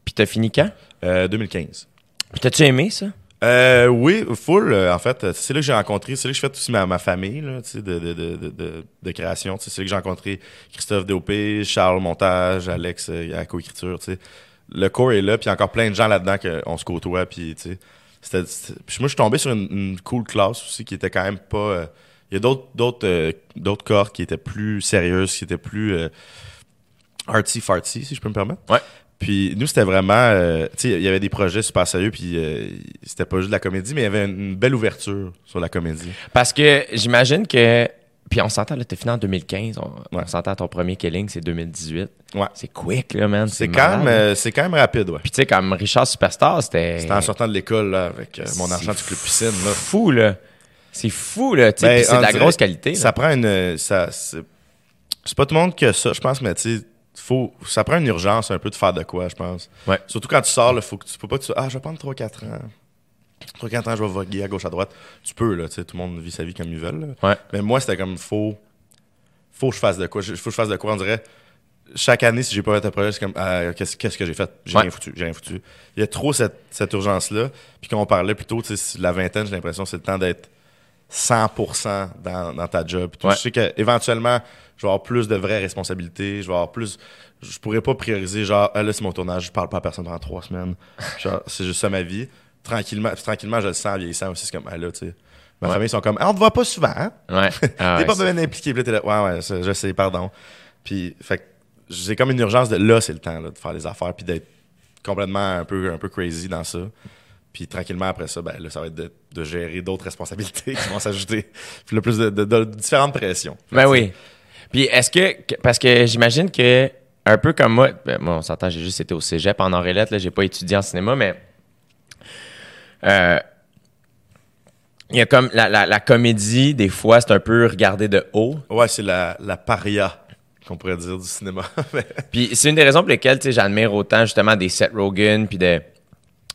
Puis t'as fini quand? euh, 2015. Puis t'as-tu aimé ça? Euh, oui, full. euh, en fait, c'est là que j'ai rencontré, c'est là que j'ai fait aussi ma, ma famille là, de, de, de, de, de, création. C'est là que j'ai rencontré Christophe DOP, Charles Montage, Alex euh, à coécriture. tu sais. Le corps est là, puis il y a encore plein de gens là-dedans qu'on se côtoie. Puis, tu sais, c'était- puis moi, je suis tombé sur une, une cool classe aussi qui était quand même pas. euh, il y a d'autres d'autres euh, d'autres corps qui étaient plus sérieuses, qui étaient plus euh, artsy-fartsy, si je peux me permettre. Ouais. Puis nous, c'était vraiment... euh, tu sais, il y avait des projets super sérieux, puis c'était pas juste de la comédie, mais il y avait une belle ouverture sur la comédie. Parce que j'imagine que... Puis on s'entend, là, t'as fini en 2015. On, on Ouais. s'entend, ton premier killing, c'est 2018. Ouais. C'est quick, là, man. C'est quand, même, euh, c'est quand même rapide, ouais. Puis tu sais, comme Richard Superstar, c'était... C'était en sortant de l'école, là, avec euh, mon argent du club piscine, là. fou, là. C'est fou, là. Tu sais, Ben, c'est on de la grosse qualité. là. Ça prend une... Ça, c'est c'est pas tout le monde que ça, je pense, mais tu sais, faut, ça prend une urgence un peu de faire de quoi, je pense. Ouais. Surtout quand tu sors, là, faut que tu peux pas que tu ah, je vais prendre 3-4 ans. 3-4 ans, je vais voguer à gauche, à droite. Tu peux, là, tout le monde vit sa vie comme ils veulent. Ouais. Mais moi, c'était comme, faut, faut que je fasse de quoi. Faut que je fasse de quoi, on dirait. Chaque année, si j'ai pas fait un projet, c'est comme, ah, qu'est-ce qu'est-ce que j'ai fait? J'ai Ouais. rien foutu, j'ai rien foutu. Il y a trop cette, cette urgence-là. Puis quand on parlait plutôt, tu sais, la vingtaine, j'ai l'impression que c'est le temps d'être 100% dans, dans ta job. Ouais. Je sais qu'éventuellement, je vais avoir plus de vraies responsabilités. Je vais avoir plus. Je pourrais pas prioriser, genre, ah, là, c'est mon tournage, je parle pas à personne pendant trois semaines. Genre, c'est juste ça ma vie. Tranquillement, puis tranquillement, je le sens en vieillissant aussi. C'est comme, ah, là, tu sais. Ma Ouais. famille, ils sont comme, ah, on te voit pas souvent, hein? Ouais. Ah, T'es pas bien impliqué. Puis là, t'es là, ouais, ouais, ça, je sais, pardon. Puis, fait que j'ai comme une urgence de là, c'est le temps là, de faire les affaires, puis d'être complètement un peu, un peu crazy dans ça. Puis tranquillement après ça, ben là, ça va être de, de gérer d'autres responsabilités qui vont s'ajouter. Puis là, plus de, de- de différentes pressions. Ben oui. Puis est-ce que, que- parce que j'imagine que un peu comme moi, ben moi on s'entend, j'ai juste été au cégep en Orélette, là, j'ai pas étudié en cinéma, mais euh, il y a comme la, la, la comédie, des fois, c'est un peu regardé de haut. Ouais, c'est la, la paria qu'on pourrait dire du cinéma. Puis c'est une des raisons pour lesquelles tu sais, j'admire autant justement des Seth Rogen puis de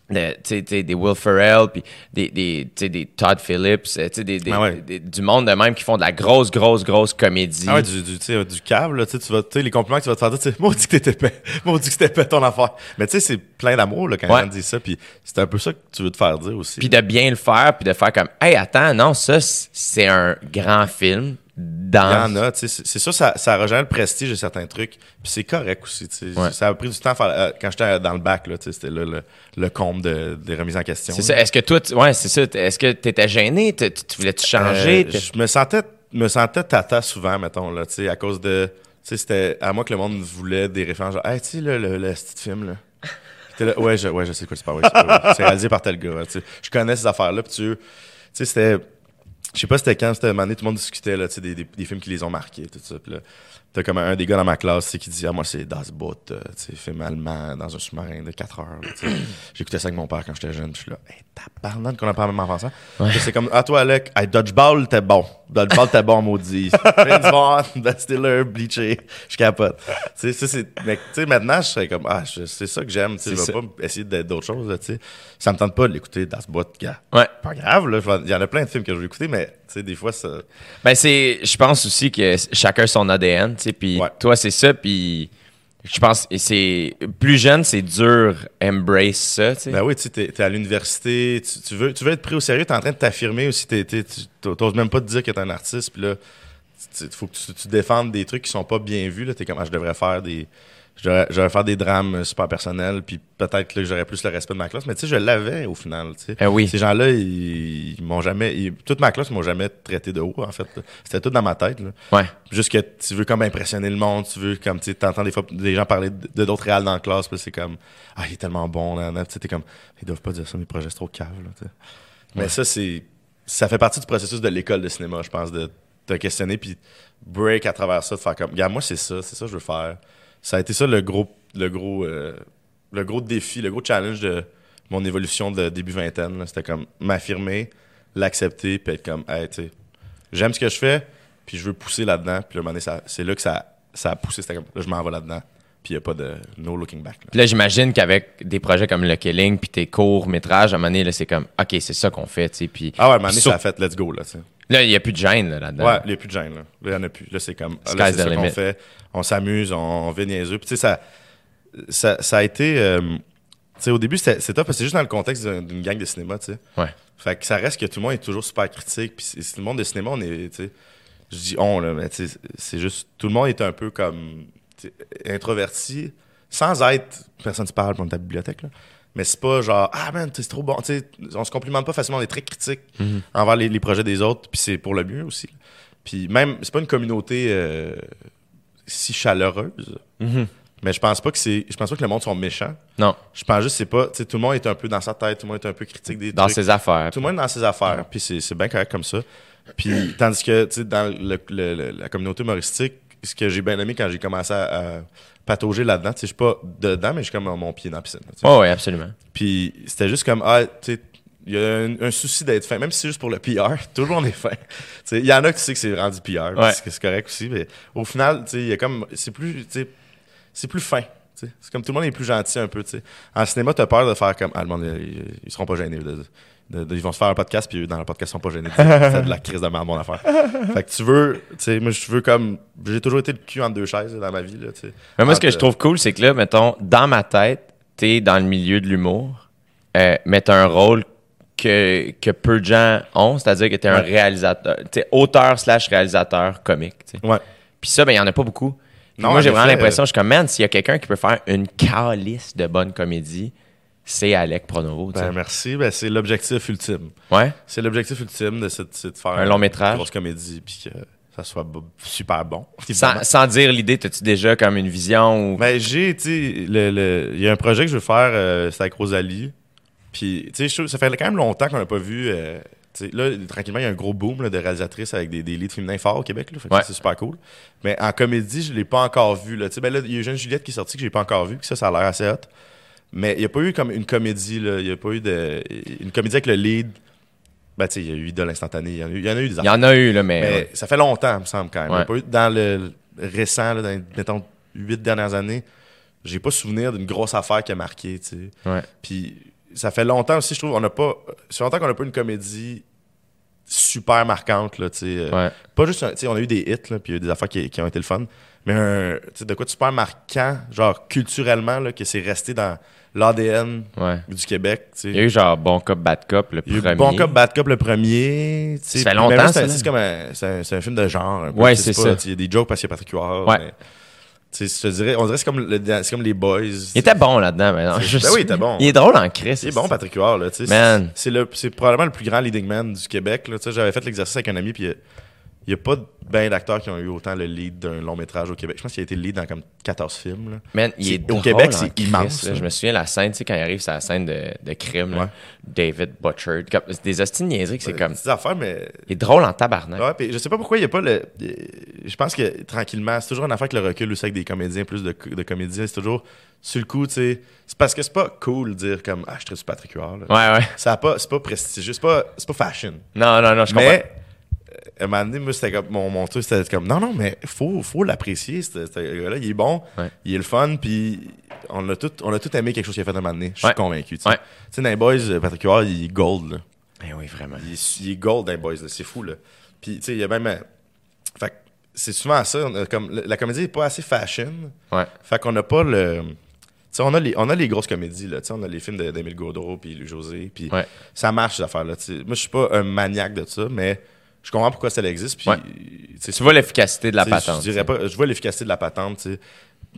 de, tu sais, tu sais, des Will Ferrell, puis des, des, des Todd Phillips, euh, des, des- Ah ouais. des- du monde de même qui font de la grosse, grosse, grosse comédie. Ah ouais, du, du, tu sais, du câble, là, tu vas, les compliments que tu vas te faire dire, maudit que t'étais épais, maudit que c'était épais ton affaire. Mais tu sais, c'est plein d'amour, là, quand Ouais. on dit ça, puis c'est un peu ça que tu veux te faire dire aussi. Puis de bien le faire, puis de faire comme, hey, attends, non, ça, c'est un grand film Il y dans. en a, tu sais, c'est sûr, ça, ça rejoint le prestige de certains trucs, puis c'est correct aussi, tu sais. Ouais. Ça a pris du temps faire, euh, quand j'étais dans le bac, là, tu sais, c'était là le, le comble de, des remises en question. C'est ça. Est-ce que toi, tu- ouais, c'est ça. Est-ce que t'étais gêné? Tu, tu- tu voulais-tu changer? Euh, T'es- je me sentais, me sentais tata souvent, mettons, là, tu sais, à cause de. Tu sais, c'était à moi que le monde voulait des références, genre, hey, tu sais, le, le, le petit film, là. Ouais, je, ouais, je sais quoi, c'est pas vrai. C'est, pas vrai. C'est réalisé par tel gars, tu sais. Je connais ces affaires-là, puis tu tu sais, c'était. Je sais pas c'était quand, c'était un moment tout le monde discutait, là, des, des, des films qui les ont marqués, tout ça. Puis là, t'as comme un, des gars dans ma classe, qui dit, ah, moi, c'est Das Boot, euh, film allemand dans un sous-marin de 4 heures. J'écoutais ça avec mon père quand j'étais jeune, puis je suis là, hey, tabarnak qu'on a pas même enfant. Puis C'est comme, ah, toi, Alec, hey, Dodgeball, t'es bon. Dodgeball, t'es bon, maudit. James Bond, Ben Stiller, Bleacher, je capote. Tu sais, ça, c'est, mais, tu sais, maintenant, je serais comme, ah, c'est ça que j'aime, tu sais, je vais pas essayer d'être d'autres choses, là, tu sais. Ça me tente pas de l'écouter Das Boot, gars. Ouais. Pas grave, là. vais- Il y en a plein de films que je veux écouter, mais, sais, des fois, ça. Ben, c'est. Je pense aussi que chacun son ADN, tu sais. Puis Ouais. toi, c'est ça. Puis je pense c'est. Plus jeune, c'est dur embrace ça, tu sais. Ben oui, tu sais, t'es, à l'université, tu, tu veux, tu veux être pris au sérieux, t'es en train de t'affirmer aussi, t'es, t'oses même pas te dire que t'es un artiste, puis là, il faut que tu, tu défendes des trucs qui sont pas bien vus, là, t'es comme, ah, je devrais faire des, devrais faire des drames super personnels, puis peut-être que j'aurais plus le respect de ma classe, mais tu sais, je l'avais au final, tu sais. Eh oui. Ces gens-là, ils, ils m'ont jamais, ils- toute ma classe, ils m'ont jamais traité de haut, en fait. C'était tout dans ma tête, là. Ouais. Juste que tu veux comme impressionner le monde, tu veux comme, tu sais, t'entends des fois des gens parler de d'autres réals dans la classe, puis c'est comme, ah, il est tellement bon, là, là. Tu sais, t'es comme, ils doivent pas dire ça, mes projets, c'est trop cave, là. Mais ça, c'est, ça fait partie du processus de l'école de cinéma, je pense, de te questionner, puis break à travers ça, de faire comme, regarde, moi, c'est ça, c'est ça que je veux faire. Ça a été ça le gros, le gros, euh, le gros défi, le gros challenge de mon évolution de début vingtaine. C'était comme m'affirmer, l'accepter, puis être comme, hey, tu sais, j'aime ce que je fais, puis je veux pousser là-dedans. Puis là, c'est là que ça, ça a poussé. C'était comme, là, je m'en vais là-dedans. Puis il n'y a pas de no looking back. là. Puis là, j'imagine qu'avec des projets comme Le Killing, puis tes courts-métrages, à un moment donné, là, c'est comme, OK, c'est ça qu'on fait, tu sais. Puis Ah ouais, à un moment donné, ça a fait let's go, là, tu sais. là, il n'y a plus de gêne, là, là-dedans. Ouais, il n'y a plus de gêne, là. Là, il n'y en a plus. Là, c'est comme, ah, là, c'est ça qu'on fait. On s'amuse, on, on vit niaiseux. Puis tu sais, ça, ça, ça a été, euh, tu sais, au début, c'était c'est top, parce que c'est juste dans le contexte d'un- d'une gang de cinéma, tu sais. Ouais. Fait que ça reste que tout le monde est toujours super critique. Puis le monde de cinéma, on est, je dis on, là, mais c'est juste, tout le monde est un peu comme introverti, sans être, personne ne parle dans ta bibliothèque, là. Mais c'est pas genre, ah man, c'est trop bon. Tu sais, on se complimente pas facilement, on est très critique envers les, les projets des autres, puis c'est pour le mieux aussi. Puis même, c'est pas une communauté euh, si chaleureuse, mais je pense pas que c'est, je pense pas que le monde sont méchants. Non, Je pense juste que c'est pas, tu sais, tout le monde est un peu dans sa tête, tout le monde est un peu critique des dans trucs. ses affaires. Tout le monde est dans ses affaires, puis c'est, bien correct comme ça. Puis tandis que, tu sais, dans le- le- le- la communauté humoristique, ce que j'ai bien aimé quand j'ai commencé à, à patauger là-dedans, tu sais, je suis pas dedans, mais je suis comme mon pied dans la piscine. Oh, oui, absolument. Puis c'était juste comme, ah, tu sais, il y a un, un souci d'être fin, même si c'est juste pour le PR, toujours on est fin. Il y en a qui tu sais que c'est rendu PR, Ouais. c'est c'est correct aussi, mais au final, tu sais, il y a comme, c'est plus, tu sais, c'est plus fin. tu sais. C'est comme tout le monde est plus gentil un peu. tu sais. En cinéma, tu as peur de faire comme, ah, le monde, ils, ils seront pas gênés. de- de- de- ils vont se faire un podcast, puis dans le podcast, ils sont pas gênés. C'est de la crise de merde, mon affaire. fait que tu veux, tu sais, moi, je veux comme, j'ai toujours été le cul entre deux chaises là, dans ma vie. Là, tu sais. Mais moi, ce que je trouve cool, c'est que là, mettons, dans ma tête, t'es dans le milieu de l'humour, euh, mais t'as un rôle que, que peu de gens ont, c'est-à-dire que t'es un Ouais. réalisateur, t'es auteur slash réalisateur comique, tu sais. Ouais. Puis ça, ben, il y en a pas beaucoup. Non, moi, j'ai vraiment l'impression, je suis comme, man, s'il y a quelqu'un qui peut faire une calice de bonne comédie, c'est Alec Pronovo. Ben, merci. Ben, c'est l'objectif ultime. Ouais? C'est l'objectif ultime de, de faire Un long métrage. une grosse comédie puis que ça soit super bon. Sans, sans dire l'idée, t'as-tu déjà comme une vision ou... Ben, j'ai, tu sais, le- le- il y a un projet que je veux faire, euh, c'est avec Rosalie. Puis, tu sais, je trouve- ça fait quand même longtemps qu'on n'a pas vu. euh, là, tranquillement, il y a un gros boom là, de réalisatrices avec des, des leads féminins forts au Québec. Ouais. c'est super cool. Mais en comédie, je l'ai pas encore vu. Là. Ben là, il y a Eugène Juliette qui est sortie que j'ai pas encore vu. Ça, ça a l'air assez hot. Mais il n'y a pas eu comme une comédie. Là. Il n'y a pas eu de, une comédie avec le lead. Ben, tu sais, il y a eu Idole instantanée. Il y en a eu, il y en a eu des Il y en a eu, là, mais... mais ça fait longtemps, il me semble, quand même. Il y a Ouais. pas eu- dans le récent, là, dans les, mettons, huit dernières années, j'ai pas souvenir d'une grosse affaire qui a marqué, tu sais. Ouais. Puis ça fait longtemps aussi, je trouve, on n'a pas. Fait longtemps qu'on n'a pas une comédie super marquante, là, tu sais. euh. Pas juste, tu sais, on a eu des hits, là, puis il y a eu des affaires qui, qui ont été le fun, mais un, tu sais, de quoi de super marquant, genre culturellement, là, que c'est resté dans l'ADN Ouais. du Québec, tu sais. Il y a eu genre Bon Cop, Bad Cop, le Il y a eu premier. Bon Cop, Bad Cop le premier. tu sais, Ça fait longtemps, ça, C'est comme un, c'est un, c'est un film de genre. un peu, Ouais, c'est ça. Il y a des jokes parce qu'il y a Patrick Huard. Ouais. mais, je te dirais, on dirait que c'est comme, le- c'est comme les boys. Il était bon là-dedans, mais non. Je ben oui, il était bon. Il est drôle en Chris. C'est bon, Patrick Huard. C'est le- c'est probablement le plus grand leading man du Québec, j'avais fait l'exercice avec un ami, puis il n'y a pas bien d'acteurs qui ont eu autant le lead d'un long métrage au Québec. Je pense qu'il a été le lead dans comme 14 films, là. Man, il C'est- est au Québec, en c'est immense, là. là. Je me souviens la scène, tu sais, quand il arrive, c'est la scène de, de crime. Ouais. David Butcher. C'est des hosties niaiseries que c'est comme. Des affaires, mais Il est drôle en tabarnak. Ouais, puis je sais pas pourquoi il n'y a pas le. Je pense que tranquillement, c'est toujours une affaire avec le recul aussi avec des comédiens, plus de, de comédiens. C'est toujours sur le coup, tu sais. C'est parce que c'est pas cool de dire comme Ah, je traite sur Patrick Huard. Ouais, ouais. A pas, c'est pas prestigieux, c'est pas, c'est pas fashion. Non, non, non, je comprends. Mais, un moment donné, moi, c'était comme, mon, mon truc, c'était comme, non, non, mais faut, faut l'apprécier, ce gars-là. Il est bon, Ouais. il est le fun, puis on a tout, on a tout aimé quelque chose qu'il a fait à un moment donné. Je suis Ouais. convaincu, tu sais. Ouais. Tu sais, boys, Patrick Huard, il est gold, là. Ben oui, vraiment. Il est, il est gold dans les boys, là. c'est fou. Là. Puis, tu sais, il y a même. Fait que c'est souvent ça. comme, la, comédie n'est pas assez fashion. Ouais. Fait qu'on n'a pas le. Tu sais, on a, les, on a les grosses comédies, là. Tu sais, on a les films de- d'Émile Gaudreau puis José. Puis ça marche, affaires-là. tu sais. Moi, je suis pas un maniaque de ça, mais je comprends pourquoi ça existe. Puis, Ouais. tu vois l'efficacité de la patente. Je dirais pas, je vois l'efficacité de la patente.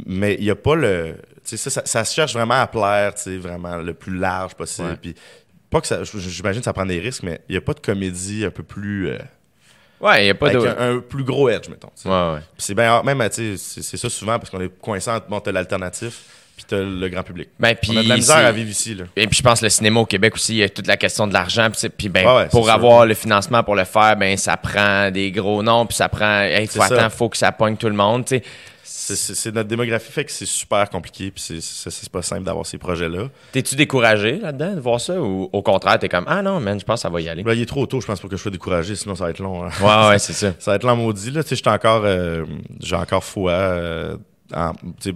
Mais il n'y a pas le. Tu sais, ça, ça, ça se cherche vraiment à plaire, tu sais, vraiment le plus large possible. Ouais. Puis, pas que ça. J'imagine que ça prend des risques, mais il n'y a pas de comédie un peu plus. euh, Ouais, il n'y a pas avec de. un, un plus gros edge, mettons. Ouais, c'est bien. Même, tu sais, c'est ça souvent parce qu'on est coincé entre. Bon, l'alternatif, puis t'as le grand public. Ben, puis On a de la misère à vivre ici, là. Et puis je pense que le cinéma au Québec aussi, il y a toute la question de l'argent. Puis, ben, Ah ouais, pour sûr. avoir le financement pour le faire, ben ça prend des gros noms, puis ça prend. Il faut C'est ça. attendre, faut que ça pogne tout le monde. C'est- notre démographie fait que c'est super compliqué, puis c'est- pas simple d'avoir ces projets-là. T'es-tu découragé là-dedans de voir ça ou au contraire, t'es comme Ah non, man, je pense que ça va y aller? Là, il est trop tôt, je pense, pour que je sois découragé, sinon ça va être long. hein. Ouais, ouais, c'est ça. Ça va être l'an maudit. Là, tu sais, j'étais encore, euh, j'ai encore foi. euh, en-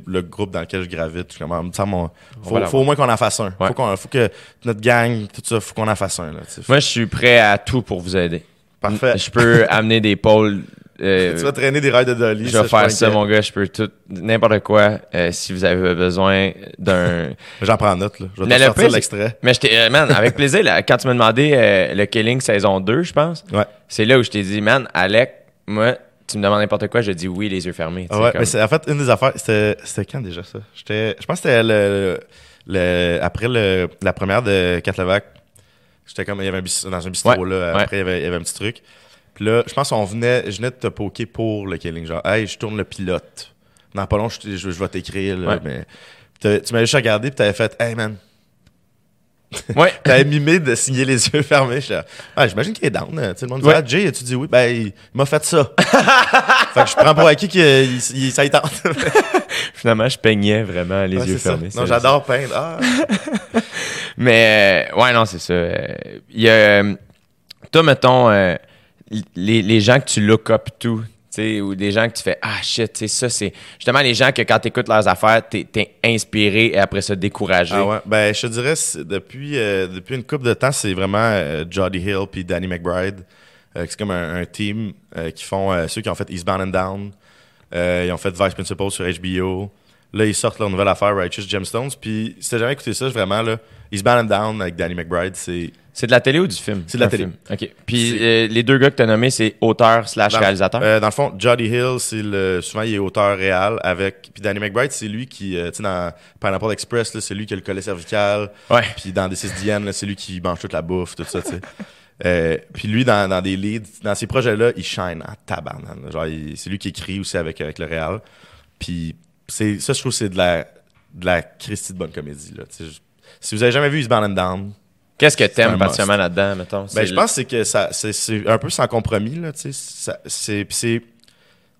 le groupe dans lequel je gravite, je comme, ah, on- faut, faut au moins qu'on en fasse un. Ouais. Faut, qu'on, faut que notre gang, tout ça, faut qu'on en fasse un. Là. Moi, je suis prêt à tout pour vous aider. Parfait. Je peux amener des pôles. euh, tu vas traîner des rails de Dolly. je vais faire ça, mon gars. Je peux tout, n'importe quoi. euh, si vous avez besoin d'un. J'en prends note. Là. Je vais Mais te le sortir l'extrait. Mais j'étais, euh, man, avec plaisir, là, quand tu m'as demandé le Killing saison 2, je pense, Ouais. c'est là où je t'ai dit, man, Alec, moi, tu me demandes n'importe quoi, je dis oui, les yeux fermés. Ouais, comme- mais c'est, en fait, une des affaires, c'était, c'était quand déjà ça? J'étais, je pense que c'était le, le- après le, la première de Catlevac. J'étais comme, il y avait un dans un bistrot, Ouais, là. ouais. Après, il y, avait, il y avait un petit truc. Puis là, je pense qu'on venait, je venais de te poker pour le killing. Genre, hey, je tourne le pilote. Dans pas long, je, je, je vais t'écrire, là. Mais tu m'avais juste regardé, puis t'avais fait, hey man. Ouais. T'avais mimé de signer les yeux fermés. Ah, j'imagine qu'il est down. Tu sais, le monde dit, Ouais. ah, Jay, tu dis oui? Ben, il m'a fait ça. fait que je prends pour acquis qu'il il- ça y tente. Finalement, je peignais vraiment les Ouais, yeux ça. fermés. Non, j'adore peindre. Ah. Mais, euh, ouais, non, c'est ça. Euh, Il y a, euh, toi, mettons, euh, les, les gens que tu look up to, ou des gens que tu fais, ah shit, sais, ça, c'est justement les gens que quand tu écoutes leurs affaires, t'es es inspiré et après ça, découragé. Ah ouais. Ben, je te dirais, depuis, euh, depuis une couple de temps, c'est vraiment euh, Jody Hill puis Danny McBride. Euh, c'est comme un, team euh, qui font ceux qui ont fait Eastbound and Down. Ils ont fait Vice Principal sur HBO. Là, ils sortent leur nouvelle affaire, Righteous Gemstones. Puis, si t'as jamais écouté ça, vraiment, là, Eastbound and Down avec Danny McBride, c'est. C'est de la télé ou du film? C'est de la Un télé. film. OK. Puis euh, les deux gars que tu as nommés, c'est auteur slash réalisateur? euh, dans le fond, Jody Hill, c'est le, souvent il est auteur réel avec. Puis Danny McBride, c'est lui qui, euh, tu sais, dans Pineapple Express, là, c'est lui qui a le collet cervical. ouais. Puis dans des 6 Diane, là, c'est lui qui mange toute la bouffe, tout ça, tu sais. Euh, puis lui, dans, dans des leads, dans ces projets-là, il shine en tabarnane. Genre, il- c'est lui qui écrit aussi avec, avec le Real. Puis c'est, ça, je trouve c'est de la, de la Christie de bonne comédie, là. Je- Si vous avez jamais vu Eastbound and Down, Qu'est-ce que t'aimes particulièrement là-dedans, mettons? ben, je pense que c'est que ça, c'est, c'est un peu sans compromis, là, tu sais. C'est, c'est,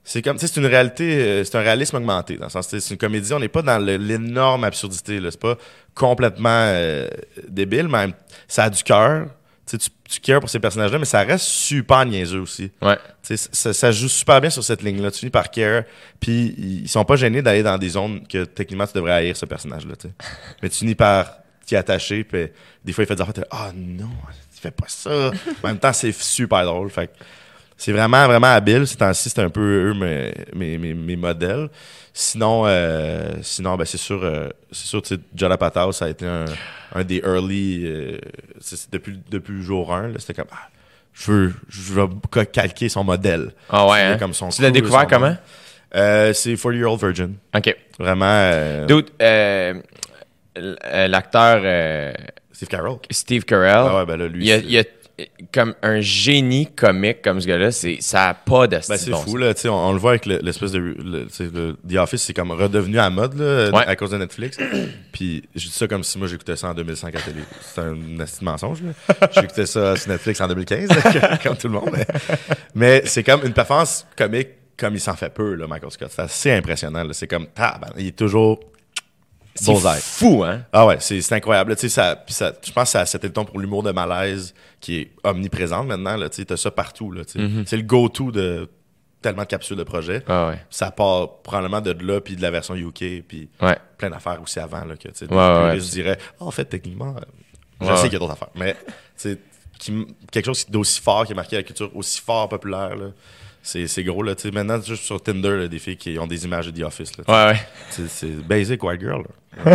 c'est comme, tu sais, c'est une réalité, euh, c'est un réalisme augmenté. Dans le sens, c'est une comédie, on n'est pas dans l'énorme absurdité, là. C'est pas complètement euh, débile, mais ça a du cœur. Tu, tu, cares pour ces personnages-là, mais ça reste super niaiseux aussi. Ouais. Tu sais, ça, ça joue super bien sur cette ligne-là. Tu finis par care, puis ils sont pas gênés d'aller dans des zones que techniquement tu devrais haïr ce personnage-là. tu sais. Mais tu finis par qui est attaché, puis des fois, il fait des affaires, ah non, il fait pas ça. en même temps, c'est super drôle. Fait c'est vraiment, vraiment habile. Ces temps-ci, c'est un peu eux, mes, mes, mes, mes modèles. Sinon, euh, sinon ben, c'est sûr, euh, c'est sûr, tu sais, John Apatow, ça a été un, un des early, euh, depuis, depuis le jour 1, là, c'était comme, ah, je veux, je veux ca- calquer son modèle. Ah ouais, hein? comme son Tu l'as découvert son comment? c'est 40 Year Old Virgin. OK. Vraiment, Dude, l'acteur euh, Steve Carroll. Steve Carell, Ah ouais, ben là, lui, il, y a, il y a, euh, comme un génie comique comme ce gars-là. C'est, ça a pas de Ben, c'est bon fou, là, tu sais, on, on le voit avec le- l'espèce de. le- le- The Office, c'est comme redevenu à mode, là, Ouais. à cause de Netflix. Puis, je dis ça comme si moi j'écoutais ça en 2005 à télé. C'est un asti mensonge, là. J'écoutais ça sur Netflix en 2015, comme tout le monde. Mais, mais c'est comme une performance comique comme il s'en fait peu, là, Michael Scott. C'est assez impressionnant, là. C'est comme, ah, ben, il est toujours. C'est fou, hein? Ah ouais, c'est c'est incroyable. là. Tu sais, ça, ça, je pense que ça c'était le ton pour l'humour de malaise qui est omniprésent maintenant. Là, tu sais, t'as ça partout. Là. Mm-hmm. C'est le go-to de tellement de capsules de projets. Ah ouais. Ça part probablement de là, puis de la version UK, puis Ouais. plein d'affaires aussi avant. Là, que, tu sais, Ouais, les puristes diraient, Ah, en fait, techniquement, euh, je sais qu'il y a d'autres affaires. Mais qui- quelque chose d'aussi fort qui a marqué la culture, aussi fort populaire, là, c'est gros. Là, tu sais. Maintenant, juste sur Tinder, là, des filles qui ont des images de The Office. Là. Ouais, ouais. C'est- basic white girl.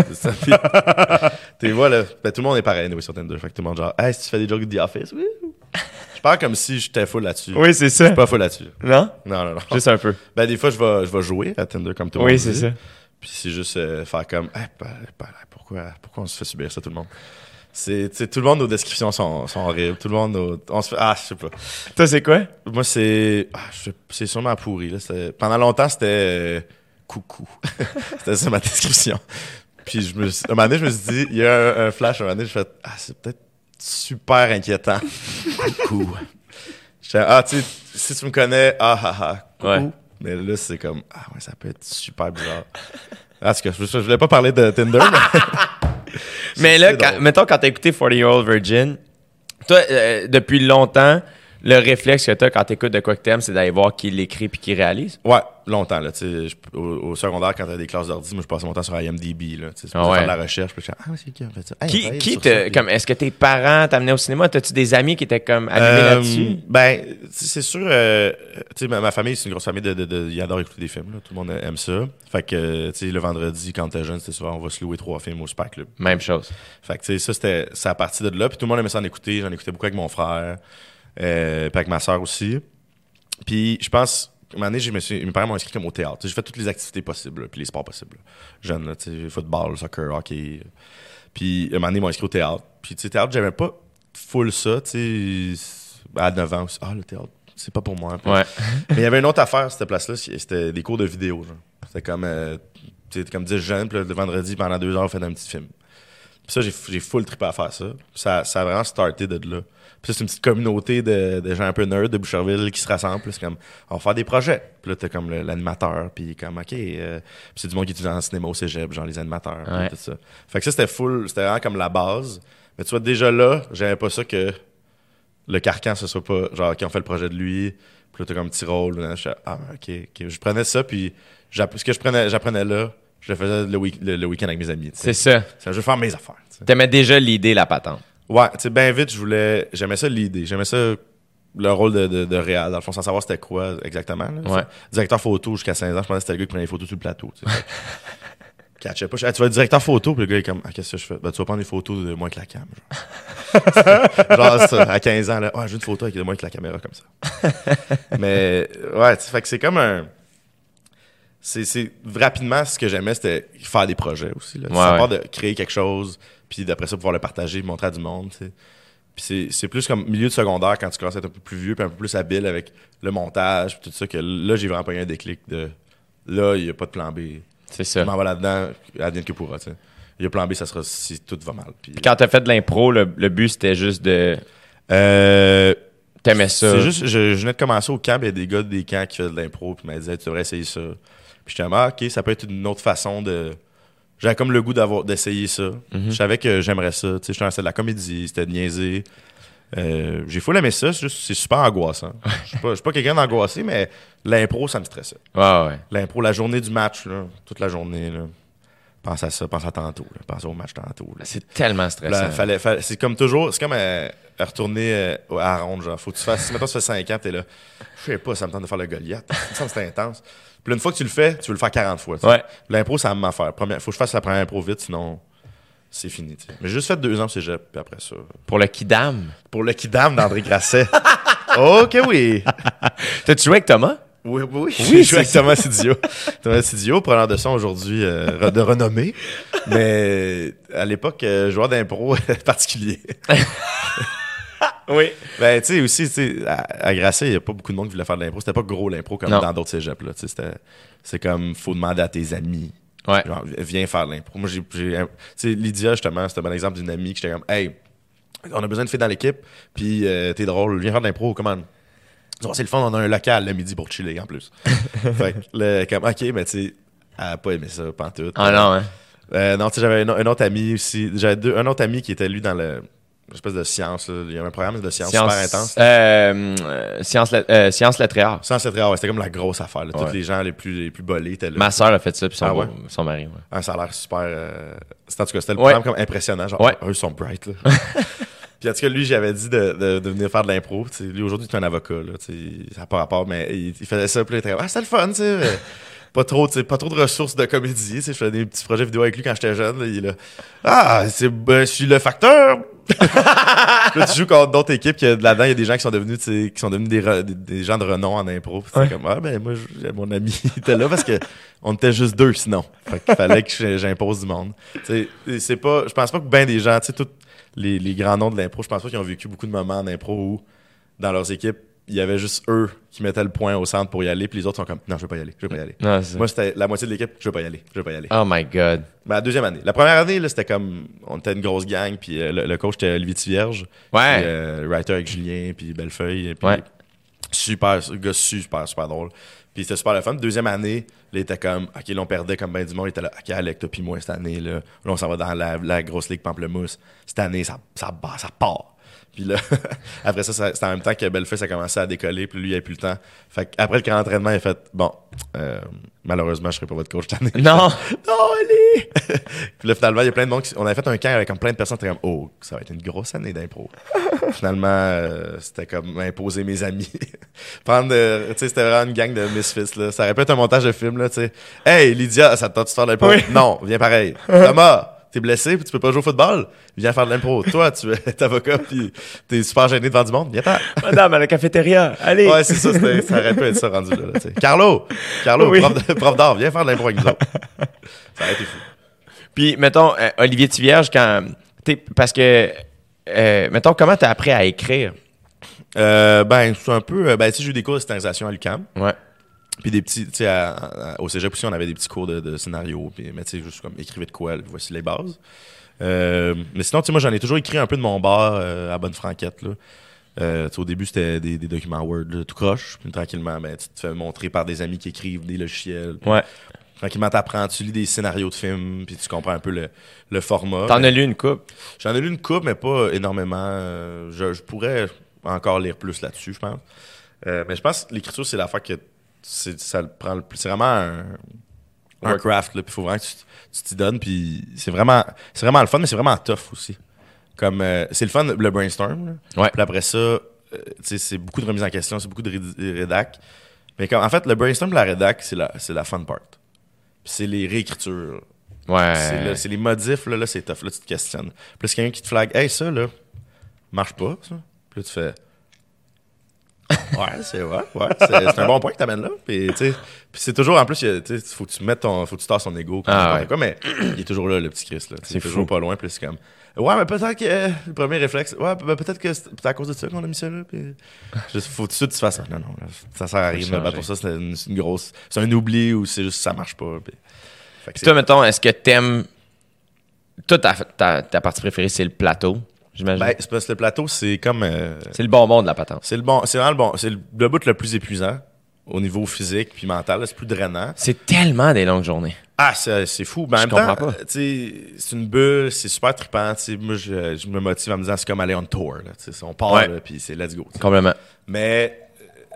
Tu vois, là, ben, tout le monde est pareil anyway, sur Tinder. Fait que tout le monde genre, hey, si tu fais des jokes de The Office, oui. Je parle comme si j'étais full là-dessus. Oui, c'est Je ça. suis pas full là-dessus. Non? Non, non, non. Juste un peu. Ben, des fois, je vais, je vais jouer à Tinder comme tout le monde. Oui, c'est ça. Puis c'est juste euh, faire comme, hey, ben, ben, pourquoi, pourquoi on se fait subir ça, tout le monde? C'est, tu sais, tout le monde, nos descriptions sont, sont horribles. Tout le monde, nos- on se fait, ah, je sais pas. Toi, c'est quoi? Moi, c'est. ah, je- c'est sûrement pourri. Là. C'était- Pendant longtemps, c'était euh, coucou. c'était ça ma description. Puis, je me suis- un moment donné, je me suis dit, il y a un, un flash, un moment donné, je fais Ah, c'est peut-être super inquiétant. coucou. J'étais, ah, tu sais, si tu me connais, ah, ah, ah, coucou. Ouais. Mais là, c'est comme, ah, ouais, ça peut être super bizarre. Tout cas, je, je voulais pas parler de Tinder, mais. Mais là, quand- mettons, quand t'as écouté 40 Year Old Virgin, toi, euh, depuis longtemps, le réflexe que t'as quand t'écoutes de quoi que t'aimes, c'est d'aller voir qui l'écrit puis qui réalise? Ouais, longtemps. Là, tu au, au secondaire, quand t'as des classes d'ordi, moi, je passe mon temps sur IMDb. Là, tu c'est pour Ah ouais. faire de la recherche. Puis je ah, c'est qui en fait ça? Qui, qui te, ça, puis- comme, est-ce que tes parents t'amenaient au cinéma? T'as-tu des amis qui étaient comme allumés Euh, là-dessus? Ben, tu c'est sûr. euh, tu sais, ma, ma famille, c'est une grosse famille de, de, de- Ils adorent écouter des films. Là, tout le monde aime ça. Fait que, tu sais, le vendredi, quand t'es jeune, c'était souvent, on va se louer trois films au Club. Même chose. Fait que, tu sais, ça, c'était c'est à partir de là. Puis tout le monde aimait s'en écouter. J'en écoutais beaucoup avec mon frère. Euh, puis avec ma soeur aussi. Puis je pense, à un moment donné, je me suis- mes parents m'ont inscrit comme au théâtre. J'ai fait toutes les activités possibles, là, puis les sports possibles. là. Jeune, là, tu sais, football, soccer, hockey. Puis à un moment donné, ils m'ont inscrit au théâtre. Puis tu sais, théâtre, j'aimais pas full ça, tu sais, à 9 ans aussi. Ah, le théâtre, c'est pas pour moi. Puis- Ouais. mais il y avait une autre affaire, cette place-là, c'était des cours de vidéo. C'était comme, euh, comme 10 jeunes, puis le vendredi, pendant deux heures, on fait un petit film. Puis ça, j'ai full trippé à faire ça. Puis ça, ça a vraiment starté de là. Puis c'est une petite communauté de, de gens un peu nerds de Boucherville qui se rassemblent. Puis c'est comme, on va faire des projets. Puis là, t'as comme l'animateur, puis comme, OK. euh, puis c'est du monde qui étudie en cinéma au cégep, genre les animateurs, Ouais. tout ça. Fait que ça, c'était full, c'était vraiment comme la base. Mais tu vois, déjà là, j'aimais pas ça que le carcan, ce soit pas, genre, qui ont fait le projet de lui, puis là, t'as comme un petit rôle. là, je fais, ah, ok, ok. Je prenais ça, puis ce que je prenais, j'apprenais là, je le faisais le, week- le- le week-end avec mes amis. C'est ça. Ça, je veux faire mes affaires. T'aimais déjà l'idée, la patente. Ouais, tu sais, bien vite, je voulais. J'aimais ça l'idée. J'aimais ça le rôle de, de, de réal, dans le fond, sans savoir c'était quoi exactement. là. Ouais. Directeur photo jusqu'à 16 ans, je pensais que c'était le gars qui prenait les photos sur le plateau. Tu sais. Catchais pas. Je- tu vas être directeur photo, puis le gars est comme, ah, qu'est-ce que je fais? Ben, tu vas prendre des photos de moi avec la cam. Genre, genre ça, à 15 ans, là, ouais, j'ai une photo avec de moi avec la caméra comme ça. Mais, ouais, tu sais, fait que c'est comme un. C'est, c'est rapidement ce que j'aimais, c'était faire des projets aussi. Là. Ouais. de créer quelque chose, puis d'après ça pouvoir le partager, montrer à du monde. Puis c'est, c'est plus comme milieu de secondaire quand tu commences à être un peu plus vieux, puis un peu plus habile avec le montage, puis tout ça, que là j'ai vraiment pas eu un déclic de là il y a pas de plan B. C'est Je ça. m'en vais là-dedans, advienne que pourra. tu sais. Il y a plan B, ça sera si tout va mal. Puis, Quand t'as fait de l'impro, le, le but, c'était juste de... euh, T'aimais ça. C'est juste, je, je venais de commencer au camp, il y a des gars des camps qui faisaient de l'impro, puis ils m'ont dit, tu devrais essayer ça. Puis j'étais ah, ok, ça peut être une autre façon de. J'avais comme le goût d'avoir d'essayer ça. Mhm. Je savais que j'aimerais ça. Tu sais, c'était de la comédie, c'était de niaiser. Euh, j'ai full aimé ça, c'est juste, c'est super angoissant. Je suis pas, je suis pas quelqu'un d'angoissé, mais l'impro, ça me stressait. Ouais. L'impro, la journée du match, là, toute la journée, là. pense à ça, pense à tantôt, là, pense au match tantôt. C'est tellement stressant. fallait, fallait- c'est comme toujours, c'est comme euh, retourner euh, à ronde, genre. Faut que tu fasses, mettons, ça fait 5 ans, t'es là, je sais pas, ça me tente de faire le Goliath. Ça me semble intense. Puis là, une fois que tu le fais, tu veux le faire 40 fois. tu. Ouais. L'impro, même affaire. Première, faut que je fasse la première impro vite, sinon c'est fini. tu. Mais j'ai juste fait deux ans au cégep, puis après ça. Pour le Kidam? Pour le Kidam d'André Grasset. ok, oui. T'as-tu joué avec Thomas? Oui, oui, oui. Oui, joué avec Thomas Sidio. Thomas Sidio, preneur de son aujourd'hui euh, de renommée. Mais à l'époque, euh, joueur d'impro particulier. Oui. Ben, tu sais, aussi, tu sais, à, à Grasset, il n'y a pas beaucoup de monde qui voulait faire de l'impro. C'était pas gros l'impro comme Non. dans d'autres cégeps, là. Tu sais, c'était- c'est comme, faut demander à tes amis. Ouais. Genre, viens faire de l'impro. Moi, j'ai. Tu sais, Lydia, justement, c'était un bon exemple d'une amie que j'étais comme, hey, on a besoin de filles dans l'équipe, puis euh, t'es drôle, viens faire de l'impro, comment? Oh, c'est le fun, on a un local le midi pour chiller en plus. fait que, le, comme, ok, mais tu sais, elle a pas aimé ça, pantoute. Ah non, hein? Euh, non, tu sais, j'avais un, un autre ami aussi. J'avais deux- un autre ami qui était lui dans le. Une espèce de science, là. Il y avait un programme de science, super intense. Euh, euh, science, la- euh, science. Sans cette ouais, c'était comme la grosse affaire. Là. Ouais. Tous les gens les plus, les plus bolés étaient là. Ma soeur a fait ça, puis son, Ah ouais? son mari. ouais. Ah, ça a l'air super. euh, En tout cas, c'était le programme comme impressionnant. Genre, Ouais. eux sont bright. Là. Puis en tout cas, lui, j'avais dit de, de, de venir faire de l'impro. Lui, aujourd'hui, il est un avocat. Là, ça n'a pas rapport, mais il, il faisait ça. Puis il était ah, c'était le fun, tu sais. Pas trop, pas trop de ressources de comédie. Je faisais des petits projets vidéo avec lui quand j'étais jeune. là, il est là. Ah, c'est, ben, je suis le facteur. Là, tu joues contre d'autres équipes que là-dedans, il y a des gens qui sont devenus, qui sont devenus des, re- des, des gens de renom en impro. Puis c'est Ouais. comme, ah, ben, moi, mon ami était là parce que on était juste deux sinon. Fait qu'il fallait que j'impose du monde. C'est pas, je pense pas que ben des gens, tu sais, tous les, les grands noms de l'impro, je pense pas qu'ils ont vécu beaucoup de moments en impro où, dans leurs équipes, il y avait juste eux qui mettaient le point au centre pour y aller, puis les autres sont comme, non, je veux pas y aller, je veux pas y aller. Non. Moi, c'était la moitié de l'équipe, je veux pas y aller, je veux pas y aller. Oh my God. Mais la deuxième année. La première année, là, c'était comme, on était une grosse gang, puis euh, le, le coach était Olivier Tivierge. Ouais. Puis, euh, writer avec Julien, puis Bellefeuille. Puis Ouais. Super, gars super, super drôle. Puis c'était super le fun. Deuxième année, là, il était comme, OK, là, on perdait comme ben du monde. Il était là, OK, Alec, toi, puis moi, cette année, là, là on s'en va dans la, la grosse ligue Pamplemousse. Cette année, ça, ça, bat, ça part. Puis là, après ça, ça- c'était en même temps que Bellefeuille, ça commençait à décoller, puis lui, il avait plus le temps. Fait après le camp d'entraînement, il a fait, bon, euh, malheureusement, je serai pas votre coach cette année. Non. Non, allez! puis là, finalement, il y a plein de monde qui... On avait fait un camp avec comme plein de personnes qui étaient comme, oh, ça va être une grosse année d'impro. finalement, euh, c'était comme imposer mes amis. Prendre, euh, tu sais, c'était vraiment une gang de misfits, là. Ça aurait pu être un montage de film, là, tu sais. Hey, Lydia, ça te tente de faire l'impro? Oui. Non, viens pareil. Thomas, t'es blessé puis tu peux pas jouer au football? Viens faire de l'impro. Toi, tu es avocat puis t'es super gêné devant du monde? Viens faire. Madame, à la cafétéria. Allez. Ouais, c'est ça, ça aurait pu être ça rendu là. Carlo, Carlo, Oui. prof, de- prof d'art, viens faire de l'impro avec nous autres. Ça aurait été fou. Puis, mettons, euh, Olivier Tivierge, quand. t'es- Parce que. euh, mettons, comment t'as appris à écrire? Euh, ben, c'est un peu. euh, Ben, tu sais, j'ai eu des cours de scénarisation à l'UQAM. Ouais. Puis des petits. Tu sais, à- à- au cégep aussi, on avait des petits cours de, de scénario. Puis, mais tu sais, juste comme écrivez de quoi, voici les bases. Euh, mais sinon, tu sais, moi, j'en ai toujours écrit un peu de mon bar euh, à Bonne Franquette, là. Euh, tu sais, au début, c'était des, des documents Word, là, tout croche. Puis tranquillement, ben, tu te fais montrer par des amis qui écrivent des logiciels. Ouais. Tranquillement, t'apprends, tu lis des scénarios de films, puis tu comprends un peu le, le format. T'en as lu une coupe? J'en ai lu une coupe, mais pas énormément. Euh, Je, je pourrais encore lire plus là-dessus, je pense. Euh, mais je pense que l'écriture, c'est l'affaire que ça le prend le plus. C'est vraiment un, un craft, là. Puis faut vraiment que tu t'y donnes. Puis c'est vraiment, c'est vraiment le fun, mais c'est vraiment tough aussi. Comme, euh, c'est le fun, le brainstorm. là. Ouais. Puis après ça, euh, tu sais, c'est beaucoup de remise en question, c'est beaucoup de ré- rédac. Mais comme, en fait, le brainstorm la rédac, c'est la, c'est la fun part. Puis c'est les réécritures. Ouais. C'est, les modifs, là, là c'est tough. Là, tu te questionnes. Puis c'est quelqu'un qui te flag, hey, ça, là, marche pas, ça. Puis là, tu fais. Ouais, c'est ouais, ouais, c'est, un bon point que t'amènes là. Puis, tu c'est toujours, en plus, il tu faut que tu mettes ton, faut que tu tasses son ego, Ah, ouais. quoi, mais il est toujours là, le petit Chris, là. C'est toujours pas loin, puis c'est comme, ouais, mais peut-être que, euh, le premier réflexe, ouais, ben, peut-être que c'est à cause de ça qu'on a mis ça là, puis juste, faut tout de suite que tu fasses ça. Non, non, ça sert à rien battre pour ça, c'est une, grosse, c'est un oubli ou c'est juste ça marche pas, puis- Puis toi, mettons, est-ce que t'aimes. Toi, ta, ta, ta partie préférée, c'est le plateau, j'imagine. Ben, c'est parce que le plateau, c'est comme. euh, c'est le bonbon de la patente. c'est le bon. C'est vraiment le bon. C'est le, le bout le plus épuisant au niveau physique puis mental. C'est plus drainant. C'est tellement des longues journées. Ah, c'est fou. Mais en Je même temps, euh, tu sais, c'est une bulle, c'est super trippant. tu sais, Moi, je, je me motive en me disant c'est comme aller on tour. Là, tu sais, on part, Ouais. là, puis c'est let's go. Complètement. Mais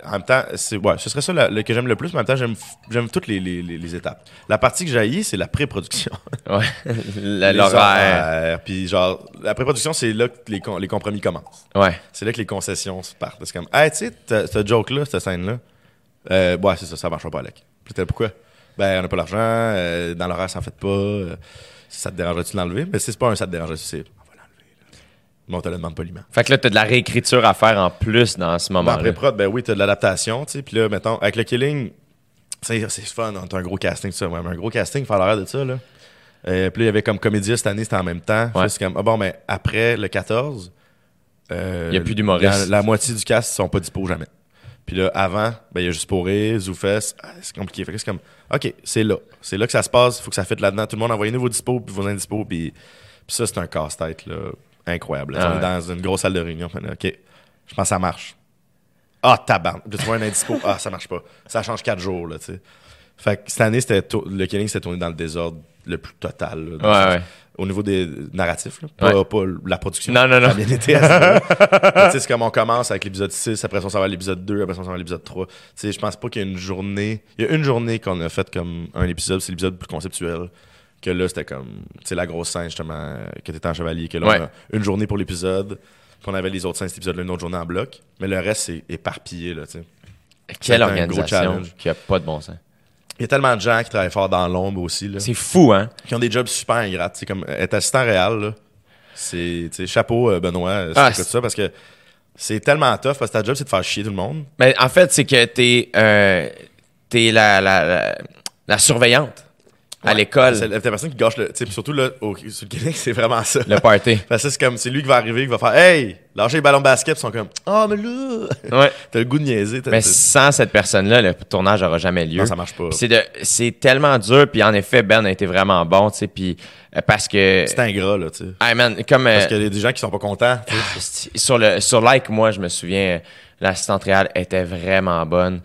en même temps, c'est, ouais, ce serait ça le, le que j'aime le plus, mais en même temps, j'aime, j'aime toutes les, les, les, les étapes. La partie que j'haïs, c'est la pré-production. Ouais. La- L'horaire. Puis genre, la pré-production, c'est là que les, com- les compromis commencent. Ouais. C'est là que les concessions se partent. C'est comme, hey, tu sais, cette joke-là, cette scène-là, euh, ouais, c'est ça, ça marchera pas, Alec. Puis pourquoi? Ben, on n'a pas l'argent, euh, dans l'horaire, ça en fait pas. euh, ça te dérangerait-tu de l'enlever? Mais c'est pas un ça te dérangerait, c'est, on va l'enlever. là. Mais on te le demande poliment. Fait que là, t'as de la réécriture à faire en plus dans ce Ben, moment-là. après prod, ben oui, t'as de l'adaptation, tu sais. Puis là, mettons, avec le killing, c'est fun, hein, t'as un gros casting, tout ça. Ouais, mais un gros casting, faire l'horaire de ça, là. Euh, puis là, il y avait comme comédia cette année, c'était en même temps. Ouais. comme, ah bon, mais après le 14, euh, Il y a plus d'humoristes. La, la moitié du cast sont pas dispo jamais. Puis là, avant, ben, il y a juste pour rire, Zoufès, ah, c'est compliqué. Fait que c'est comme, OK, c'est là. C'est là que ça se passe, faut que ça fitte là-dedans. Tout le monde envoyez-nous vos dispos, puis vos indispos, puis, puis ça, c'est un casse-tête, là, incroyable. Ah On est ouais. dans une grosse salle de réunion. OK, je pense que ça marche. Ah, tabarn. Tu vois un indispo. Ah, ça marche pas. Ça change quatre jours, là, tu sais. Fait que cette année, c'était le killing s'était tourné dans le désordre le plus total. là, dans le Ouais, sens- ouais. Au niveau des narratifs, là. Pas, Ouais. pas la production. Non, non, non. Ça a bien été c'est comme on commence avec l'épisode 6, après ça, on s'en va à l'épisode 2, après ça, on s'en va à l'épisode 3. Tu sais, je pense pas qu'il y a une journée. Il y a une journée qu'on a fait comme un épisode, c'est l'épisode plus conceptuel. Que là, c'était comme, sais, la grosse scène, justement, que t'étais en chevalier. Que là, Ouais. on a une journée pour l'épisode. Puis on avait les autres scènes, cet épisode-là, une autre journée en bloc. Mais le reste, c'est éparpillé, là, tu sais. Quelle C'est organisation challenge. qui a pas de bon sens. Il y a tellement de gens qui travaillent fort dans l'ombre aussi, là. C'est fou, hein? Qui ont des jobs super ingrats. Tu sais, comme être assistant réel, là. C'est, tu sais, chapeau, euh, Benoît, euh, Ah, c'est- ça, parce que c'est tellement tough, parce que ta job, c'est de faire chier tout le monde. Mais en fait, c'est que t'es euh, t'es la, la, la, la surveillante à l'école, C'est la personne qui gâche le. Surtout là, au, sur le Québec, c'est vraiment ça. le party. Parce que c'est comme, c'est lui qui va arriver, qui va faire Hey, lâchez les ballons de basket, ils sont comme Ah, mais là, Ouais. t'as le goût de niaiser. Mais sans cette personne-là, le tournage n'aura jamais lieu. Non, ça marche pas. C'est de- c'est tellement dur. Puis en effet, Ben a été vraiment bon, tu sais. Puis euh, parce que. C'est ingrat, là, tu sais. Hey, man, comme. euh, Parce qu'il y a des gens qui sont pas contents. Esti, sur le sur like moi je me souviens l'assistante réelle était vraiment bonne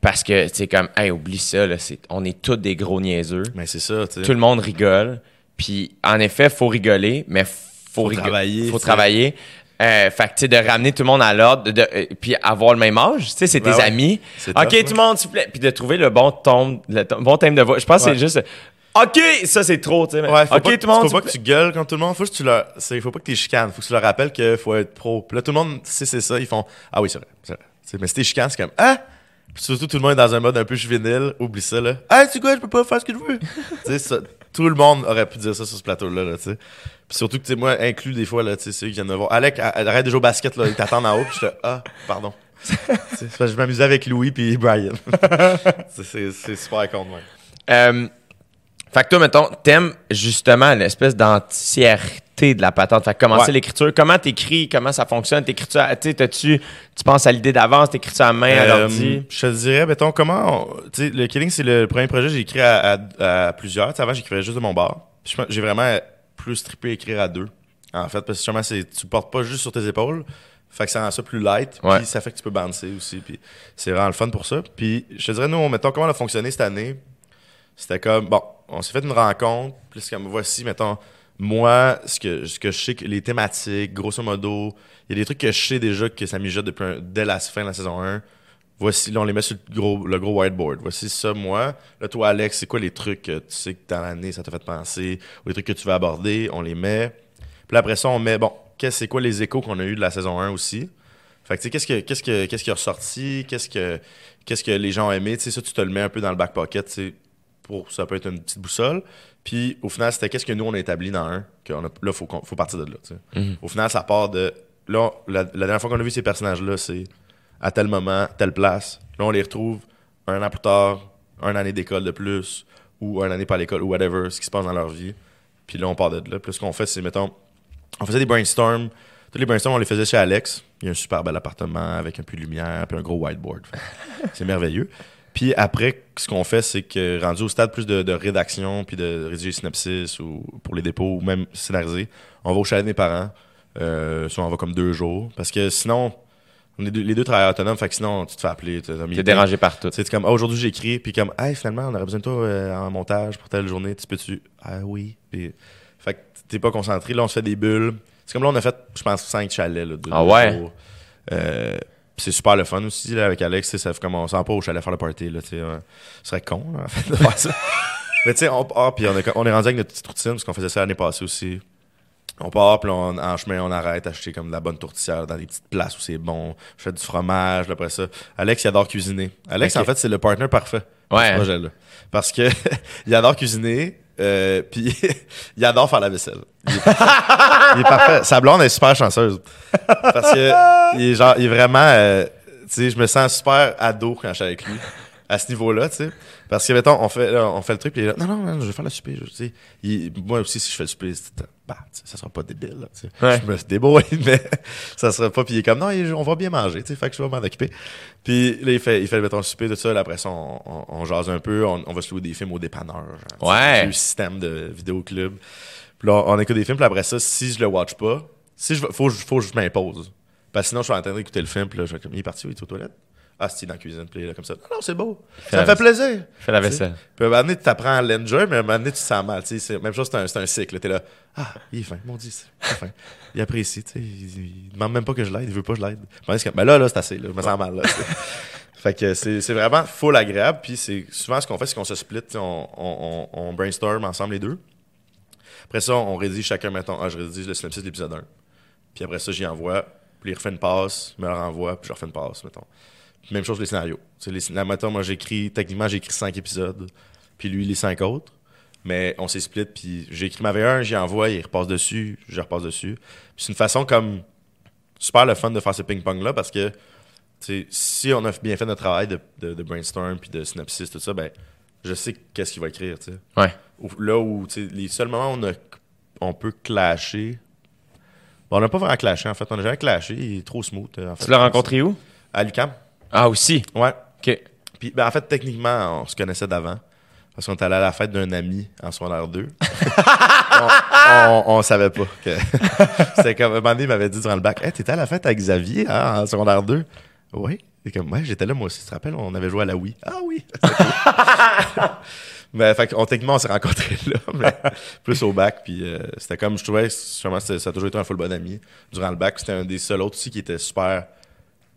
parce que tu sais comme hey oublie ça là, c'est on est tous des gros niaiseux Mais c'est ça, tu sais. tout le monde rigole puis en effet faut rigoler mais faut, Faut travailler, faut travailler euh, fait que tu sais de ramener tout le monde à l'ordre euh, puis avoir le même âge tu sais c'est Ben tes ouais. amis C'est ok tough, tout le monde s'il vous plaît puis de trouver le bon ton le ton- bon thème de voix je pense que c'est juste ok ça c'est trop tu sais Ouais, faut ok pas, tout le monde faut pas que tu gueules contre tout le monde. Faut que tu leur, c'est, faut pas que tu chicanes. Faut que tu leur rappelles qu'il faut être pro. Puis là, tout le monde sait c'est ça. Ils font, ah oui, c'est vrai. c'est mais si t'es chicanes, c'est comme, ah! Surtout, tout le monde est dans un mode un peu juvénile. Oublie ça, là. Ah, tu sais quoi, je peux pas faire ce que je veux. tu sais, tout le monde aurait pu dire ça sur ce plateau-là, là, tu sais. Puis surtout que, tu sais, moi, inclus des fois, là, tu sais, ceux qui viennent me voir. Alec, arrête de jouer au basket, là. Ils t'attendent en haut. Puis je te, ah, pardon. Je m'amusais avec Louis puis Brian. c'est, c'est, c'est super con, ouais. Euh, fait que toi, mettons, t'aimes justement l'espèce d'entièreté de la patente. Fait que commencer Ouais. l'écriture, comment t'écris, comment ça fonctionne, t'écris-tu, à- tu tu penses à l'idée d'avance, t'écris-tu à main, à Euh, l'ordi? Je te dirais, mettons, comment. Tu sais, le Killing, c'est le premier projet que j'ai écrit à, à- à plusieurs. Tu sais, avant, j'écrivais juste de mon bar. J'ai vraiment plus trippé écrire à deux, en fait, parce que justement, c'est- tu portes pas juste sur tes épaules. Fait que ça rend ça plus light. Puis ça fait que tu peux bouncer aussi. Puis c'est vraiment le fun pour ça. Puis je te dirais, nous, mettons, comment on a fonctionné cette année. C'était comme, bon, on s'est fait une rencontre. Puis comme, voici, mettons, moi, ce que, ce que je sais les thématiques, grosso modo, il y a des trucs que je sais déjà que ça mijote depuis dès la fin de la saison 1. Voici, là, on les met sur le gros, le gros whiteboard. Voici ça, moi. Là, toi, Alex, c'est quoi les trucs que tu sais que dans l'année, ça t'a fait penser, ou les trucs que tu veux aborder, on les met. Puis après ça, on met, bon, qu'est-ce c'est quoi les échos qu'on a eu de la saison 1 aussi? Fait que, tu sais, qu'est-ce, que, que, qui est ressorti, qu'est-ce que, qu'est-ce que les gens ont aimé, tu sais, ça, tu te le mets un peu dans le back pocket, tu sais, pour, ça peut être une petite boussole. Puis, au final, c'était qu'est-ce que nous, on a établi dans un, que on a, là, faut, qu'on- faut partir de là, sais. Au final, ça part de, là, la, la dernière fois qu'on a vu ces personnages-là, c'est à tel moment, telle place. Là, on les retrouve un an plus tard, un année d'école de plus, ou un année pas à l'école, ou whatever, ce qui se passe dans leur vie. Puis là, on part de là. Puis là, ce qu'on fait, c'est, mettons, on faisait des brainstorms. Tous les brainstorms, on les faisait chez Alex. Il y a un super bel appartement avec un peu de lumière, puis un gros whiteboard. C'est merveilleux. Puis après, ce qu'on fait, c'est que rendu au stade plus de, de rédaction, puis de rédiger synopsis ou pour les dépôts, ou même scénariser, on va au chalet de mes parents. Euh, soit on va comme deux jours. Parce que sinon, on est deux- les deux travailleurs autonomes, fait que sinon, tu te fais appeler. T'es meeting. dérangé par tout. C'est comme, ah, aujourd'hui j'écris, puis comme, hey, finalement, on aurait besoin de toi euh, en montage pour telle journée, tu peux-tu? Ah oui. Puis, fait que t'es pas concentré. Là, on se fait des bulles. C'est comme là, on a fait, je pense, cinq chalets. Là, de Ah deux ouais? jours. Euh, c'est super le fun aussi, là, avec Alex, ça fait comme on s'en pas au chalet faire le party, là, tu sais. euh, ce serait con, là, en fait, de faire ça. Mais tu sais, on part, puis on, est- on est rendu avec notre petite routine, parce qu'on faisait ça l'année passée aussi. On part, puis on- en chemin, on arrête acheter comme de la bonne tourtière dans des petites places où c'est bon. Je fais du fromage, là, après ça. Alex, il adore cuisiner. Alex, en fait, c'est le partner parfait Ouais, ce projet-là. Parce que il adore cuisiner, euh, puis il adore faire la vaisselle. Il est, il est parfait. Sa blonde est super chanceuse. Parce que il est, genre, il est vraiment... euh, tu sais, je me sens super ado quand je suis avec lui. À ce niveau-là, tu sais. Parce que, mettons, on fait, là, on fait le truc, puis il est là, non, non, non, je vais faire le souper. je- Tu sais. Il- moi aussi, si je fais le souper, c'est- bah, tu sais, ça sera pas débile, là, tu sais. Ouais. Je me débrouille, mais ça sera pas. Puis il est comme, non, on va bien manger, tu sais, fait que je vais m'en occuper. Puis là, il fait, il fait, mettons, le souper, tout ça. Là, après ça, on, on, on jase un peu, on, on va se louer des films au dépanneur. genre, Ouais. Le système de vidéoclub. Puis là, on écoute des films, puis après ça, si je le watch pas, si je, faut, faut que je m'impose. Parce que sinon, je suis en train d'écouter le film, puis là, je vais comme, il est parti, où? il est aux toilettes? Ah, c'est dans la cuisine, puis là, comme ça. Non, non, c'est beau. Ça me fait plaisir. Fais la Tu vaisselle. Puis à un moment donné, tu t'apprends à l'enjoy, mais à un moment donné, tu te sens mal. tu. C'est même chose, c'est un, c'est un cycle. T'es là, ah, il est fin, mon Dieu, il est fin. Il apprécie, tu sais. Il, il demande même pas que je l'aide, il veut pas que je l'aide. Ben là, là, c'est assez, là, je me sens mal, là. tu fait que c'est c'est vraiment full agréable. Puis c'est souvent ce qu'on fait, c'est qu'on se split, tu on, on, on, on brainstorm ensemble les deux. Après ça, on rédige chacun, mettons, ah, je rédige le synopsis de l'épisode 1. Puis après ça, j'y envoie, puis il refait une passe, il me le renvoie, puis je refais une passe, mettons. Même chose pour les scénarios. Sais, les scénarios, moi, j'écris, techniquement, j'ai écrit 5 épisodes, puis lui, les 5 autres. Mais on s'est split, puis j'ai écrit ma V1, j'y envoie, il repasse dessus, je repasse dessus. Puis c'est une façon comme super le fun de faire ce ping-pong-là, parce que, si on a bien fait notre travail de, de, de brainstorm, puis de synopsis, tout ça, ben, je sais qu'est-ce qu'il va écrire. Ouais. Là où, les seuls moments où on, a- on peut clasher. Bon, on n'a pas vraiment clashé, en fait. On n'a jamais clashé. Il est trop smooth. euh, En fait. Tu l'as rencontré où? À l'UQAM. Ah, aussi? Ouais. OK. Puis, ben, en fait, techniquement, on se connaissait d'avant. Parce qu'on est allé à la fête d'un ami en secondaire 2. on, on, on savait pas. que C'était comme, un moment donné, il m'avait dit durant le bac, Hey, t'étais à la fête avec Xavier hein, en secondaire 2? Oui. Et comme, ouais, j'étais là, moi aussi. Tu te rappelles, on avait joué à la Wii. Ah oui. mais, fait qu'on, techniquement, on s'est rencontrés là, mais plus au bac. Puis, euh, c'était comme, je trouvais, sûrement, ça a toujours été un full bon ami. Durant le bac, c'était un des seuls autres aussi qui était super.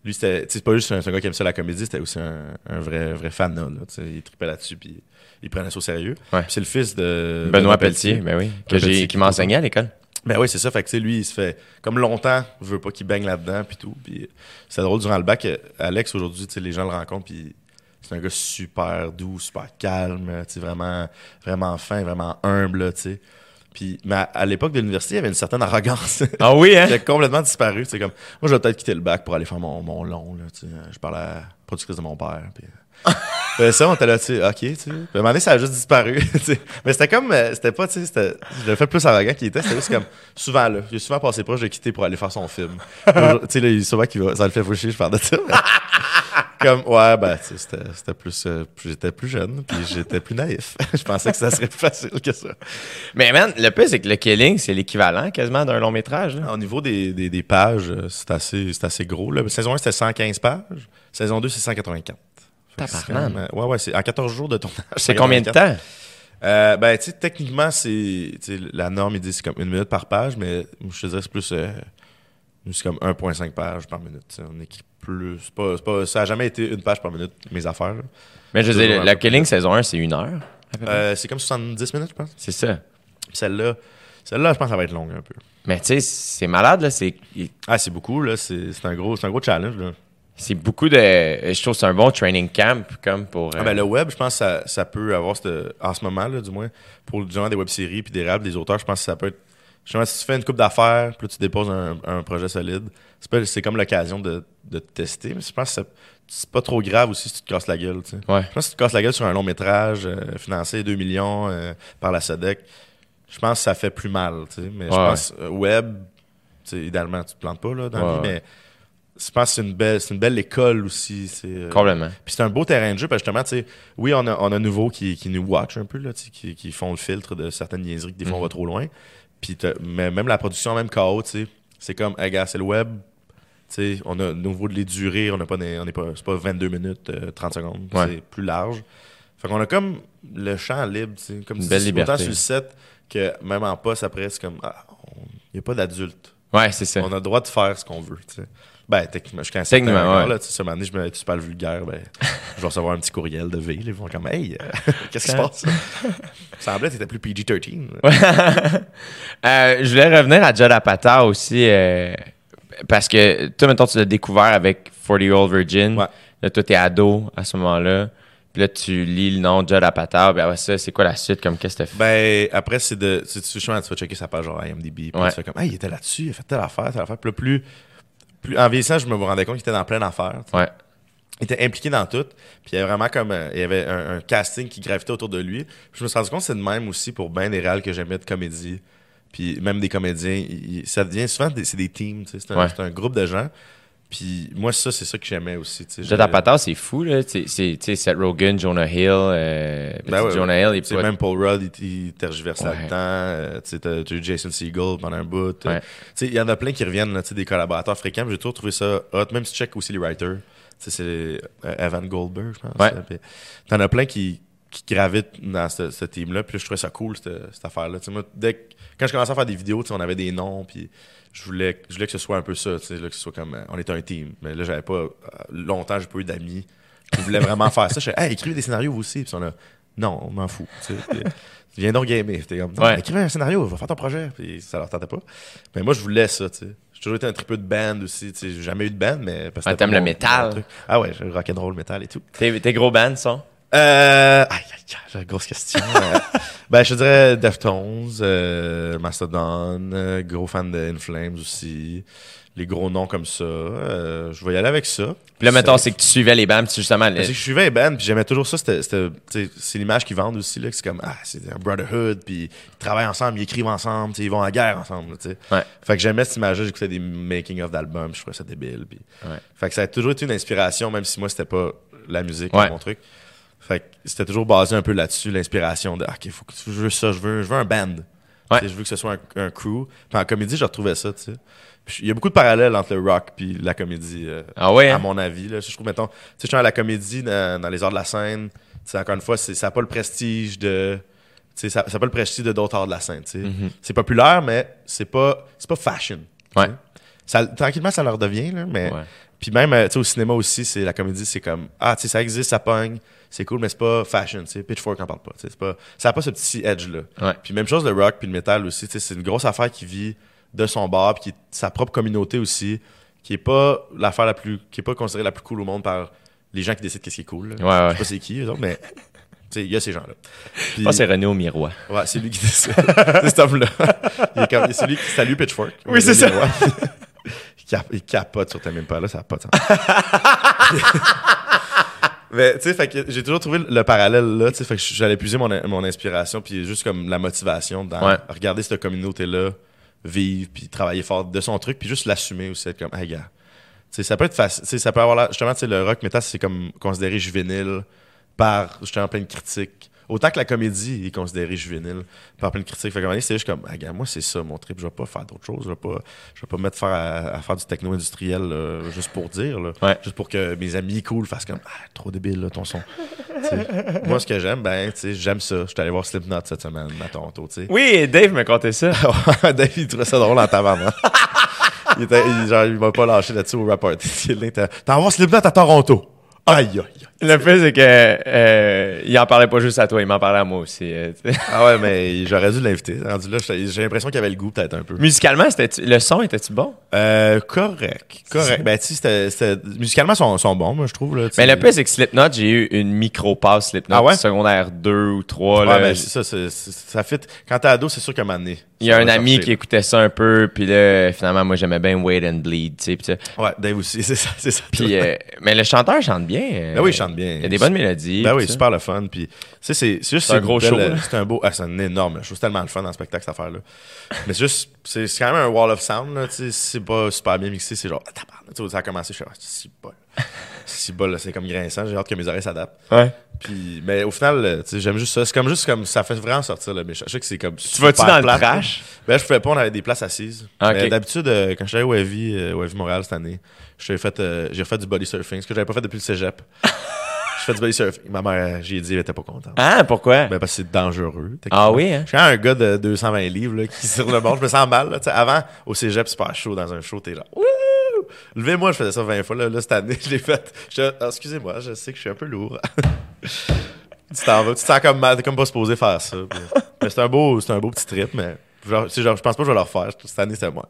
Lui, c'est pas juste un, gars qui aime ça la comédie, c'était aussi un, un vrai, vrai fan, là. il tripait là-dessus, puis il prenait ça au sérieux. Ouais. C'est le fils de Benoît Pelletier, ben oui. Que Pelletier j'ai, qui m'enseignait à l'école. Ben oui, c'est ça. Fait que, lui, il se fait comme longtemps, je veux pas qu'il baigne là-dedans, puis tout. Puis c'est drôle, durant le bac, Alex, aujourd'hui, les gens le rencontrent, puis c'est un gars super doux, super calme, vraiment, vraiment fin, vraiment humble, tu sais. Puis, mais à, à l'époque de l'université, il y avait une certaine arrogance. Ah oui, hein? qui a complètement disparu. C'est comme, moi, je vais peut-être quitter le bac pour aller faire mon, mon long, là. Je parle à la productrice de mon père, puis... Fait ça, on était là, tu sais, ok, tu sais. Puis à un moment donné, ça a juste disparu, tu sais. Mais c'était comme, euh, c'était pas, tu sais, c'était, je l'ai fait plus arrogant qu'il était, c'était juste comme, souvent, là, il a souvent passé proche de quitter pour aller faire son film. Tu sais, là, il souvent qu'il va, ça le fait foucher, je parle de ça. mais comme, ouais, ben, tu sais, c'était, c'était plus, euh, j'étais plus jeune, puis j'étais plus naïf. je pensais que ça serait plus facile que ça. Mais man, le plus, c'est que le killing, c'est l'équivalent quasiment d'un long métrage. là. Au niveau des, des, des pages, euh, c'est assez, c'est assez gros. Là. Saison 1, c'était 115 pages. Saison 2, c'est 184. Même, euh, ouais, ouais, c'est en 14 jours de tournage. C'est combien de 184. temps? Euh, ben, tu sais, techniquement, c'est. La norme, il dit c'est comme une minute par page, mais je te dirais, c'est plus. euh, nous, c'est comme 1,5 pages par minute. On écrit plus. Pas, pas, ça a jamais été une page par minute, mes affaires. là. Mais je veux dire, la killing saison 1, c'est une heure. Euh, c'est comme 70 minutes, je pense. C'est ça. Celle-là, celle-là, je pense que ça va être longue un peu. Mais tu sais, c'est malade, là. C'est, Ah, c'est beaucoup, là. C'est c'est un, gros- c'est un gros challenge, là. C'est beaucoup de. Je trouve que c'est un bon training camp, comme pour. Ah euh, ben, le web, je pense que ça, ça peut avoir, cette- en ce moment, là, du moins, pour du genre des web-séries puis des raps, des auteurs, je pense que ça peut être. Justement, si tu fais une coupe d'affaires, puis là, tu déposes un, un projet solide, c'est comme l'occasion de, de te tester, mais je pense que c'est pas trop grave aussi si tu te casses la gueule. tu sais. Ouais. Je pense que si tu te casses la gueule sur un long métrage, euh, financé 2 millions euh, par la SODEC, je pense que ça fait plus mal. tu sais. Mais je pense euh, web, idéalement, tu te plantes pas là, dans la Ouais, vie, ouais. mais je pense que c'est une belle, c'est une belle école aussi. c'est, euh, Complètement. puis c'est un beau terrain de jeu, parce que justement, tu sais, oui, on a, on a nouveau qui, qui nous watch un peu, là, qui, qui font le filtre de certaines niaiseries que des fois on va trop loin. Puis mais même la production, même KO, tu sais, c'est comme, hey, gars, c'est le web. Tu sais, on a au niveau de les durées, on n'a pas, on n'est pas, c'est pas 22 minutes, euh, 30 secondes, Ouais. c'est plus large. Fait qu'on a comme le champ libre, tu sais, comme Une belle c'est liberté. autant sur le set que même en poste après, c'est comme, ah, il n'y a pas d'adulte. Ouais, c'est ça. On a le droit de faire ce qu'on veut, tu sais. Ben, techniquement, un certain Techniquement, ouais. là, tu sais, ce moment donné, je me suis pas le vulgaire, ben, je vais recevoir un petit courriel de V, là, ils vont comme, hey, euh, qu'est-ce qui se passe? Ça semblait que t'étais plus PG-13. Euh, je voulais revenir à Judd Apatow aussi, euh, parce que toi, maintenant, tu l'as découvert avec 40 Year Old Virgin. Ouais. Là, toi, t'es ado à ce moment-là. Puis là, tu lis le nom de Judd Apatow. Puis après ça, c'est quoi la suite? Comme qu'est-ce que t'as fait? Ben, après, c'est de. Tu, tu, tu vas checker sa page genre IMDb. Puis Ouais. tu fais comme, hey, il était là-dessus, il a fait telle affaire, telle affaire. Puis là, plus, plus. En vieillissant, je me rendais compte qu'il était dans plein d'affaires. Ouais. Il était impliqué dans tout. Puis il y avait vraiment comme. euh, il y avait un, un casting qui gravitait autour de lui. Puis je me suis rendu compte que c'est de même aussi pour bien des réals que j'aimais de comédie. Puis même des comédiens. il- il- ça devient souvent. des- C'est des teams, tu sais. C'est un, Ouais. c'est un groupe de gens. Puis moi, ça, c'est ça que j'aimais aussi. Judd Apatow, c'est fou, là. C'est, c'est, tu sais, Seth Rogen, Jonah Hill. Euh, Ben ouais, Jonah. Hill, il même Paul Rudd, il, il tergiverse Ouais. là-dedans. Euh, tu t'as eu Jason Segel pendant un bout. Euh, Ouais. Tu sais, il y en a plein qui reviennent, là, tu sais, des collaborateurs fréquents. J'ai toujours trouvé ça hot. Même si tu check aussi les writers. Tu sais, c'est euh, Evan Goldberg, je pense. T'en as plein qui, qui gravitent dans ce, ce team-là. Puis je trouvais ça cool, cette, cette affaire-là. Tu sais, moi, dès que- quand je commençais à faire des vidéos, on avait des noms. Puis je voulais, je voulais que ce soit un peu ça. Là, que ce soit comme, euh, on était un team. Mais là, j'avais pas, euh, longtemps, j'ai pas eu d'amis qui voulaient vraiment faire ça. Je disais, hey, écrivez des scénarios vous aussi. Puis on a, non, on m'en fout. Viens donc gamer. T'es comme, Ouais. écrivez un scénario, va faire ton projet. Puis ça leur tentait pas. Mais moi, je voulais ça, tu sais. J'ai toujours été un triple de band aussi. J'ai jamais eu de band, mais parce que Ah, c'était t'aimes le métal. Ah ouais, rock'n'roll, métal et tout. Tes, tes gros bands sont? Euh, aïe, aïe, aïe, grosse question. Euh, ben, je dirais Deftones, euh, Mastodon, euh, gros fan de In Flames aussi. Les gros noms comme ça. Euh, je vais y aller avec ça. Puis là, mettons, c'est que tu suivais les bands, puis c'est justement. Parce que je suivais les bands, puis j'aimais toujours ça. C'est l'image qu'ils vendent aussi, là. que C'est comme, ah, c'est un brotherhood, puis ils travaillent ensemble, ils écrivent ensemble, ils vont à la guerre ensemble, tu sais. Ouais. Fait que j'aimais cette image-là, j'écoutais des making-of d'albums, je trouvais ça débile. Puis... Ouais. Fait que ça a toujours été une inspiration, même si moi, c'était pas la musique, Ouais. mon truc. Fait que c'était toujours basé un peu là-dessus, l'inspiration de, ok, faut que je veux ça, je veux, je veux un band. Ouais. Je veux que ce soit un, un crew. Puis en comédie, je retrouvais ça, tu sais. Il y a beaucoup de parallèles entre le rock puis la comédie. euh, Ah ouais? à hein? mon avis. Là. Je trouve, mettons, tu sais, je suis à la comédie dans, dans les arts de la scène. Tu sais, encore une fois, ça n'a pas le prestige de. tu sais, Ça n'a pas le prestige de d'autres arts de la scène. tu sais. C'est populaire, mais c'est pas, pas fashion. Ouais. Ça, tranquillement, ça leur devient. Là, mais. Puis même euh, tu sais, au cinéma aussi, c'est la comédie, c'est comme Ah, tu sais, ça existe, ça pogne, c'est cool, mais c'est pas fashion. tu sais. Pitchfork n'en parle pas. c'est pas ça n'a pas ce petit edge-là. Ouais. Puis même chose, le rock puis le metal aussi, tu sais, c'est une grosse affaire qui vit de son bar, puis qui est sa propre communauté aussi, qui est pas l'affaire la plus, qui est pas considérée la plus cool au monde par les gens qui décident qu'est-ce qui est cool. Ouais, ouais. Je sais pas c'est qui, autres, mais il y a ces gens-là. Puis- Je pense que c'est René au miroir. Ouais, c'est lui qui décide. c'est cet homme-là. Il est comme- c'est lui qui salue Pitchfork. Oui, c'est ça. Il, cap- il capote sur ta même pas là, ça a pas de sens. Mais tu sais, fait que j'ai toujours trouvé le parallèle là, tu sais, fait que j'allais puiser mon, mon inspiration puis juste comme la motivation dans Ouais. regarder cette communauté là vivre puis travailler fort de son truc puis juste l'assumer aussi être comme hey gars. Tu sais, ça peut être facile, ça peut avoir justement tu sais le rock metal c'est comme considéré juvénile par justement plein de critiques. Autant que la comédie est considérée juvénile par plein de critiques. Fait c'est juste comme, ah, gars, moi, c'est ça mon trip. Je vais pas faire d'autre chose. Je vais pas, je vais pas me mettre faire à, à faire du techno-industriel là, juste pour dire. là. Ouais. Juste pour que mes amis cool fassent comme, ah, trop débile, là, ton son. Moi, ce que j'aime, ben, tu sais, j'aime ça. Je suis allé voir Slipknot cette semaine à Toronto, tu sais. Oui, Dave me contait ça. Dave, il trouvait ça drôle en tabarnak. il, était, il, genre, il m'a pas lâché là-dessus au rapport. T'as t'as voir Slipknot à Toronto. Aïe, aïe, aïe. Le fait, c'est que euh, il en parlait pas juste à toi, il m'en parlait à moi aussi. euh. Ah ouais, mais j'aurais dû l'inviter. Rendu là, j'ai l'impression qu'il avait le goût peut-être un peu. Musicalement, c'était le son était-tu bon? Euh, correct. Correct. Ben, tu musicalement, ils sont, sont bons, moi, je trouve. Là, Mais sais. le plus, c'est que Slipknot, j'ai eu une micro-passe Slipknot Ah ouais? secondaire 2 ou 3. Ouais, là. ben, c'est ça, c'est- ça fit. Quand t'es ado, c'est sûr qu'à un moment donné. Il y a un ami chercher, qui écoutait ça un peu, puis là, finalement, moi, j'aimais bien Wait and Bleed, tu sais. Ouais, Dave aussi, c'est ça. C'est ça. Puis, euh, mais le chanteur chante bien. euh, Ben oui, il chante bien. Il y a des bonnes mélodies. Ben oui, ça. super le fun. Puis, tu sais, c'est juste. C'est un gros belle- show, là. C'est un beau. Ah, c'est un énorme show. C'est tellement le fun dans le spectacle, cette affaire-là. Mais c'est juste. C'est quand même un wall of sound, là. Tu sais, c'est pas super bien mixé. C'est genre. ah. Tu sais, ça a commencé. Je suis ah, c'est. C'est si bol, là. C'est comme grinçant. J'ai hâte que mes oreilles s'adaptent. Ouais. Puis, mais au final, euh, j'aime juste ça. C'est comme juste comme. Ça fait vraiment sortir le méchant. Je sais que c'est comme. Tu vas-tu dans le trash? Ben, je pouvais pas, on avait des places assises. Ah, ok. Mais D'habitude, euh, quand je suis allé au Heavy, euh, Montréal cette année, j'ai fait, euh, j'ai refait du body surfing, ce que j'avais pas fait depuis le cégep. je fais du body surfing. Ma mère, j'ai dit, elle était pas contente. Ah, pourquoi? Ben, parce que c'est dangereux. Ah oui, hein? Je suis un gars de 220 livres, là, qui sur le bord, je me sens mal, là. Avant, au cégep, c'est pas chaud dans un show, t'es là. Wouh! Levez-moi, je faisais ça 20 fois. Là, là cette année, je l'ai fait. Ah, excusez-moi, je sais que je suis un peu lourd. tu t'en vas, tu te sens comme mal, t'es comme pas supposé faire ça. Puis- mais c'est un beau, un beau petit trip, mais genre, je pense pas que je vais le refaire. Cette année, c'était moi.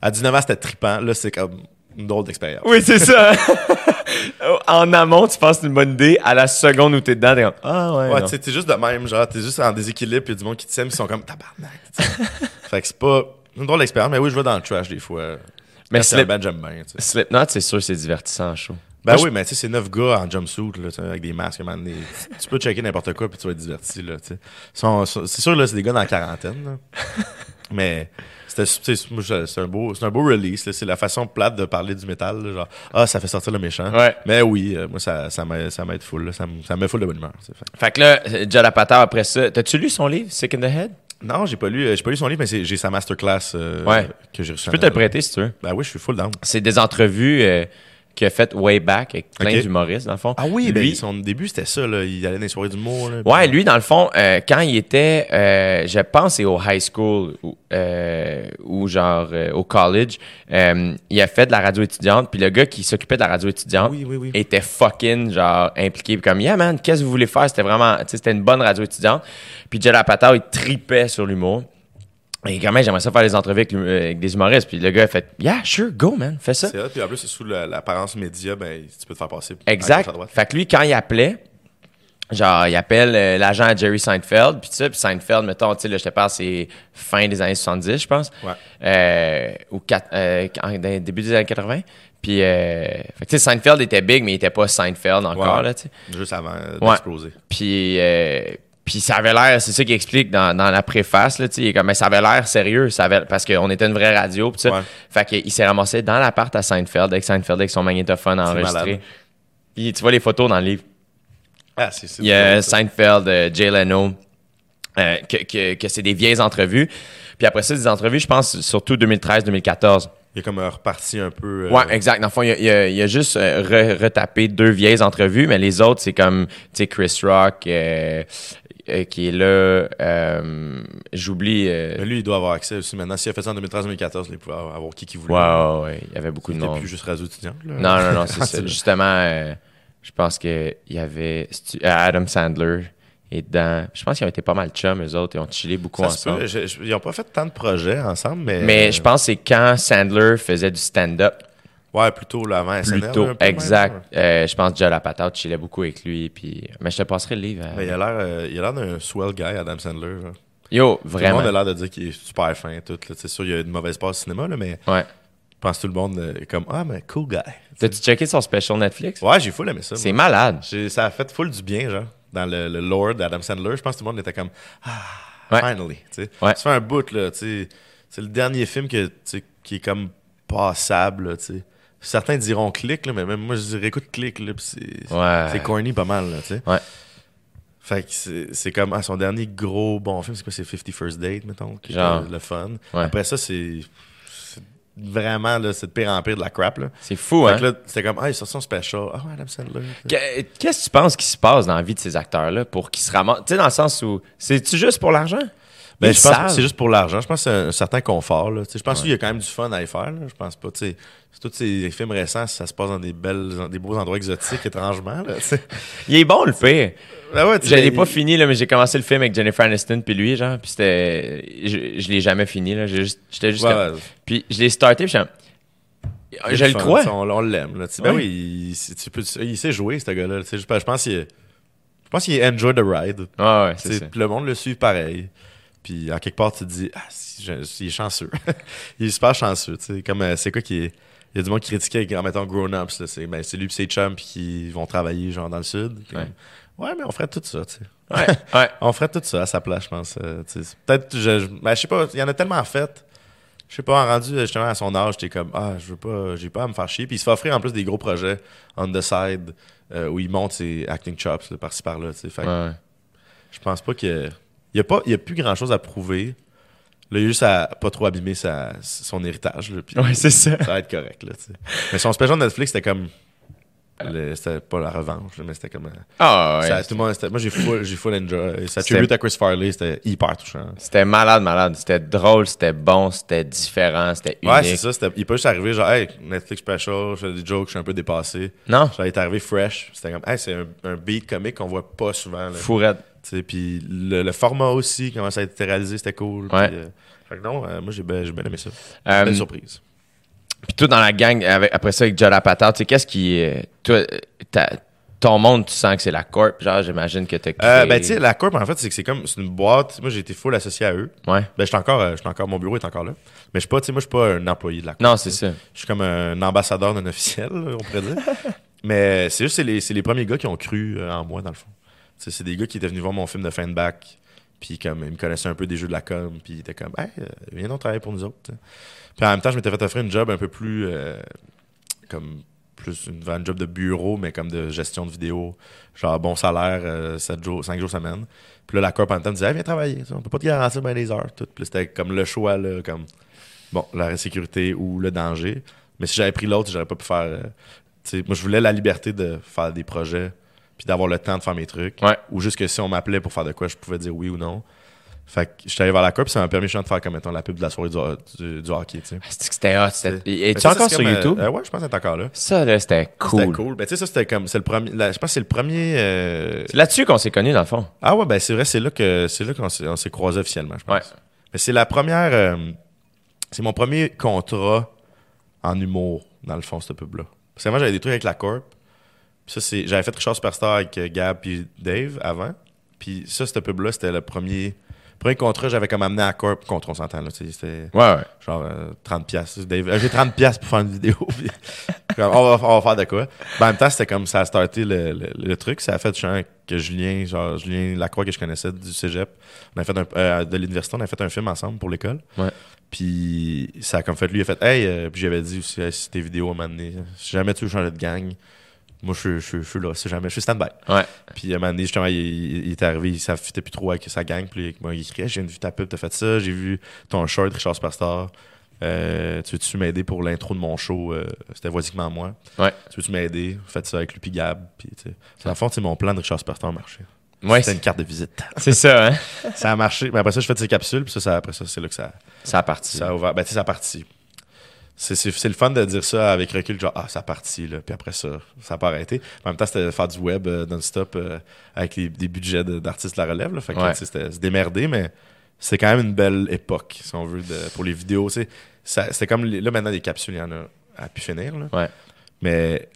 À 19 ans, c'était trippant. Là, c'est comme une drôle d'expérience. Oui, c'est ça. en amont, tu penses que c'est une bonne idée. À la seconde où t'es dedans, t'es comme Ah ouais. Ouais, tu sais, t'es juste de même, genre, t'es juste en déséquilibre, a du monde qui t'aime, ils sont comme tabarnak. fait que c'est pas une drôle d'expérience, mais oui, je vais dans le trash des fois. Mais Slip- j'aime bien. Slipknot, c'est sûr, c'est divertissant en show. Ben Moi, oui, mais tu sais, c'est neuf gars en jumpsuit, là, avec des masques, man, des- tu peux checker n'importe quoi, puis tu vas être diverti, là, sont- C'est sûr, là, c'est des gars dans la quarantaine, là. mais c'est un beau, c'est un beau release. C'est la façon plate de parler du métal, là, genre, ah, ça fait sortir le méchant. Ouais. Mais oui, euh, moi, ça, ça m'aide, full, là. Ça, me- met full de bonne humeur. Fait- Fait que là, Jalapata, après ça, t'as-tu lu son livre, Sick in the Head? Non, j'ai pas lu, euh, j'ai pas lu son livre, mais c'est- j'ai sa masterclass euh, Ouais. que j'ai reçue. Je peux te le prêter si tu veux. Ben oui, je suis full down. C'est des entrevues euh, qu'il a faites way back avec plein d'humoristes, dans le fond. Ah oui, ben, lui, son début, c'était ça, là. Il allait dans les soirées d'humour, là. Ouais, lui, dans le fond, euh, quand il était, euh, je pense, c'est au high school ou, euh, ou genre au college, il a fait de la radio étudiante, puis le gars qui s'occupait de la radio étudiante Oui, oui, oui. était fucking, genre, impliqué. Puis comme, yeah, man, qu'est-ce que vous voulez faire? C'était vraiment, tu sais, c'était une bonne radio étudiante. Puis Jalapata, il tripait sur l'humour. Et quand même, j'aimerais ça faire des entrevues avec, euh, avec des humoristes. Puis le gars a fait, yeah, sure, go, man, fais ça. C'est puis en plus, c'est sous la- l'apparence média, ben, tu peux te faire passer. Exact. gauche, à droite. Fait que lui, quand il appelait, genre, il appelle euh, l'agent à Jerry Seinfeld, puis ça, puis Seinfeld, mettons, tu sais, là, je te parle, c'est fin des années 70, je pense. Ouais. Euh, ou quatre- euh, en- début des années 80. Puis, euh, fait que, tu sais, Seinfeld était big, mais il était pas Seinfeld encore, Ouais. là, tu sais. Juste avant Ouais. d'exploser. Puis, euh, puis ça avait l'air, c'est ça qu'il explique dans, dans la préface, là, tu sais, il est comme, mais ça avait l'air sérieux, ça avait, parce qu'on était une vraie radio, ça. Ouais. Fait qu'il s'est ramassé dans l'appart à Seinfeld, avec Seinfeld, avec son magnétophone enregistré. Puis tu vois les photos dans le livre. Ah, c'est Il y a. Seinfeld, euh, Jay Leno, euh, que, que, que c'est des vieilles entrevues. Puis après ça, des entrevues, je pense, surtout 2013-2014. Il est comme euh, reparti un peu. euh, Ouais, exact. Dans le fond, il a, il a- il a juste re- retapé deux vieilles entrevues, mais les autres, c'est comme, tu sais, Chris Rock, euh, euh, qui est là. euh, J'oublie. euh, Mais lui, il doit avoir accès aussi maintenant. S'il a fait ça en 2013-2014, il pouvait avoir qui qu'il voulait. ouais, il y avait beaucoup de monde. plus juste radio étudiante. Là. Non, non, non, c'est ça. Justement, je pense qu'il y avait Adam Sandler et dedans. Je pense qu'ils ont été pas mal chums, eux autres. Ils ont chillé beaucoup Ça ensemble. peut. Je- je- ils n'ont pas fait tant de projets ensemble, mais. Mais je pense que c'est quand Sandler faisait du stand-up. Ouais, plutôt là, avant SNL. Plutôt, un peu même, exact. ouais. Euh, je pense que Joe la patate chillait beaucoup avec lui. Puis... Mais je te passerai le livre. euh. Mais il a l'air euh, il a l'air d'un swell guy, Adam Sandler. là. Yo, Tout le vraiment. monde a l'air de dire qu'il est super fin. Tout. C'est sûr, il y a une mauvaise passe au cinéma, là, mais Ouais. je pense que tout le monde est comme Ah, mais cool guy. T'as-tu checké son special Netflix? Ouais, j'ai full aimé ça. C'est malade. Ça a fait full du bien, genre, dans le, le lore d'Adam Sandler. Je pense que tout le monde était comme Ah, Ouais. finally. tu. Ouais. Fait un bout, là. C'est le dernier film que, qui est comme passable, tu sais. Certains diront clic, là, mais même moi, je dirais écoute clic, c'est Ouais. corny pas mal, là, tu sais. Ouais. Fait que c'est comme ah, son dernier gros bon film, c'est quoi, c'est 50 First Date, mettons, qui Genre. était le fun. Ouais. Après ça, c'est vraiment, là, c'est de pire en pire de la crap, là. C'est fou, Fait hein? là, c'était comme, ah, il sort son special. Ah, ouais, Adam Sandler. Que- Qu'est-ce que tu penses qui se passe dans la vie de ces acteurs-là pour qu'ils se ramassent? Tu sais, dans le sens où. C'est-tu juste pour l'argent? Ben, je pense savent. que c'est juste pour l'argent. Je pense que c'est un, un certain confort. Là. Je pense qu'il y a quand même du fun à y faire. Là. Je pense pas. Tous ces films récents, ça se passe dans des belles, dans des beaux endroits exotiques, étrangement. Là. Il est bon, le pire. Ben ouais, pas fini, là, mais j'ai commencé le film avec Jennifer Aniston puis lui, genre, puis c'était... Je, je l'ai jamais fini, là. Juste- J'étais juste... Ouais, comme- ouais. Puis je l'ai starté, puis je Je le fun, crois. On, on l'aime. Là. Ben oui, il, tu peux- il sait jouer, ce gars-là. Je, pense- je pense qu'il je pense qu'il enjoy the ride. Ah ouais, c'est puis le monde le suit pareil. Puis en quelque part, tu te dis, ah, il est chanceux. il est super chanceux. Comme euh, c'est quoi qui est. Il y a du monde qui critiquait, en mettant Grown Ups. là, C'est ben, c'est lui et ses chums qui vont travailler genre dans le sud. Ouais. comme, ouais, mais on ferait tout ça. tu sais. Ouais, ouais. On ferait tout ça à sa place, je pense. euh. Peut-être, je, je, ben, je sais pas, il y en a tellement fait. Je sais pas, en rendu euh, justement à son âge, j'étais comme, ah, je veux pas, j'ai pas à me faire chier. Puis il se fait offrir en plus des gros projets on the side euh, où il monte ses acting chops par-ci par-là. tu sais. Fait que Ouais. je pense pas que. Il y a, a plus grand chose à prouver. Là, il a juste à pas trop abîmer sa, son héritage. Là, puis Ouais, c'est ça. Ça va être correct. Là. Mais son special Netflix, c'était comme. Le- C'était pas la revanche, mais c'était comme. euh, Ah, ouais. ça- tout le monde, moi, j'ai full, j'ai full enjoy. Ça tribute à Chris Farley, c'était hyper touchant. C'était malade, malade. C'était drôle, c'était bon, c'était différent, c'était unique. Ouais, c'est ça. c'était- Il peut juste arriver, genre, hey, Netflix special, je fais des jokes, je suis un peu dépassé. Non? Genre, il est arrivé fresh. C'était comme, hey, c'est un, un beat comique qu'on voit pas souvent. Là. Fourette. Puis le, le format aussi, comment ça a été réalisé, c'était cool. Ouais. Puis, euh, fait que non, euh, moi, j'ai bien, j'ai bien aimé ça. Euh, Belle surprise. Puis toi, dans la gang, avec- après ça, avec Jola Patar, tu sais, qu'est-ce qui. Toi, ton monde, tu sens que c'est la corp, genre, j'imagine que t'as créé... Euh, ben, tu sais, la Corp, en fait, c'est que c'est comme, c'est une boîte. Moi, j'ai été full associé à eux. Ouais. Ben, j'étais encore, j'étais encore, mon bureau est encore là. Mais je suis pas, tu sais, moi, je suis pas un employé de la Corp. Non, c'est ça. Je suis comme un ambassadeur non officiel, on pourrait dire. Mais c'est juste, c'est les, c'est les premiers gars qui ont cru en moi, dans le fond. C'est des gars qui étaient venus voir mon film de fin de bac. Puis comme, ils me connaissaient un peu des jeux de la com. Puis ils étaient comme, hey, euh, viens donc travailler pour nous autres. Puis en même temps, je m'étais fait offrir une job un peu plus, euh, comme, plus une, une job de bureau, mais comme de gestion de vidéo. Genre, bon salaire, euh, 7 jours, 5 jours semaine. Puis là, la corp en même temps me disait, Hey, viens travailler. On peut pas te garantir bien les heures. Tout. Puis c'était comme le choix, là, comme, bon, la sécurité ou le danger. Mais si j'avais pris l'autre, j'aurais pas pu faire. euh, moi, je voulais la liberté de faire des projets, puis d'avoir le temps de faire mes trucs. Ouais. Ou juste que si on m'appelait pour faire de quoi, je pouvais dire oui ou non. Fait que j'étais allé vers la Corp, puis ça m'a permis de faire comme mettons la pub de la soirée du, du, du hockey, tu sais. Ah, que c'était hot. c'était- Es-tu ça, encore sur YouTube? euh, ouais, je pense être encore là. Ça, là, c'était cool. C'était cool. Ben, tu sais, ça, c'était comme. C'est le premier. la- je pense que c'est le premier. euh, C'est là-dessus qu'on s'est connus, dans le fond. Ah ouais, ben c'est vrai, c'est là que c'est là qu'on s'est, on s'est croisés officiellement, je pense. Ouais. Mais c'est la première. euh, c'est mon premier contrat en humour, dans le fond, cette pub-là. Parce que moi, j'avais des trucs avec la Corp. Ça, c'est. J'avais fait Richard Superstar avec euh, Gab puis Dave avant. Puis ça, cette pub-là, c'était le premier. Premier contrat, que j'avais comme amené à Corp contre, on s'entend, là. C'était Ouais, ouais. genre euh, 30 pièces Dave euh, j'ai 30 pièces pour faire une vidéo puis comme, on, va, on va faire de quoi Ben, en même temps c'était comme ça a starté le, le, le truc ça a fait genre, que Julien genre Julien Lacroix que je connaissais du cégep on a fait un, euh, de l'université on a fait un film ensemble pour l'école Ouais. puis ça a comme fait lui il a fait hey euh, puis j'avais dit aussi hey, si tes vidéos à donné si jamais tu veux changer de gang moi je, je, je suis là si jamais je suis stand-by Ouais. puis à un moment donné, justement, il, il- il est arrivé, il s'affitait plus trop avec sa gang. Puis moi, il écrit J'ai vu ta pub, t'as fait ça. J'ai vu ton short, Richard Superstar. Euh, tu veux-tu m'aider pour l'intro de mon show? Euh, C'était voisiquement moi. Ouais. Tu veux-tu m'aider? Faites ça avec lui, puis Gab. Puis, tu sais. Dans le fond, tu sais, mon plan de Richard Superstar a marché. Ouais, C'était c'est une carte de visite. c'est ça, hein? ça a marché. Mais après ça, je fais ses capsules. Puis ça, ça- après ça, c'est là que ça, Ça a parti. ça a ouvert. Ben, tu sais, ça a parti. C'est, le fun de dire ça avec recul, genre, ah, ça a parti, là. Puis après ça, ça n'a pas arrêté. En même temps, c'était faire du web euh, non-stop euh, avec les- des budgets d'artistes de la relève, là. Fait que, Ouais. c'était se démerder, mais c'est quand même une belle époque, si on veut, de- pour les vidéos. c'était comme, les- là, maintenant, des capsules, il y en a à pu finir, là. Ouais. Mais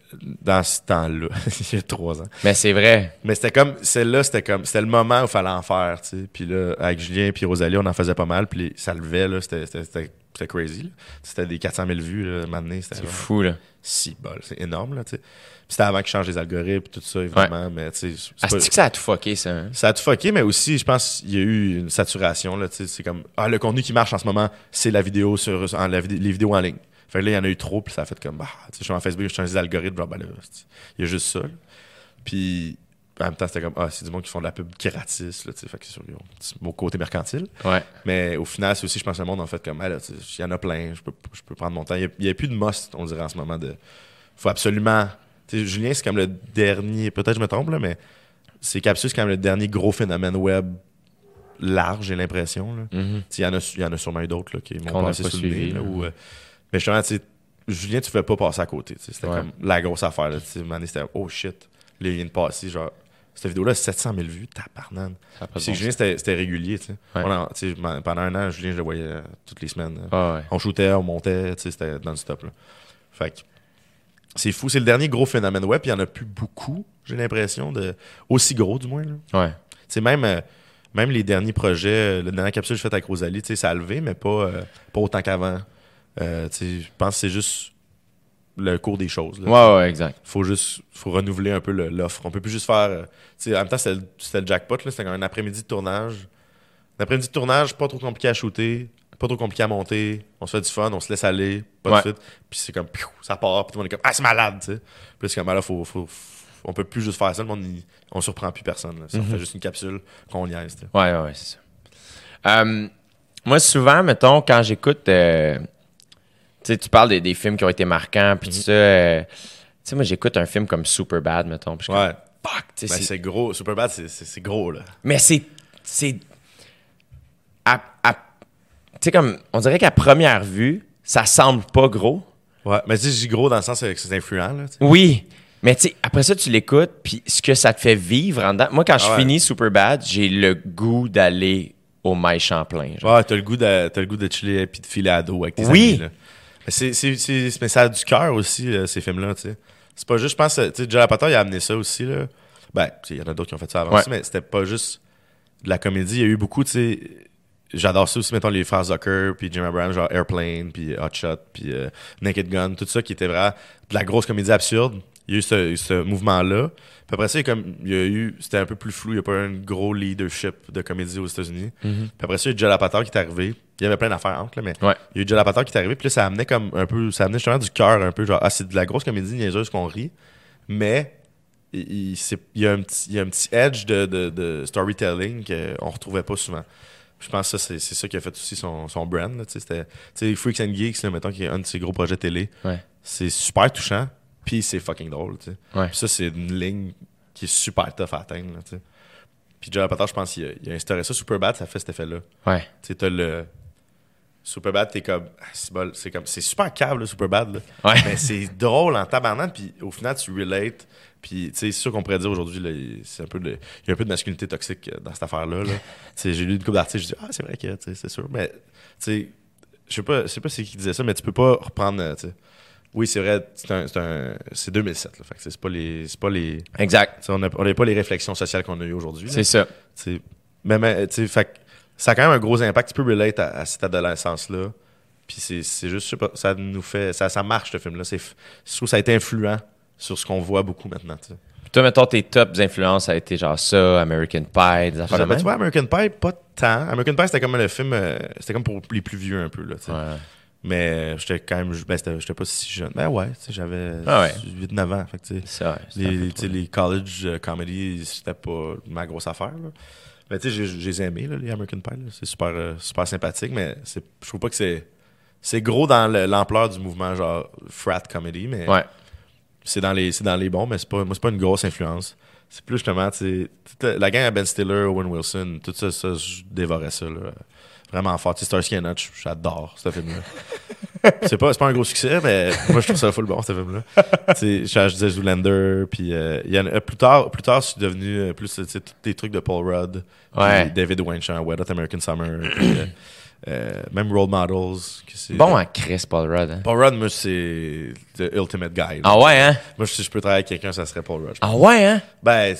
dans ce temps-là, il y a trois ans. Mais c'est vrai. Mais c'était comme, celle-là, c'était comme, c'était le moment où il fallait en faire, tu sais. Puis là, avec Julien puis Rosalie, on en faisait pas mal. Puis ça levait, là, c'était, c'était, crazy, là. C'était des 400 000 vues, là, maintenant. C'est fou, là. si bol, c'est énorme, là, tu sais. C'était avant qu'ils changent les algorithmes, tout ça, évidemment, mais tu sais, Ah, pas- que ça a tout fucké, ça. hein? ça a tout fucké, mais aussi, je pense qu'il y a eu une saturation, là, tu sais. C'est comme, ah, le contenu qui marche en ce moment, c'est la vidéo sur, en- la vid- les vidéos en ligne. Fait que là, il y en a eu trop, puis ça a fait comme, bah, tu sais, je suis en Facebook, je change les algorithmes, genre, ben là, il y a juste ça, là. Puis, en même temps, c'était comme, ah, c'est du monde qui font de la pub gratis, là, tu sais, fait que c'est petit mot côté mercantile. Ouais. Mais au final, c'est aussi, je pense, le monde en fait comme, ah, là, il y en a plein, je peux, je peux prendre mon temps. Il n'y a, plus de must, on dirait, en ce moment. de faut absolument. Tu sais, Julien, c'est comme le dernier, peut-être je me trompe, là, mais c'est Capsule, c'est quand même le dernier gros phénomène web large, j'ai l'impression. là. Mhm. Tu sais, Il y, en a, il y en a sûrement eu d'autres là, qui m'ont passé pas sous le nez. là, où, euh, mais justement, tu sais, Julien, tu ne pouvais pas passer à côté. tu sais, C'était Ouais. comme la grosse affaire. Là, tu sais, c'était oh shit, là, il vient de passer. Genre, cette vidéo-là, 700 000 vues, tabarnane. C'est bon que Julien, c'était régulier. tu sais. Ouais. On en- tu sais, ma- pendant un an, Julien, je le voyais euh, toutes les semaines. sens. Ah, ouais. On shootait, on montait, c'était non-stop. Fait que c'est fou. C'est le dernier gros phénomène web. puis Il n'y en a plus beaucoup, j'ai l'impression, de aussi gros du moins. là. Ouais. Sais, même, euh, même les derniers projets, euh, la dernière capsule que j'ai faite avec Rosalie, ça a levé, mais pas, euh, pas autant qu'avant. Euh, je pense que c'est juste le cours des choses. là. Ouais, ouais, exact. Faut juste faut renouveler un peu l'offre. On peut plus juste faire. euh, en même temps, c'était le, le jackpot. là. C'était un après-midi de tournage. Un après-midi de tournage, pas trop compliqué à shooter, pas trop compliqué à monter. On se fait du fun, on se laisse aller, pas Ouais. de suite. Puis c'est comme, piou, ça part, puis tout le monde est comme, ah, c'est malade, tu sais. Puis c'est comme, ah, là, faut, faut, on peut plus juste faire ça. Le monde, il- on surprend plus personne. là. Mhm. On fait juste une capsule qu'on niaise. tu sais. Ouais, ouais, c'est ça. Euh, moi, souvent, mettons, quand j'écoute, euh, sais, tu parles des, des films qui ont été marquants, puis tout ça, euh, sais, moi, j'écoute un film comme Superbad, mettons. puis je Ouais. comme, fuck, tu Ben, c'est- gros. Superbad, c'est- gros, là. Mais c'est. C'est. à- à- Tu sais, comme. On dirait qu'à première vue, ça semble pas gros. Ouais. Mais tu dis gros dans le sens que c'est influent, là. tu. Oui. Mais tu sais, après ça, tu l'écoutes, puis ce que ça te fait vivre en dedans. Moi, quand je Ah ouais. finis Superbad, j'ai le goût d'aller au Maï Champlain. genre. Ouais, t'as le goût de, t'as le goût de chiller et de filer à dos avec tes Oui. amis, là. Mais, c'est, c'est, c'est- mais ça a du cœur aussi, euh, ces films-là, tu sais. C'est pas juste, je pense, euh, tu sais, il a amené ça aussi, là. Ben, il y en a d'autres qui ont fait ça avant Ouais. aussi, mais c'était pas juste de la comédie. Il y a eu beaucoup, tu sais. J'adore ça aussi, mettons, les frères Zucker, puis Jim Abraham, genre Airplane, puis Hot Shot, puis euh, Naked Gun, tout ça qui était vraiment de la grosse comédie absurde. Il y a eu ce, ce mouvement-là. Puis après ça, il y a comme, il y a eu, c'était un peu plus flou, il n'y a pas eu un gros leadership de comédie aux États-Unis. Puis après ça, il y a eu Joe Apatow qui est arrivé. Il y avait plein d'affaires entre, là, mais Ouais. il y a eu Joe Apatow qui est arrivé. Puis là, ça amenait comme un peu, ça amenait justement du cœur un peu, genre, ah, c'est de la grosse comédie niaiseuse qu'on rit, mais il, il- c'est- il y, a un petit, il y a un petit edge de, de, de storytelling qu'on retrouvait pas souvent. Je pense que ça, c'est, ça qui a fait aussi son, son brand. là, tu sais, c'était, tu sais, Freaks and Geeks, là, mettons, qui est un de ses gros projets télé. Ouais. C'est super touchant, puis c'est fucking drôle. tu sais. Ouais. Puis ça, c'est une ligne qui est super tough à atteindre. là, tu sais. Puis Joe Apatow, je pense qu'il a, il a instauré ça. Superbad, ça fait cet effet-là. Ouais. Tu sais, t'as le. Superbad, t'es comme. ah, C'est comme. C'est super câble, là, Superbad. Là. Ouais. Mais c'est drôle en tabarnak, puis au final, tu relates. Puis, tu sais, c'est sûr qu'on pourrait dire aujourd'hui, c'est un peu de, il y a un peu de masculinité toxique euh, dans cette affaire-là. là. Tu sais, j'ai lu une couple d'articles, je dis, ah, c'est vrai que, tu sais, c'est sûr. Mais, tu sais, je sais pas, je sais pas c'est qui disait ça, mais tu peux pas reprendre, euh, tu sais. Oui, c'est vrai, c'est un, c'est un- c'est 2007, là. Fait que c'est pas les, c'est pas les, Exact. on a, on a pas les réflexions sociales qu'on a eues aujourd'hui. C'est ça. T'sais, mais, mais, t'sais, fait que ça a quand même un gros impact. Tu peux relate à, à cette adolescence-là. Puis c'est, juste, je sais pas, ça nous fait. Ça, ça marche, ce film-là. Je trouve que ça a été influent sur ce qu'on voit beaucoup maintenant. t'sais. Toi, mettons, tes tops influences, ça a été genre ça, American Pie, des affaires tu vois, American Pie, pas tant. American Pie, c'était comme le film. euh, c'était comme pour les plus vieux un peu. Là. Mais j'étais quand même. Ben, j'étais pas si jeune. Ben ouais, j'avais Ah ouais. 8-9 ans. Fait que, c'est les, les college euh, comedy, c'était pas ma grosse affaire. Là. Mais tu sais, j'ai- j'ai les ai aimés, là, les American Pie. C'est super, euh, super sympathique, mais je trouve pas que c'est. C'est gros dans le- l'ampleur du mouvement, genre frat comedy, mais Ouais. c'est dans les c'est dans les bons, mais c'est pas, moi, c'est pas une grosse influence. C'est plus justement, la gang à Ben Stiller, Owen Wilson, tout ça, ça je dévorais ça. Là. Vraiment fort. Tu sais, Starsky and Hutch, j'adore ce film-là. c'est pas, c'est pas un gros succès, mais moi, je trouve ça full bon, ce film-là. tu sais, je disais Zoolander, puis euh, il y en a- plus tard, plus tard, je suis devenu euh, plus, tu sais, tous les trucs de Paul Rudd, Ouais. David Weinstein, Wet Hot American Summer, puis, euh, euh, même Role Models. que Bon à Chris, Paul Rudd. hein. Paul Rudd, moi, c'est the ultimate guy. là. Ah ouais, hein? Moi, si je peux travailler avec quelqu'un, ça serait Paul Rudd. Ah ouais, hein? Ben,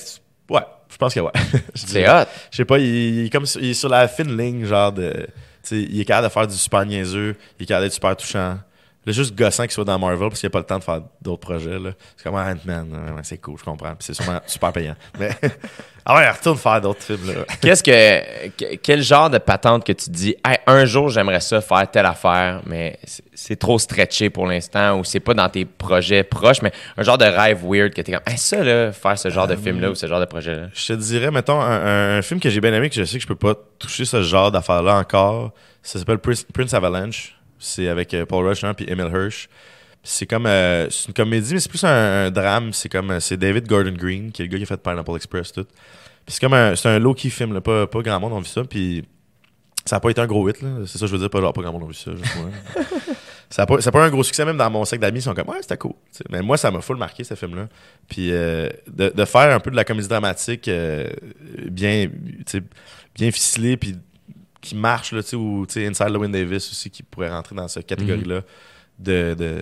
ouais, je pense que ouais. C'est hot. Je sais pas, il, il est comme sur, il est sur la fine ligne, genre de. Tu sais, il est capable de faire du super niaiseux, il est capable d'être super touchant. Est juste gossant qu'il soit dans Marvel parce qu'il a pas le temps de faire d'autres projets. là. C'est comme ah, Ant-Man, ouais, c'est cool, je comprends. Puis c'est sûrement super payant. Mais ah ouais, retourne faire d'autres films. Là. Qu'est-ce que, que- quel genre de patente que tu dis, Hey, un jour j'aimerais ça faire telle affaire, mais c'est- c'est trop stretché pour l'instant ou c'est pas dans tes projets proches, mais un genre de rêve weird que t'es comme, Hey, ça là, faire ce genre de film là ou ce genre de projet là. Je te dirais, mettons, un, un- film que j'ai bien aimé, que je sais que je peux pas toucher ce genre d'affaires-là encore. Ça s'appelle Prince Avalanche. C'est avec euh, Paul Rush hein, puis Emil Hirsch. C'est comme euh, c'est une comédie, mais c'est plus un, un drame. C'est comme euh, c'est David Gordon Green, qui est le gars qui a fait Pineapple Express tout. Puis c'est comme un, c'est un low-key film, là. Pas, pas grand monde a vu ça. Puis ça a pas été un gros hit, là. C'est ça que je veux dire, pas genre pas grand monde a vu ça, ça a pas, pas un gros succès, même dans mon cercle d'amis, ils sont comme, ouais, c'était cool. Mais moi, ça m'a full marqué, ce film-là. Puis euh, de, de faire un peu de la comédie dramatique euh, bien, bien ficelée, puis qui marche, là, tu sais, ou tu sais, Inside Llewyn Davis aussi, qui pourrait rentrer dans cette catégorie-là de, de,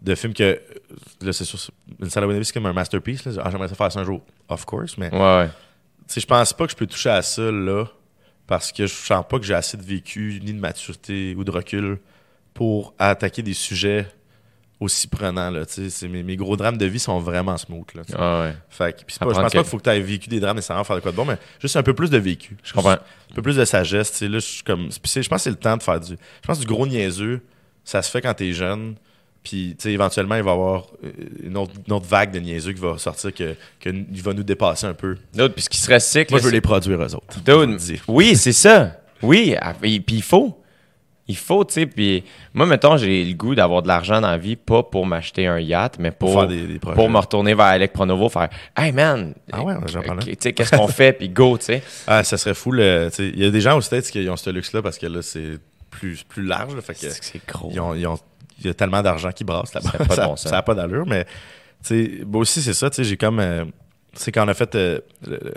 de films que, là, c'est sûr, Inside Llewyn Davis, c'est comme un masterpiece, là. Ah, j'aimerais ça faire ça un jour, of course, mais Ouais, ouais. je pense pas que je peux toucher à ça là parce que je sens pas que j'ai assez de vécu ni de maturité ou de recul pour attaquer des sujets aussi prenants là, tu mes, mes gros drames de vie sont vraiment smooth là. tu. Ouais, ouais. Fait que- pas- je pense pas qu'il faut que tu aies vécu des drames nécessairement pour faire de quoi de bon, mais juste un peu plus de vécu. Je comprends. Un peu plus de sagesse, tu là je comme pense que c'est le temps de faire du je pense que du gros niaiseux, ça se fait quand t'es jeune. Puis, tu sais, éventuellement, il va y avoir euh, une autre, une autre vague de niaiseux qui va sortir, que, que il va nous dépasser un peu. D'autres, puis ce qui serait sick, Moi, je veux les produire, eux autres. Dude, oui, c'est ça. Oui, ah, puis il faut. Il faut, tu sais. Puis moi, mettons, j'ai le goût d'avoir de l'argent dans la vie, pas pour m'acheter un yacht, mais pour, Pour faire des- des projets. pour me retourner vers Alec Pronovo, faire Hey man, Ah ouais, j'en ok, tu sais, qu'est-ce qu'on fait, puis go, tu sais. Ah, ça serait fou. le- tu sais, Il y a des gens aux States qui ont ce luxe-là parce que là, c'est plus, plus large. là, fait que C'est c'est gros. ils ont- ils ont- il y a tellement d'argent qui brasse là-bas. Ça a pas bon ça d'allure, mais tu sais, moi aussi, c'est ça. tu sais, J'ai comme. euh, tu sais, quand on a fait. euh,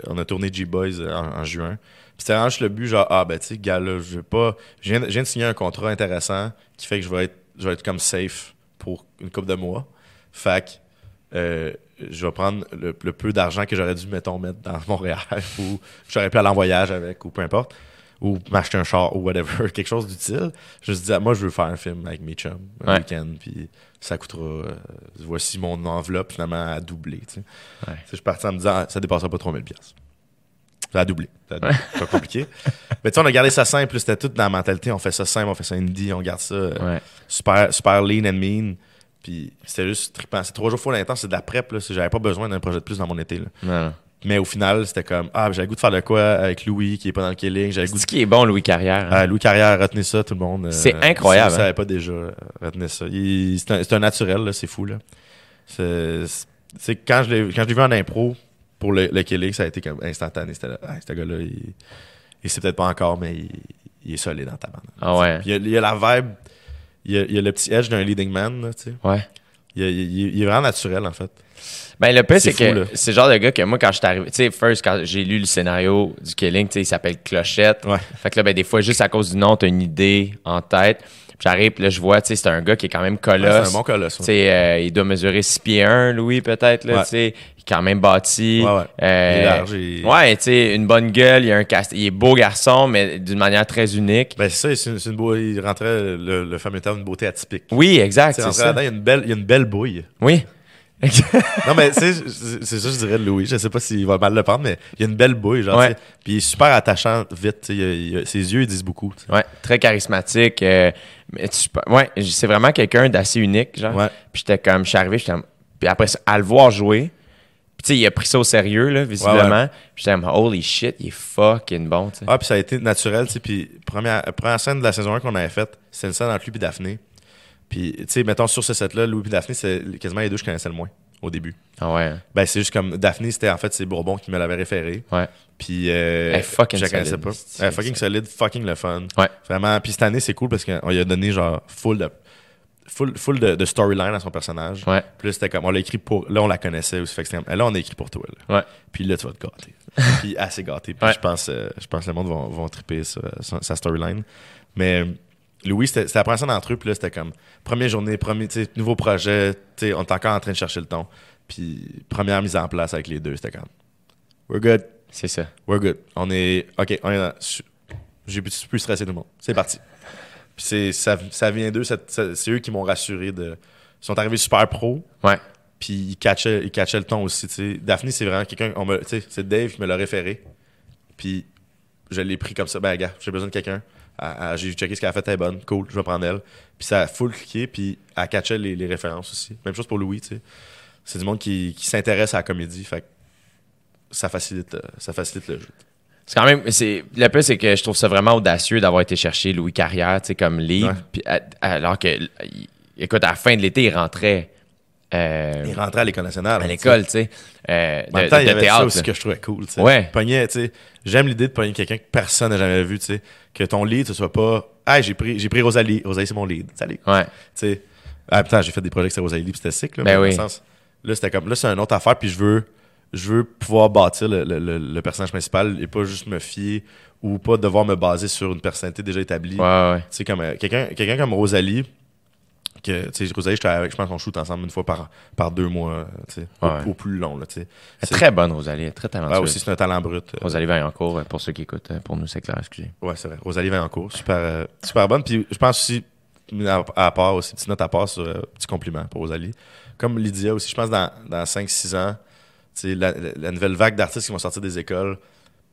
on a tourné G-Boys euh, en, en juin. Puis c'était vraiment juste le but, genre, ah, ben, tu sais, gars, là, je vais pas. Je viens, je viens de signer un contrat intéressant qui fait que je vais être, je vais être comme safe pour une couple de mois. Fait que. euh, je vais prendre le, le peu d'argent que j'aurais dû, mettons, mettre dans Montréal ou j'aurais pu aller en voyage avec ou peu importe ou m'acheter un char ou whatever, quelque chose d'utile. Je me dit, ah, moi, je veux faire un film avec mes chums un Ouais. week-end, puis ça coûtera. euh, voici mon enveloppe finalement à doubler. Tu sais. Ouais. Je suis parti en me disant, ah, ça dépassera pas 3000 pièces. Ça a doublé. Ça a doublé. C'est pas compliqué. Mais tu sais, on a gardé ça simple. C'était tout dans la mentalité. On fait ça simple, on fait ça indie, on garde ça euh, Ouais. super, super lean and mean. Puis c'était juste trippant. C'est trois jours full intense, c'est de la prep. J'avais pas besoin d'un projet de plus dans mon été. là. Mais au final, c'était comme, ah, j'avais le goût de faire de quoi avec Louis qui est pas dans le killing. Goût C'est ce qui est bon, Louis Carrière. hein? ah, Louis Carrière, retenez ça, tout le monde. euh, C'est incroyable, Si vous hein? savez pas déjà, euh, retenez ça. C'est un, naturel, c'est fou. Là. C'est, quand je l'ai vu en impro pour le, le Killing, ça a été comme instantané. C'était là, ce gars-là, il, il sait peut-être pas encore, mais il, il est solide dans ta bande. Ah ouais. Puis il y, a, la vibe, il y a, il y a le petit edge d'un leading man, là, tu sais. Ouais. Il, est vraiment naturel, en fait. Ben, le pire, c'est que c'est le genre de gars que moi, quand je suis arrivé, tu sais, first, quand j'ai lu le scénario du Killing, tu sais, il s'appelle Clochette. Ouais. Fait que là, ben, des fois, juste à cause du nom, t'as une idée en tête. J'arrive, puis là, je vois, tu sais, c'est un gars qui est quand même Ouais, colosse. c'est un bon colosse. Tu ouais. sais, euh, il doit mesurer 6 pieds 1, Louis, peut-être, là, Ouais. tu sais. Il est quand même bâti. Ouais, ouais. Euh, Il est large, il- Ouais, tu sais, une bonne gueule, il a un cast... il est beau garçon, mais d'une manière très unique. Ben, c'est ça, c'est une, beau- il rentrait le, le fameux terme, une beauté atypique. Oui, exact, c'est ça. il y a une belle, il y a une belle bouille. Oui. Non, mais tu sais, c'est c'est ça je dirais de Louis. Je sais pas s'il va mal le prendre, mais il y a une belle bouille, genre, Ouais. Puis il est super attachant vite, tu sais. il a- il a- Ses yeux, ils disent beaucoup. Ouais, très charismatique. euh, mais tu- ouais, c'est vraiment quelqu'un d'assez unique, genre. Ouais. Puis j'étais comme, je suis arrivé, j'étais puis après à le voir jouer, tu sais, il a pris ça au sérieux, là, visiblement. Ouais, j'étais comme, holy shit, il est fucking bon, tu sais. Ah, puis ça a été naturel, tu sais. Puis première, première scène de la saison 1 qu'on avait faite, c'était une scène entre lui et Daphné. Puis, tu sais, mettons sur ce set-là, Louis et Daphné, c'est quasiment les deux que je connaissais le moins au début. Ah ouais. hein? Ben, c'est juste comme Daphné, c'était en fait c'est Bourbon qui me l'avait référé. Ouais. Puis, euh, fucking je la connaissais pas. Fucking solide, fucking le fun. Ouais. Vraiment. Puis cette année, c'est cool parce qu'on lui a donné genre full de, full, full de, de storyline à son personnage. Ouais. Puis là, c'était comme, on l'a écrit pour. Là, on la connaissait aussi. Fait que là, on a écrit pour toi. Là. Ouais. Puis là, tu vas te gâter. Puis assez gâté. Puis Ouais. je pense, euh, je pense que le monde va, va triper sa storyline. Mais Louis, c'était la première scène entre eux. Puis là, c'était comme, première journée, premier, nouveau projet. On est encore en train de chercher le ton. Puis première mise en place avec les deux, c'était comme, we're good. C'est ça. We're good. On est. OK, on est dans- J'ai plus, plus stressé tout le monde. C'est parti. Puis ça, ça vient d'eux. C'est eux qui m'ont rassuré de. Ils sont arrivés super pro. Ouais. Puis ils catchaient, ils catchaient le ton aussi. Daphné, c'est vraiment quelqu'un. C'est Dave qui me l'a référé. Puis je l'ai pris comme ça. Ben, gars, j'ai besoin de quelqu'un. J'ai checké ce qu'elle a fait, elle est bonne. Cool, je vais prendre elle. Puis ça a full cliqué. Puis elle catchait les, les références aussi. Même chose pour Louis, tu sais. C'est du monde qui, qui s'intéresse à la comédie. Fait que ça facilite, euh, ça facilite le jeu. C'est quand même. C'est, le plus, c'est que je trouve ça vraiment audacieux d'avoir été chercher Louis Carrière, tu sais, comme lead. Ouais. Puis, à- alors que, écoute, à la fin de l'été, il rentrait euh, Il rentrait à l'école nationale. à l'école, tu sais, euh, En même temps, de il y avait théâtre. ça aussi là. que je trouvais cool. tu sais. Ouais. Tu sais, J'aime l'idée de pogner quelqu'un que personne n'a jamais vu. tu sais. Que ton lead, ce soit pas Hey, j'ai pris, j'ai pris Rosalie. Rosalie, c'est mon lead. Salut. Ouais. Tu sais. Ah, putain, j'ai fait des projets avec Rosalie, puis c'était sick. Là, Ben mais dans oui. sens, là, c'était comme, là, c'est une autre affaire, puis je veux, je veux pouvoir bâtir le, le- le- le personnage principal et pas juste me fier ou pas devoir me baser sur une personnalité déjà établie. Ouais, ouais. Tu sais, comme euh, quelqu'un quelqu'un comme Rosalie, que, tu sais, Rosalie, je pense qu'on shoot ensemble une fois par, par deux mois, tu sais, au- Ouais. au, plus long, là, tu sais. Elle est C'est- très bonne, Rosalie. Très talentueuse. aussi, c'est un talent brut. euh, Rosalie Vaillancourt, euh, pour ceux qui écoutent, euh, pour nous, c'est clair, excusez. Ouais, c'est vrai. Rosalie Vaillancourt, super, super bonne. Puis je pense aussi, à, part aussi, petite note à part sur euh, petit compliment pour Rosalie. Comme Lydia aussi, je pense dans, dans 5-6 ans, la, nouvelle vague d'artistes qui vont sortir des écoles,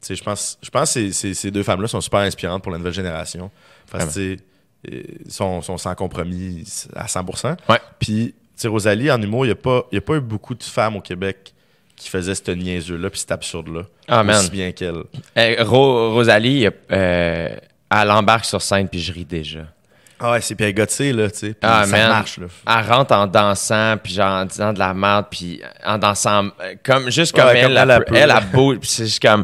je pense, je pense que ces- ces, ces deux femmes-là sont super inspirantes pour la nouvelle génération. Parce que, sais, euh, sont, sont sans compromis à 100%. Ouais. Puis, tu sais, Rosalie, en humour, il n'y a, pas- y a pas eu beaucoup de femmes au Québec qui faisaient cette niaiseux-là puis cet absurde-là. Ah. Aussi bien qu'elle. Euh, Ro- Rosalie, euh, elle embarque sur scène, puis je ris déjà. Ah ouais, c'est puis elle là, tu sais. Ah, ça man. marche, là. Elle rentre en dansant, puis genre en disant de la merde, puis en dansant, euh, comme, juste comme Ouais, elle, comme elle, elle, elle elle, elle, peut. elle bouge, puis c'est juste comme,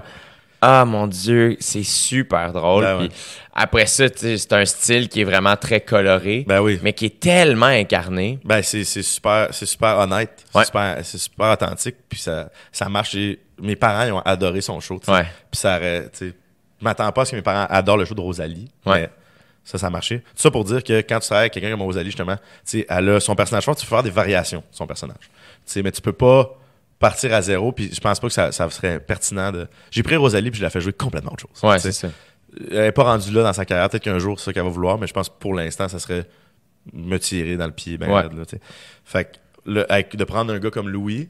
ah mon Dieu, c'est super drôle. Ben ouais. après ça, c'est un style qui est vraiment très coloré, Ben oui. mais qui est tellement incarné. Ben, c'est super, c'est super honnête. Ouais. C'est super, authentique. Puis ça, ça marche. Et mes parents, ils ont adoré son show. Ouais. Puis ça tu m'attends pas à ce que mes parents adorent le show de Rosalie. Ouais. Mais ça, ça a marché. Tout ça pour dire que quand tu travailles avec quelqu'un comme Rosalie, justement, elle a son personnage fort, tu peux faire des variations de son personnage. Mais tu peux pas partir à zéro. Puis je pense pas que ça, ça serait pertinent de. J'ai pris Rosalie puis je la fais jouer complètement autre chose. Ouais, c'est ça. Elle est pas rendue là dans sa carrière. Peut-être qu'un jour, c'est ça qu'elle va vouloir, mais je pense que pour l'instant, ça serait me tirer dans le pied. Ben Ouais. là, fait que le- avec- de prendre un gars comme Louis,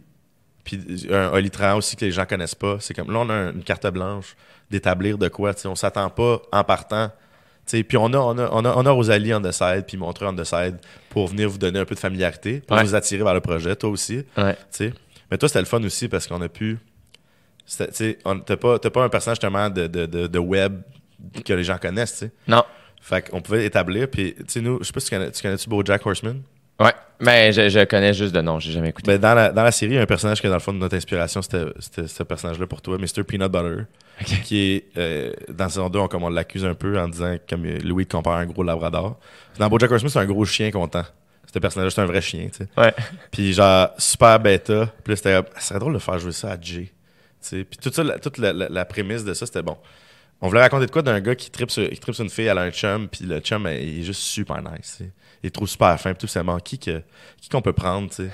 puis un Oli aussi que les gens connaissent pas, c'est comme là, on a une carte blanche d'établir de quoi. tu sais, On s'attend pas en partant. tu sais, Puis on a, on, a, on, a, on a Rosalie on the side, puis Montreux on the side pour venir vous donner un peu de familiarité, pour Ouais. vous attirer vers le projet, toi aussi. Ouais. Tu. Mais toi, c'était le fun aussi parce qu'on a pu. tu T'as pas, pas un personnage justement de, de, de, de web que les gens connaissent, tu sais. Non. Fait qu'on pouvait établir, puis tu sais, nous, je sais pas si tu connais, tu connais-tu BoJack Horseman? Ouais. Mais je, je connais juste de nom, j'ai jamais écouté. Ben, dans, la, dans la série, il y a un personnage que dans le fond de notre inspiration, c'était ce personnage-là pour toi, Mr. Peanut Butter, qui est, euh, dans saison 2, on, comme on l'accuse un peu en disant, comme euh, Louis compare un gros labrador. Dans BoJack Horseman, c'est un gros chien content. Ce personnage-là, c'est un vrai chien, tu sais. Ouais. Puis genre, super bêta. Puis c'était, ça serait drôle de faire jouer ça à Jay. Tu sais, Puis toute, ça, la, toute la, la- la prémisse de ça, c'était bon. On voulait raconter de quoi d'un gars qui tripe sur, qui tripe sur une fille, elle a un chum, puis le chum, elle, il est juste super nice. tu sais. Il est trop super fin, puis tout, c'est bon. Qui, qu'on peut prendre, tu sais,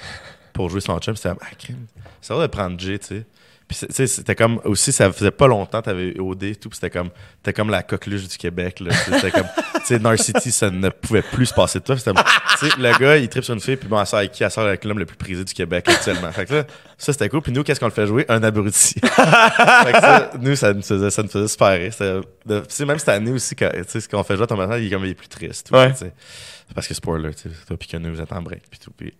pour jouer son chum? C'était, ah, crime. C'est vrai de prendre Jay, tu sais. Puis tu sais, c'était comme aussi, ça faisait pas longtemps, t'avais OD et tout, c'était comme, t'étais comme la coqueluche du Québec, là. C'était comme, tu sais, Narcity, ça ne pouvait plus se passer de toi. C'était, tu sais, le gars, il tripe sur une fille, puis bon, elle sort avec qui? Elle sort avec l'homme le plus prisé du Québec actuellement. Fait que là, ça, c'était cool. Puis nous, qu'est-ce qu'on le fait jouer? Un abruti. fait que ça, nous, ça nous faisait, ça nous faisait super rire. Tu sais, même cette année aussi, quand, tu sais, ce qu'on fait jouer à ton personnage, il est comme, il est plus triste. Ouais. tu sais. Parce que spoiler, tu sais, toi, puis que nous, vous êtes en break, puis tout. Puis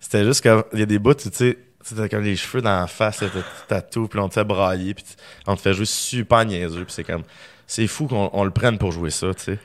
c'était juste comme, il y a des bouts, tu sais, t'as comme les cheveux dans la face, t'as tout, puis on te fait brailler, puis on te fait jouer super niaiseux, puis c'est comme, c'est fou qu'on on le prenne pour jouer ça, tu sais.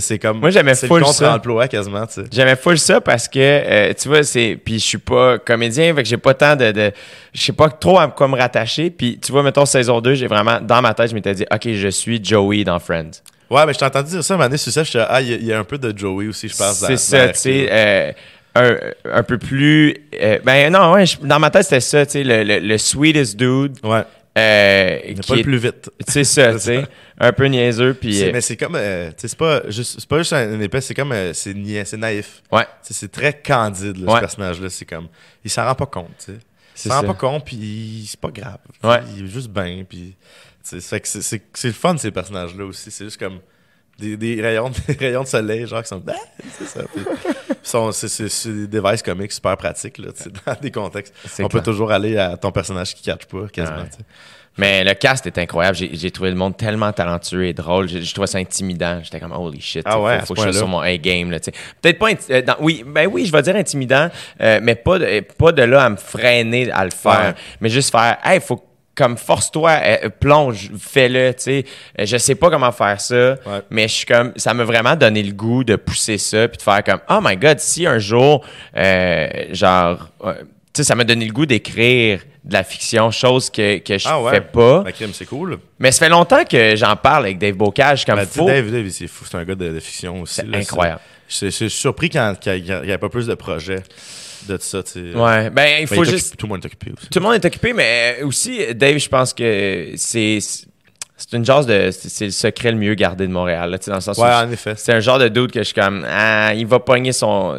C'est comme, Moi, j'aimais full le ça. contre-emploi quasiment. J'aimais full ça parce que, euh, tu vois, c'est. Puis je suis pas comédien, fait que j'ai pas tant de. de je sais pas trop à quoi me rattacher. Puis tu vois, mettons, saison 2, j'ai vraiment. Dans ma tête, je m'étais dit, OK, je suis Joey dans Friends. Ouais, mais je t'ai entendu dire ça, un moment donné, sur ça, je suis ah, il y, a- il y a un peu de Joey aussi, je pense. C'est dans ça, tu sais. Un, un peu plus. euh, ben non, ouais, je- dans ma tête, c'était ça, tu sais, le, le, le sweetest dude. Ouais, Euh, qui pas le plus vite. C'est ça, tu C'est sais. Un peu niaiseux, puis. Euh, mais c'est comme, euh, tu sais, c'est pas juste, c'est pas juste un épais, c'est comme, euh, c'est naïf. ouais, c'est très candide, là, Ouais. ce personnage-là. C'est comme, il s'en rend pas compte, tu sais. Il s'en rend pas compte, puis c'est pas grave. Ouais. Il est juste bien, puis. c'est c'est le fun, ces personnages-là aussi. C'est juste comme des, des rayons, des rayons de soleil, genre, qui sont. Ah, c'est ça. C'est des devices comiques super pratiques, là, dans des contextes. On clair. peut toujours aller à ton personnage qui catch pas, quasiment, ouais. Mais le cast est incroyable. J'ai j'ai trouvé le monde tellement talentueux et drôle. J'ai- Je trouvais ça intimidant. J'étais comme, holy shit. Ah faut- ouais, faut, ce que je sois sur mon A-game. là, tu sais. Peut-être pas. euh, dans- oui, ben oui, je vais dire intimidant, euh, mais pas de, pas de là à me freiner à le faire. Ouais. Mais juste faire, hey, faut comme force-toi, euh, plonge, fais-le, tu sais. Euh, Je sais pas comment faire ça, Ouais. mais je suis comme, ça m'a vraiment donné le goût de pousser ça puis de faire comme, oh my god, si un jour, euh, genre, euh, tu sais, ça m'a donné le goût d'écrire de la fiction, chose que, que je Ah ouais? fais pas. La crime, c'est cool. Mais ça fait longtemps que j'en parle avec Dave Bocage. Comme Ben. Dave, Dave, c'est fou, c'est un gars de, de fiction aussi. C'est incroyable. Je suis surpris qu'il n'y avait pas plus de projets de ça, tu sais. Ouais, ben il Ben, faut juste. Tout le monde est occupé aussi. Tout le monde est occupé, mais aussi, Dave, je pense que c'est. C'est une genre de. C'est le secret le mieux gardé de Montréal, là, tu sais, dans le sens Ouais, où en effet. c'est un genre de doute que je suis comme. Ah, il va pogner son.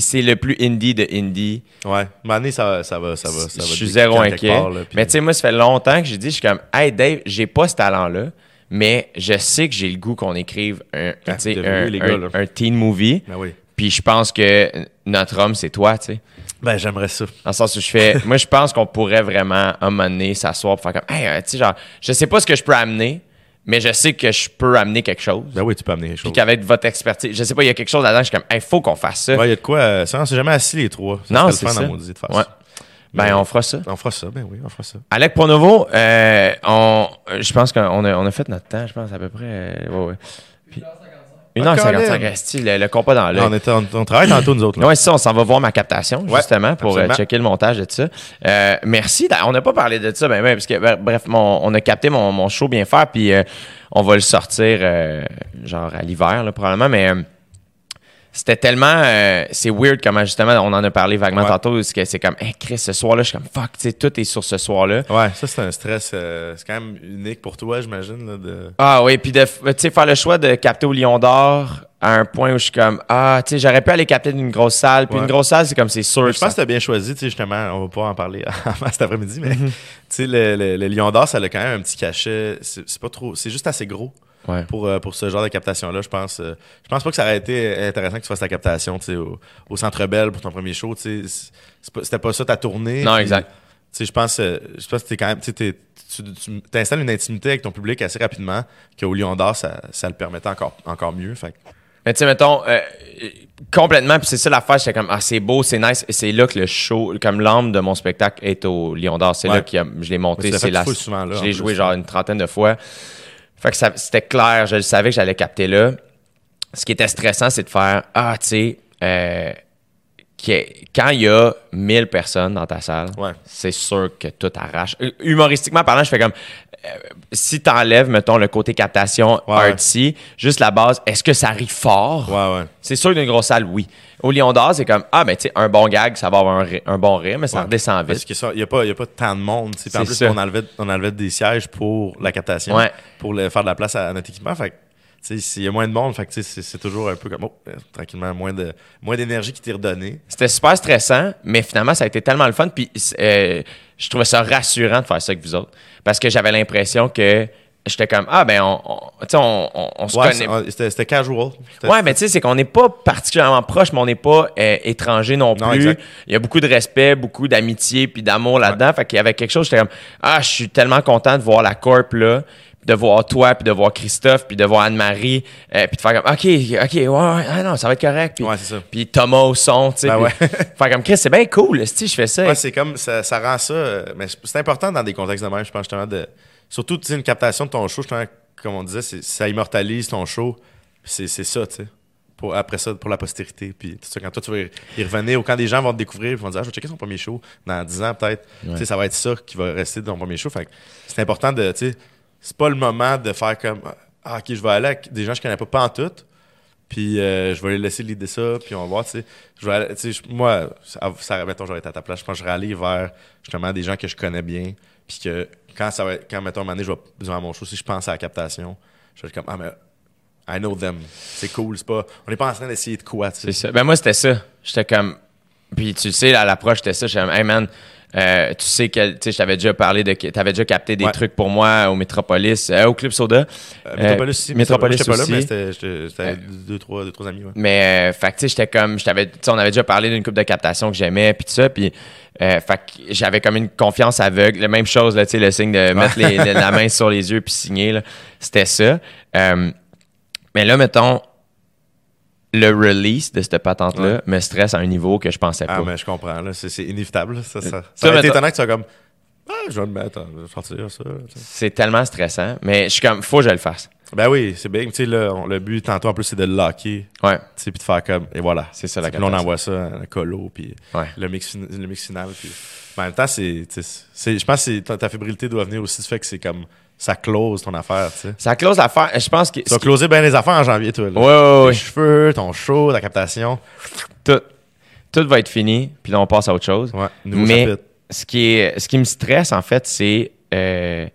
C'est le plus indie de indie. Ouais. Donné, ça, va- ça va, ça va, ça va. je suis zéro inquiet. part, là, puis- mais tu sais, moi, ça fait longtemps que j'ai dit, je suis comme, hey Dave, j'ai pas ce talent-là, mais je sais que j'ai le goût qu'on écrive un, Ah, un, un- un teen movie. Ben oui. Puis je pense que notre homme, c'est toi, tu sais. Ben, j'aimerais ça. Dans le sens où je fais. moi, je pense qu'on pourrait vraiment, à un moment donné, s'asseoir pour faire comme. Hey, euh, tu sais, genre, je sais pas ce que je peux amener, mais je sais que je peux amener quelque chose. Ben oui, tu peux amener quelque Puis chose. qu'avec votre expertise, je sais pas, il y a quelque chose là-dedans, je suis comme, hey, faut qu'on fasse ça. Ouais, il y a de quoi. euh, ça, on s'est jamais assis les trois. Ça non, c'est ça. de faire Ouais. ça. Ben, Mais- on fera ça. On fera ça, ben oui, on fera ça. Alec Pronovo, euh, on, je pense qu'on a, on a fait notre temps, je pense, à peu près. euh, ouais, ouais. Puis- 1h55, Colin. esti, le, le compas dans l'œil. on, était, on, on travaille tantôt, nous autres. là. Ouais, c'est ça, on s'en va voir ma captation, Ouais, justement, pour euh, absolument. checker le montage de ça. Euh, merci. On n'a pas parlé de ça, ben, ben, parce que, ben, bref, mon- on a capté mon, mon show bien faire, puis euh, on va le sortir, euh, genre, à l'hiver, probablement, mais euh, c'était tellement. euh, c'est weird comment, justement, on en a parlé vaguement Ouais. tantôt, parce que c'est comme, hey, Chris, ce soir-là, je suis comme, fuck, tu sais, tout est sur ce soir-là. Ouais, ça, c'est un stress. euh, c'est quand même unique pour toi, j'imagine. De... Ah oui, puis de tu faire le choix de capter au Lion d'Or à un point où je suis comme ah, tu sais, j'aurais pu aller capter d'une grosse salle, puis Ouais. une grosse salle c'est comme c'est sûr. Mais je pense que ça- t'as bien choisi, tu sais, justement, on va pas en parler avant cet après-midi, mais Mhm. tu sais, le, le, le Lion d'Or, ça a quand même un petit cachet. C'est pas trop. C'est juste assez gros Ouais. pour, euh, pour ce genre de captation-là, je pense. euh, je pense pas que ça aurait été intéressant que tu fasses ta captation, au, au Centre Bell pour ton premier show, C'était pas ça ta tournée. Non, exact. Je pense, euh, je pense que t'es quand même, tu t'installes une intimité avec ton public assez rapidement qu'au Lion d'Or, ça, ça le permettait encore, encore mieux. Fait Mais tu sais mettons euh, complètement puis c'est ça l'affaire, j'étais comme ah c'est beau, c'est nice et c'est là que le show comme l'âme de mon spectacle est au Lion d'Or, c'est Ouais. là que je l'ai monté, c'est la là, je l'ai joué genre une trentaine de fois. Fait que ça- c'était clair, je le savais que j'allais capter là. Ce qui était stressant, c'est de faire ah tu sais euh, quand il y a 1000 personnes dans ta salle, Ouais. c'est sûr que tout arrache. Hu- Humoristiquement parlant, je fais comme si t'enlèves, mettons, le côté captation Ouais, ouais. artsy, juste la base, est-ce que ça rit fort? Ouais, ouais. C'est sûr d'une grosse salle, oui. Au Lion d'Or, c'est comme, ah, ben, tu sais, un bon gag, ça va avoir un, un bon rire, mais ça redescend Parce vite. qu'il n'y a, pas- y a pas tant de monde. En plus, on enlevait, on enlevait des sièges pour la captation, Ouais. pour le- faire de la place à, à notre équipement. Fait s'il y a moins de monde, fait que, c'est toujours un peu comme, oh, euh, tranquillement, moins de moins d'énergie qui t'est redonnée. C'était super stressant, mais finalement, ça a été tellement le fun. Puis, euh, je trouvais ça rassurant de faire ça avec vous autres. Parce que j'avais l'impression que j'étais comme, ah, ben, on, on- tu sais, on, on, on se Ouais, connaît. c'était casual. Ouais, mais tu sais, c'est qu'on n'est pas particulièrement proche, mais on n'est pas euh, étranger non plus. Non. Il y a beaucoup de respect, beaucoup d'amitié puis d'amour là-dedans. Fait qu'il y avait quelque chose, j'étais comme, ah, je suis tellement content de voir la corp là, de voir toi, puis de voir Christophe, puis de voir Anne-Marie, euh, puis de faire comme, OK, OK, ouais, ouais, ah non, ça va être correct. Puis, Ouais, c'est ça. puis Thomas au son, tu sais. Ben ouais. faire comme, Chris, c'est bien cool, si je fais ça. Ouais, c'est comme ça, ça rend ça. euh, mais c'est important dans des contextes de même, je pense justement de. Surtout, tu sais, une captation de ton show, justement, comme on disait, c'est- ça immortalise ton show. Puis C'est c'est ça, tu sais. Pour, après ça, pour la postérité. Puis tout ça, quand toi, tu vas y- revenir, ou quand des gens vont te découvrir, ils vont dire, ah, je vais checker son premier show dans 10 ans, peut-être. Tu sais, ça va être ça qui va rester dans ton premier show. Fait que c'est important de, tu sais, c'est pas le moment de faire comme, ah, ok, je vais aller avec des gens que je connais pas, pas en tout. Puis euh, je vais les laisser l'idée ça, puis on va voir, tu sais. Je vais aller- moi, ça, ça, mettons, j'aurais été à ta place, je pense que j'aurais allé vers justement des gens que je connais bien, puis que quand ça va quand, mettons, un moment donné, je vais devant mon show, si je pense à la captation, je vais être comme, ah, mais I know them. C'est cool, c'est pas, on n'est pas en train d'essayer de quoi, tu sais. C'est ça. Ben moi, c'était ça. J'étais comme. Puis tu sais, à l'approche, c'était ça. J'étais comme, hey man, euh, tu sais que tu je t'avais déjà parlé de. T'avais déjà capté des Ouais. trucs pour moi au Métropolis, euh, au Club Soda. Euh, Métropolis Euh, aussi, Métropolis j'étais pas là, aussi. mais c'était- deux, trois, deux, trois amis, ouais. Mais, euh, fait que, tu sais, j'étais comme, tu on avait déjà parlé d'une coupe de captation que j'aimais, puis tout ça, puis, euh, fait que j'avais comme une confiance aveugle, la même chose, là, tu sais, le signe de mettre les- le- la main sur les yeux puis signer, c'était ça. Mais là, mettons, le release de cette patente-là Ouais. me stresse à un niveau que je pensais pas. Ah, mais je comprends, là, c'est inévitable, là. Ça, ça, ça étonnant que tu sois comme, ah, je vais le mettre, hein, je vais sortir ça. C'est tellement stressant, mais je suis comme, faut que je le fasse. Ben oui, c'est bien. Tu sais, là, on- le but tantôt, en plus, c'est de le locker. Ouais. Tu sais, puis de faire comme, et voilà. C'est ça, la Puis on envoie ça à la colo, puis Ouais. le, mix, fin- le mix final. Puis... Mais en même temps, c'est, je pense que ta fébrilité doit venir aussi du fait que c'est comme, ça close ton affaire, tu sais. Ça close l'affaire. Je pense que. Vas closer bien les affaires en janvier, toi. Là. Ouais, ouais, Tes ouais. cheveux, ton show, ta captation. Tout, tout va être fini, puis là, on passe à autre chose. Ouais, nouveau Mais chapitre. ce qui, est, ce qui me stresse, en fait, c'est euh,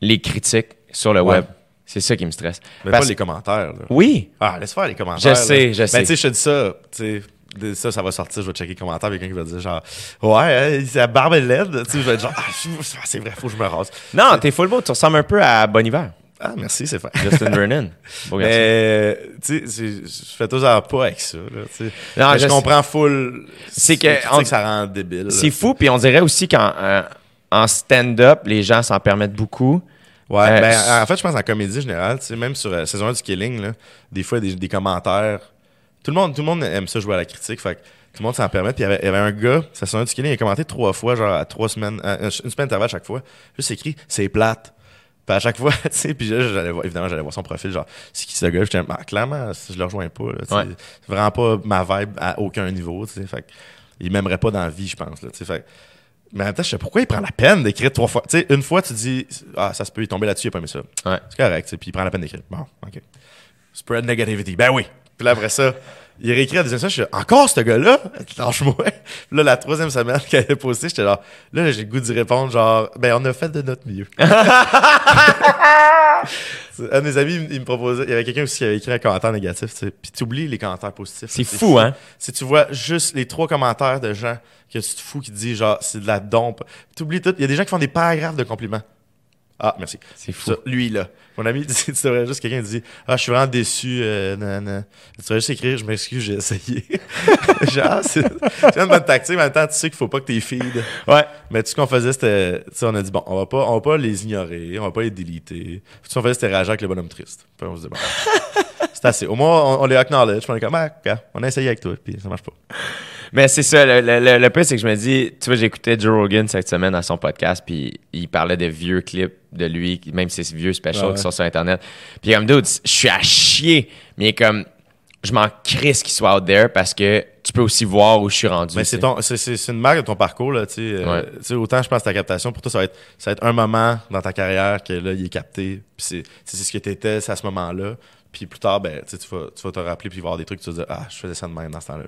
les critiques sur le Ouais. web. C'est ça qui me stresse. Mais Parce- pas les commentaires, là. Oui, Ah, laisse faire les commentaires. Je là. sais, je sais. Ben, tu sais, je te dis ça, tu sais. Ça, ça va sortir, je vais checker les commentaires, quelqu'un qui va dire genre, ouais, hein, sa barbe est laide. Tu sais, je vais être genre, ah, c'est vrai, faut que je me rase. non, t'es full beau. Tu ressembles un peu à Bon Hiver, Ah, merci, c'est fait. Justin Vernon. Mais, tu sais, je fais toujours pas avec ça, là. Non, je comprends full. C'est que- ça rend débile. C'est fou, puis on dirait aussi qu'en euh, en stand-up, les gens s'en permettent beaucoup. Ouais, Euh, ben, en fait, je pense en comédie générale, tu sais, même sur la saison 1 du Killing, là, des fois, il y a des, des commentaires. Tout le, monde, tout le monde aime ça jouer à la critique, fait que tout le monde s'en permet. Puis il y avait, il y avait un gars, saison 1 du Killing, il a commenté trois fois, genre à trois semaines, à- une semaine d'intervalle chaque fois. Juste écrit, c'est plate. Puis à chaque fois, tu sais, puis j'allais voir, évidemment, j'allais voir son profil, genre, c'est qui ce gars? J'étais, ah, clairement, je le rejoins pas, là. Ouais. C'est vraiment pas ma vibe à aucun niveau, tu sais. Fait que il m'aimerait pas dans la vie, je pense, là, tu sais. Fait mais en même temps, je sais pourquoi il prend la peine d'écrire trois fois. Tu sais, une fois, tu dis, ah, ça se peut, il est tombé là-dessus, il a pas aimé ça. Ouais. C'est correct, tu sais, puis il prend la peine d'écrire. Bon, OK. Spread negativity. Ben oui. Puis là, après ça, il réécrit la deuxième semaine, je suis encore ce gars-là? Lâche-moi. Puis là, la troisième semaine qu'elle a posté, j'étais genre, là, j'ai le goût d'y répondre, genre, ben, on a fait de notre mieux. un de mes amis, il me proposait, il y avait quelqu'un aussi qui avait écrit un commentaire négatif, tu sais. Puis tu oublies les commentaires positifs. C'est fou, hein? Si tu vois juste les trois commentaires de gens que tu te fous qui disent, genre, c'est de la dompe. Tu oublies tout. Il y a des gens qui font des paragraphes de compliments. Ah, merci. C'est fou. Ça, lui, là. Mon ami, dit- tu devrais juste quelqu'un qui dit Ah, je suis vraiment déçu. Euh, nan, nan. Tu devrais juste écrire Je m'excuse, j'ai essayé. Genre, c'est c'est une bonne tactique, mais en même temps, tu sais qu'il faut pas que t'es feed. Ouais. Mais tout ce qu'on faisait, c'était. Tu sais, on a dit Bon, on va, pas, on va pas les ignorer, on va pas les déliter. Tout ce qu'on faisait, c'était réagir avec le bonhomme triste. Puis on se dit Bon. C'est assez. Au moins, on, on les acknowledge. On est comme Ah, on a essayé avec toi, puis ça marche pas. Mais c'est ça, le, le, le, c'est que je me dis, tu vois, j'écoutais Joe Rogan cette semaine à son podcast, puis il parlait de vieux clips de lui, même ses vieux specials Ah ouais. qui sont sur Internet. Puis comme, dude, je suis à chier, mais comme, je m'en crisse qu'il soit out there parce que tu peux aussi voir où je suis rendu. Mais c'est ton, une marque de ton parcours, là, tu sais. euh, Ouais. tu sais, autant je pense que ta captation, pour toi, ça va être, ça va être un moment dans ta carrière que là, il est capté. Puis c'est ce que t'étais, c'est à ce moment-là. Puis plus tard, ben, tu vas, tu vas te rappeler, puis avoir des trucs, tu vas dire, ah, je faisais ça de même dans ce temps-là.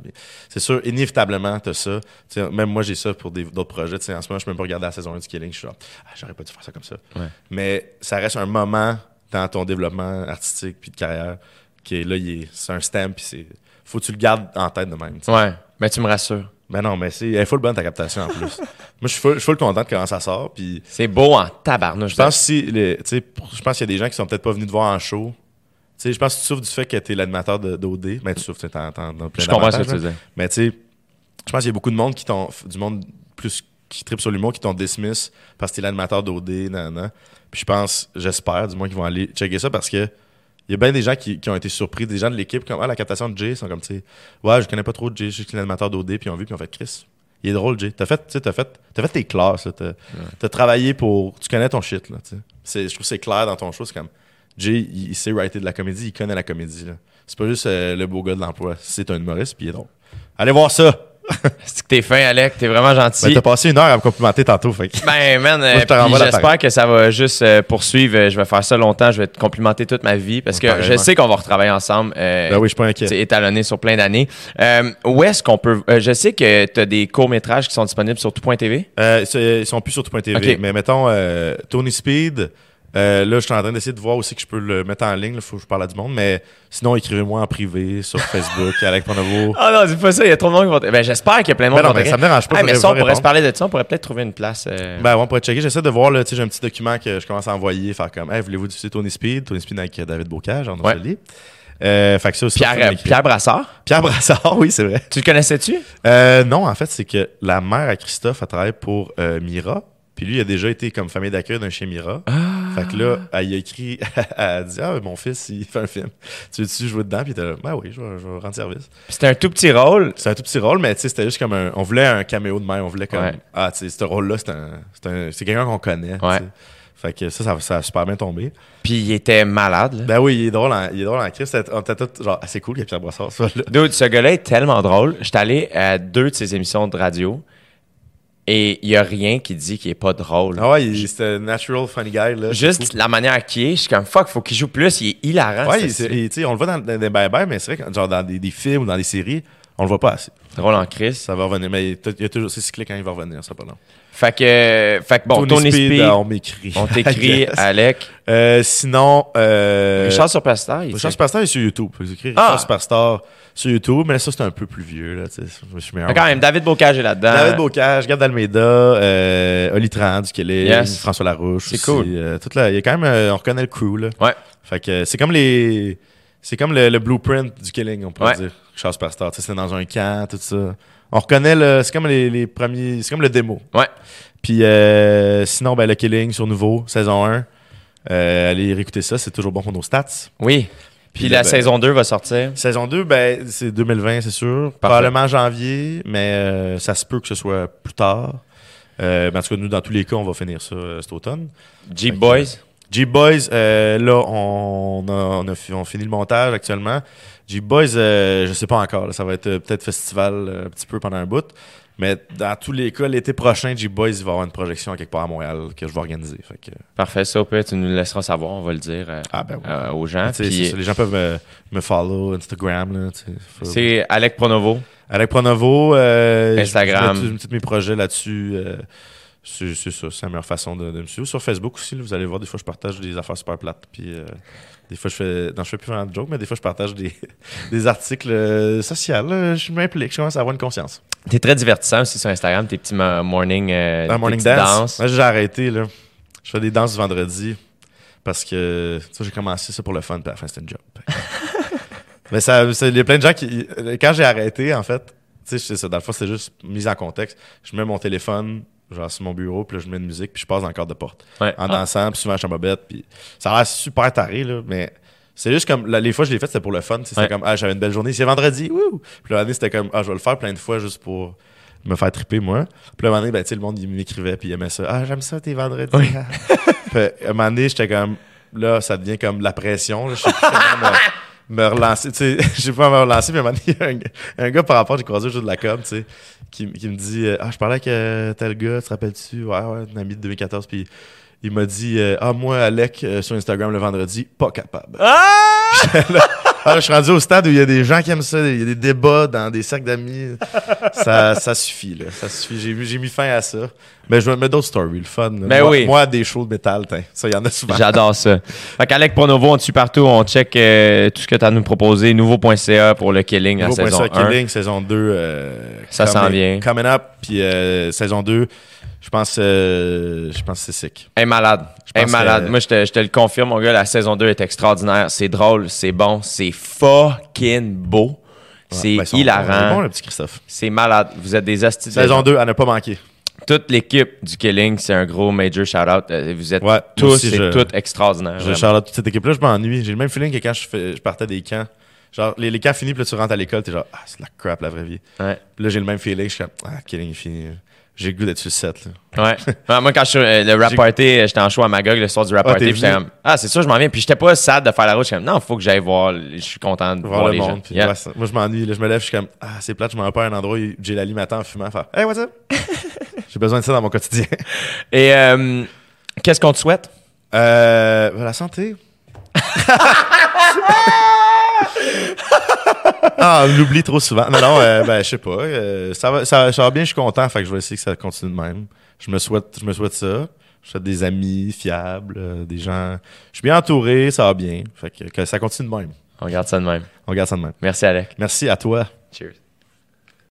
C'est sûr, inévitablement, t'as ça. Tu sais, même moi, j'ai ça pour d'autres projets. En ce moment, je peux même pas regarder la saison 1 du Killing. Je suis genre, ah, j'aurais pas dû faire ça comme ça. Ouais. Mais ça reste un moment dans ton développement artistique puis de carrière qui est là, c'est un stamp, puis c'est, faut que tu le gardes en tête de même. Ouais, mais tu me rassures. Ben non, mais c'est, elle est full bonne ta captation en plus. Moi, je suis full, full content de comment ça sort. Puis C'est beau en tabarnouche. je pense si, tu sais, pour- je pense qu'il y a des gens qui sont peut-être pas venus te voir en show. Tu sais, je pense que tu souffres du fait que t'es l'animateur de- d'OD. Ben, tu souffres, tu t'en- Je comprends ce que tu dire. Mais tu sais, je pense qu'il y a beaucoup de monde qui t'ont, du monde plus qui tripe sur l'humour, qui t'ont dismiss parce que t'es l'animateur d'OD, Puis je pense, j'espère, du moins, qu'ils vont aller checker ça parce que il y a bien des gens qui, qui ont été surpris, des gens de l'équipe, comme, ah, la captation de Jay, ils sont comme, tu sais, ouais, je connais pas trop Jay, je suis l'animateur d'OD, puis ils ont vu, puis ils ont fait, Chris, il est drôle, Jay. T'as fait, tu sais, t'as fait, t'as fait tes classes, là. T'as, t'as travaillé pour, tu connais ton shit, là, tu sais. Je trouve que c'est clair dans ton show, c'est comme, Jay, il, il sait writer de la comédie, il connaît la comédie, là. C'est pas juste euh, le beau gars de l'emploi, c'est un humoriste, puis il est drôle. Allez voir ça! C'est que t'es fin, Alec, t'es vraiment gentil. Ben, t'as passé une heure à me complimenter tantôt, fait que- Ben, man, euh, Moi, je te puis renvoie j'espère que ça va juste euh, poursuivre. Je vais faire ça longtemps. Je vais te complimenter toute ma vie parce que je sais qu'on va retravailler ensemble. euh, Ben oui, je suis pas inquiet. c'est étalonné sur plein d'années. Euh, où est-ce qu'on peut. je sais que tu as des courts-métrages qui sont disponibles sur tout.tv. Euh, ils sont plus sur tout.tv. Mais mettons, Tony Speed, euh, là, je suis en train d'essayer de voir aussi que je peux le mettre en ligne. Il faut que je parle à du monde. Mais sinon, écrivez-moi en privé sur Facebook, Alec Pronovo. Ah non, dis pas ça. Il y a trop de monde qui vont. Ben, j'espère qu'il y a plein de monde Ben non, mais ça me dérange pas, Ah, mais ça, on pourrait se parler de ça. On pourrait peut-être trouver une place. euh, Ben, on pourrait checker. J'essaie de voir, là, tu sais, j'ai un petit document que je commence à envoyer, faire comme, hey, voulez-vous diffuser Tony Speed? Tony Speed avec David Bocage, en Ouais. Australie. Euh, fait que ça aussi, Pierre, euh. Pierre Brassard? Pierre Brassard, oui, c'est vrai. Tu le connaissais-tu? Euh, non, en fait, c'est que la mère à Christophe a travaillé pour euh, Mira. Puis lui, il a déjà été comme famille d'accueil d'un chez Mira. Fait que là, elle y a écrit, elle a dit Ah, mon fils, il fait un film. Tu veux-tu jouer dedans? Puis il était là, Ben oui, je vais, je vais rendre service. C'était un tout petit rôle. C'est un tout petit rôle, mais tu sais, c'était juste comme un. On voulait un caméo de même. On voulait comme. Ouais. Ah, tu sais, ce rôle-là, c'est un. C'est un- c'est quelqu'un qu'on connaît. Ouais. Fait que ça, ça, ça a super bien tombé. Puis il était malade. là. Ben oui, il est drôle en, il est drôle en Christ. On était tous genre, ah, c'est cool qu'il y ait Pierre Brassard, ça, là. Dude, ce gars-là est tellement drôle. J'étais allé à deux de ses émissions de radio et il y a rien qui dit qu'il est pas drôle. Ah ouais, il- c'était un natural funny guy, là. C'est Juste la manière qu'il est, je suis comme fuck, faut qu'il joue plus. Il est hilarant. Ouais, il- c'est- on le voit dans, dans des bye-bye, mais c'est vrai que genre dans des, des films ou dans des séries, on le voit pas assez. drôle en crise. Ça va revenir, mais il y a- il y a toujours, c'est cyclique quand il va revenir, ça pas long. Fait que, fait que bon, Tony, Speed, euh, on m'écrit. on t'écrit. Alec. Euh, sinon, euh, Richard Superstar. il Richard Superstar est sur YouTube. Vous écrivez Ah! Richard Superstar sur YouTube, mais ça, c'est un peu plus vieux, là, tu sais. Je me suis meilleur. Mais quand même, David Bocage est là-dedans. David Bocage, Gab Almeida, euh, Oli Tran du Québec, Yes. François Larouche. C'est cool. euh, toute la- il y a quand même, euh, on reconnaît le crew, là. Ouais. Fait que euh, c'est comme les, c'est comme le, le blueprint du Killing, on pourrait Ouais. dire. Tu sais, c'est dans un camp, tout ça. On reconnaît le, c'est comme les, les premiers, c'est comme le démo. Ouais. Puis euh, sinon, ben le Killing sur nouveau, saison 1. Euh, allez réécouter ça, c'est toujours bon pour nos stats. Oui. Puis Puis la ben- saison 2 va sortir. Saison 2, ben, c'est 2020, c'est sûr. Probablement janvier, mais euh, ça se peut que ce soit plus tard. Euh, mais en tout cas, nous, dans tous les cas, on va finir ça cet automne. Jeep Boys. G-Boys, euh, là, on a, on a on finit le montage actuellement. G-Boys, euh, je sais pas encore. là. ça va être euh, peut-être festival euh, un petit peu pendant un bout. Mais dans tous les cas, l'été prochain, G-Boys, il va y avoir une projection quelque part à Montréal que je vais organiser. Fait que, Parfait, ça, pire, tu nous laisseras savoir, on va le dire euh, Ah, ben oui. euh, aux gens. Puis, ça, les gens peuvent me, me follow Instagram. Faut- c'est Alec Pronovo. Avec Pronovo, euh, Instagram. Tous tous mes projets là-dessus. euh, c'est ça, c'est la meilleure façon de, de me suivre. Sur Facebook aussi, là, vous allez voir, des fois, je partage des affaires super plates. Puis, euh, des fois, je fais. Non, je fais plus vraiment de jokes, mais des fois, je partage des, des articles euh, sociaux. Je m'implique, je commence à avoir une conscience. T'es très divertissant aussi sur Instagram, tes petits mo- morning, euh, tes morning dance. danses. Moi, j'ai arrêté, là. Je fais des danses vendredi parce que, tu sais, j'ai commencé ça pour le fun, puis à la fin, c'était une job. mais ça, ça- il y a plein de gens qui. Quand j'ai arrêté, en fait, tu sais, c'est ça, dans le fond, c'est juste mise en contexte. Je mets mon téléphone, genre, sur mon bureau, puis là, je mets une musique, puis je passe dans le cadre de porte. Ouais. En Ah, dansant, puis souvent, je suis en bobette, puis ça a l'air super taré, là, mais. C'est juste comme, là, les fois que je l'ai fait, c'était pour le fun. C'était Ouais. comme, ah, j'avais une belle journée, c'est vendredi, wouh! Puis l'année, c'était comme, ah, je vais le faire plein de fois juste pour me faire triper, moi. Puis là, un moment donné, ben, tu sais, le monde, il m'écrivait, puis il aimait ça. Ah, j'aime ça, tes vendredis. puis, à un moment donné, j'étais comme, là, ça devient comme la pression. là. Je sais plus comment me, relancer. Tu sais, je sais pas me relancer, mais à un moment donné, il y a un, gars- par rapport, j'ai croisé au jeu de la com, tu sais, qui, qui me dit, euh, ah, je parlais avec euh, tel gars, tu te rappelles-tu? Ouais, ouais, un ami de 2014, puis il m'a dit, euh, ah, moi, Alec, euh, sur Instagram le vendredi, pas capable. Ah, je suis rendu au stade où il y a des gens qui aiment ça, il y a des débats dans des cercles d'amis. ça, ça suffit, là. Ça suffit. J'ai, mis- fin à ça. Mais je vais mettre d'autres stories, le fun. là. Ben moi, oui. moi, des shows de métal, ça, il y en a souvent. J'adore ça. Fait qu'Alec Pronovo, on te suit partout, on check euh, tout ce que tu as à nous proposer. Nouveau.ca pour le Killing Nouveau point saison ça, 1. Killing, saison 2. euh, Ça s'en vient. Coming up, puis euh, saison 2, je pense, euh, je pense que c'est sick. Elle est malade. Elle est malade. que- Moi, je te, je te le confirme, mon gars, la saison 2 est extraordinaire. C'est drôle, c'est bon, c'est fucking beau. C'est ben, hilarant. Christophe. C'est malade. Vous êtes des astuces. Saison 2, à ne pas manquer. Toute l'équipe du Killing, c'est un gros major shout-out. Euh, Vous êtes Ouais, tous aussi, et je- toutes extraordinaires. Je charlotte toute cette équipe-là, je m'ennuie. J'ai le même feeling que quand je, fais- je partais des camps. Genre, les, les camps finis, puis là, tu rentres à l'école, t'es genre, ah, c'est la crap, la vraie vie. Ouais. Puis là, j'ai le même feeling, je suis comme, ah, Killing est fini. J'ai le goût d'être sur le set, là. Ouais. Ouais, Moi, quand je suis euh, le rap party, euh, j'étais en show à Magog le soir du rap Ah, party. j'étais comme, ah, c'est sûr, je m'en viens. Puis j'étais pas sad de faire la route. J'étais comme, non, faut que j'aille voir. Je suis content de voir, Voir le les monde. gens. puis Yeah. ouais, ça- moi, je m'ennuie. Je me lève, je suis comme, ah, c'est plate, je m'en vais pas à un endroit où j'ai la m'attend en fumant. Faire, hey, what's up? j'ai besoin de ça dans mon quotidien. Et euh, qu'est-ce qu'on te souhaite? Euh, la santé. ah, on l'oublie trop souvent. Non, non, euh, ben, je sais pas. euh, ça, va, ça, ça va bien, je suis content. Fait que je vais essayer que ça continue de même. Je me souhaite, je me souhaite ça. Je souhaite des amis fiables, euh, des gens. Je suis bien entouré, ça va bien. Fait que, que ça continue de même. On garde ça de même. On garde ça de même. Merci, Alec. Merci à toi. Cheers.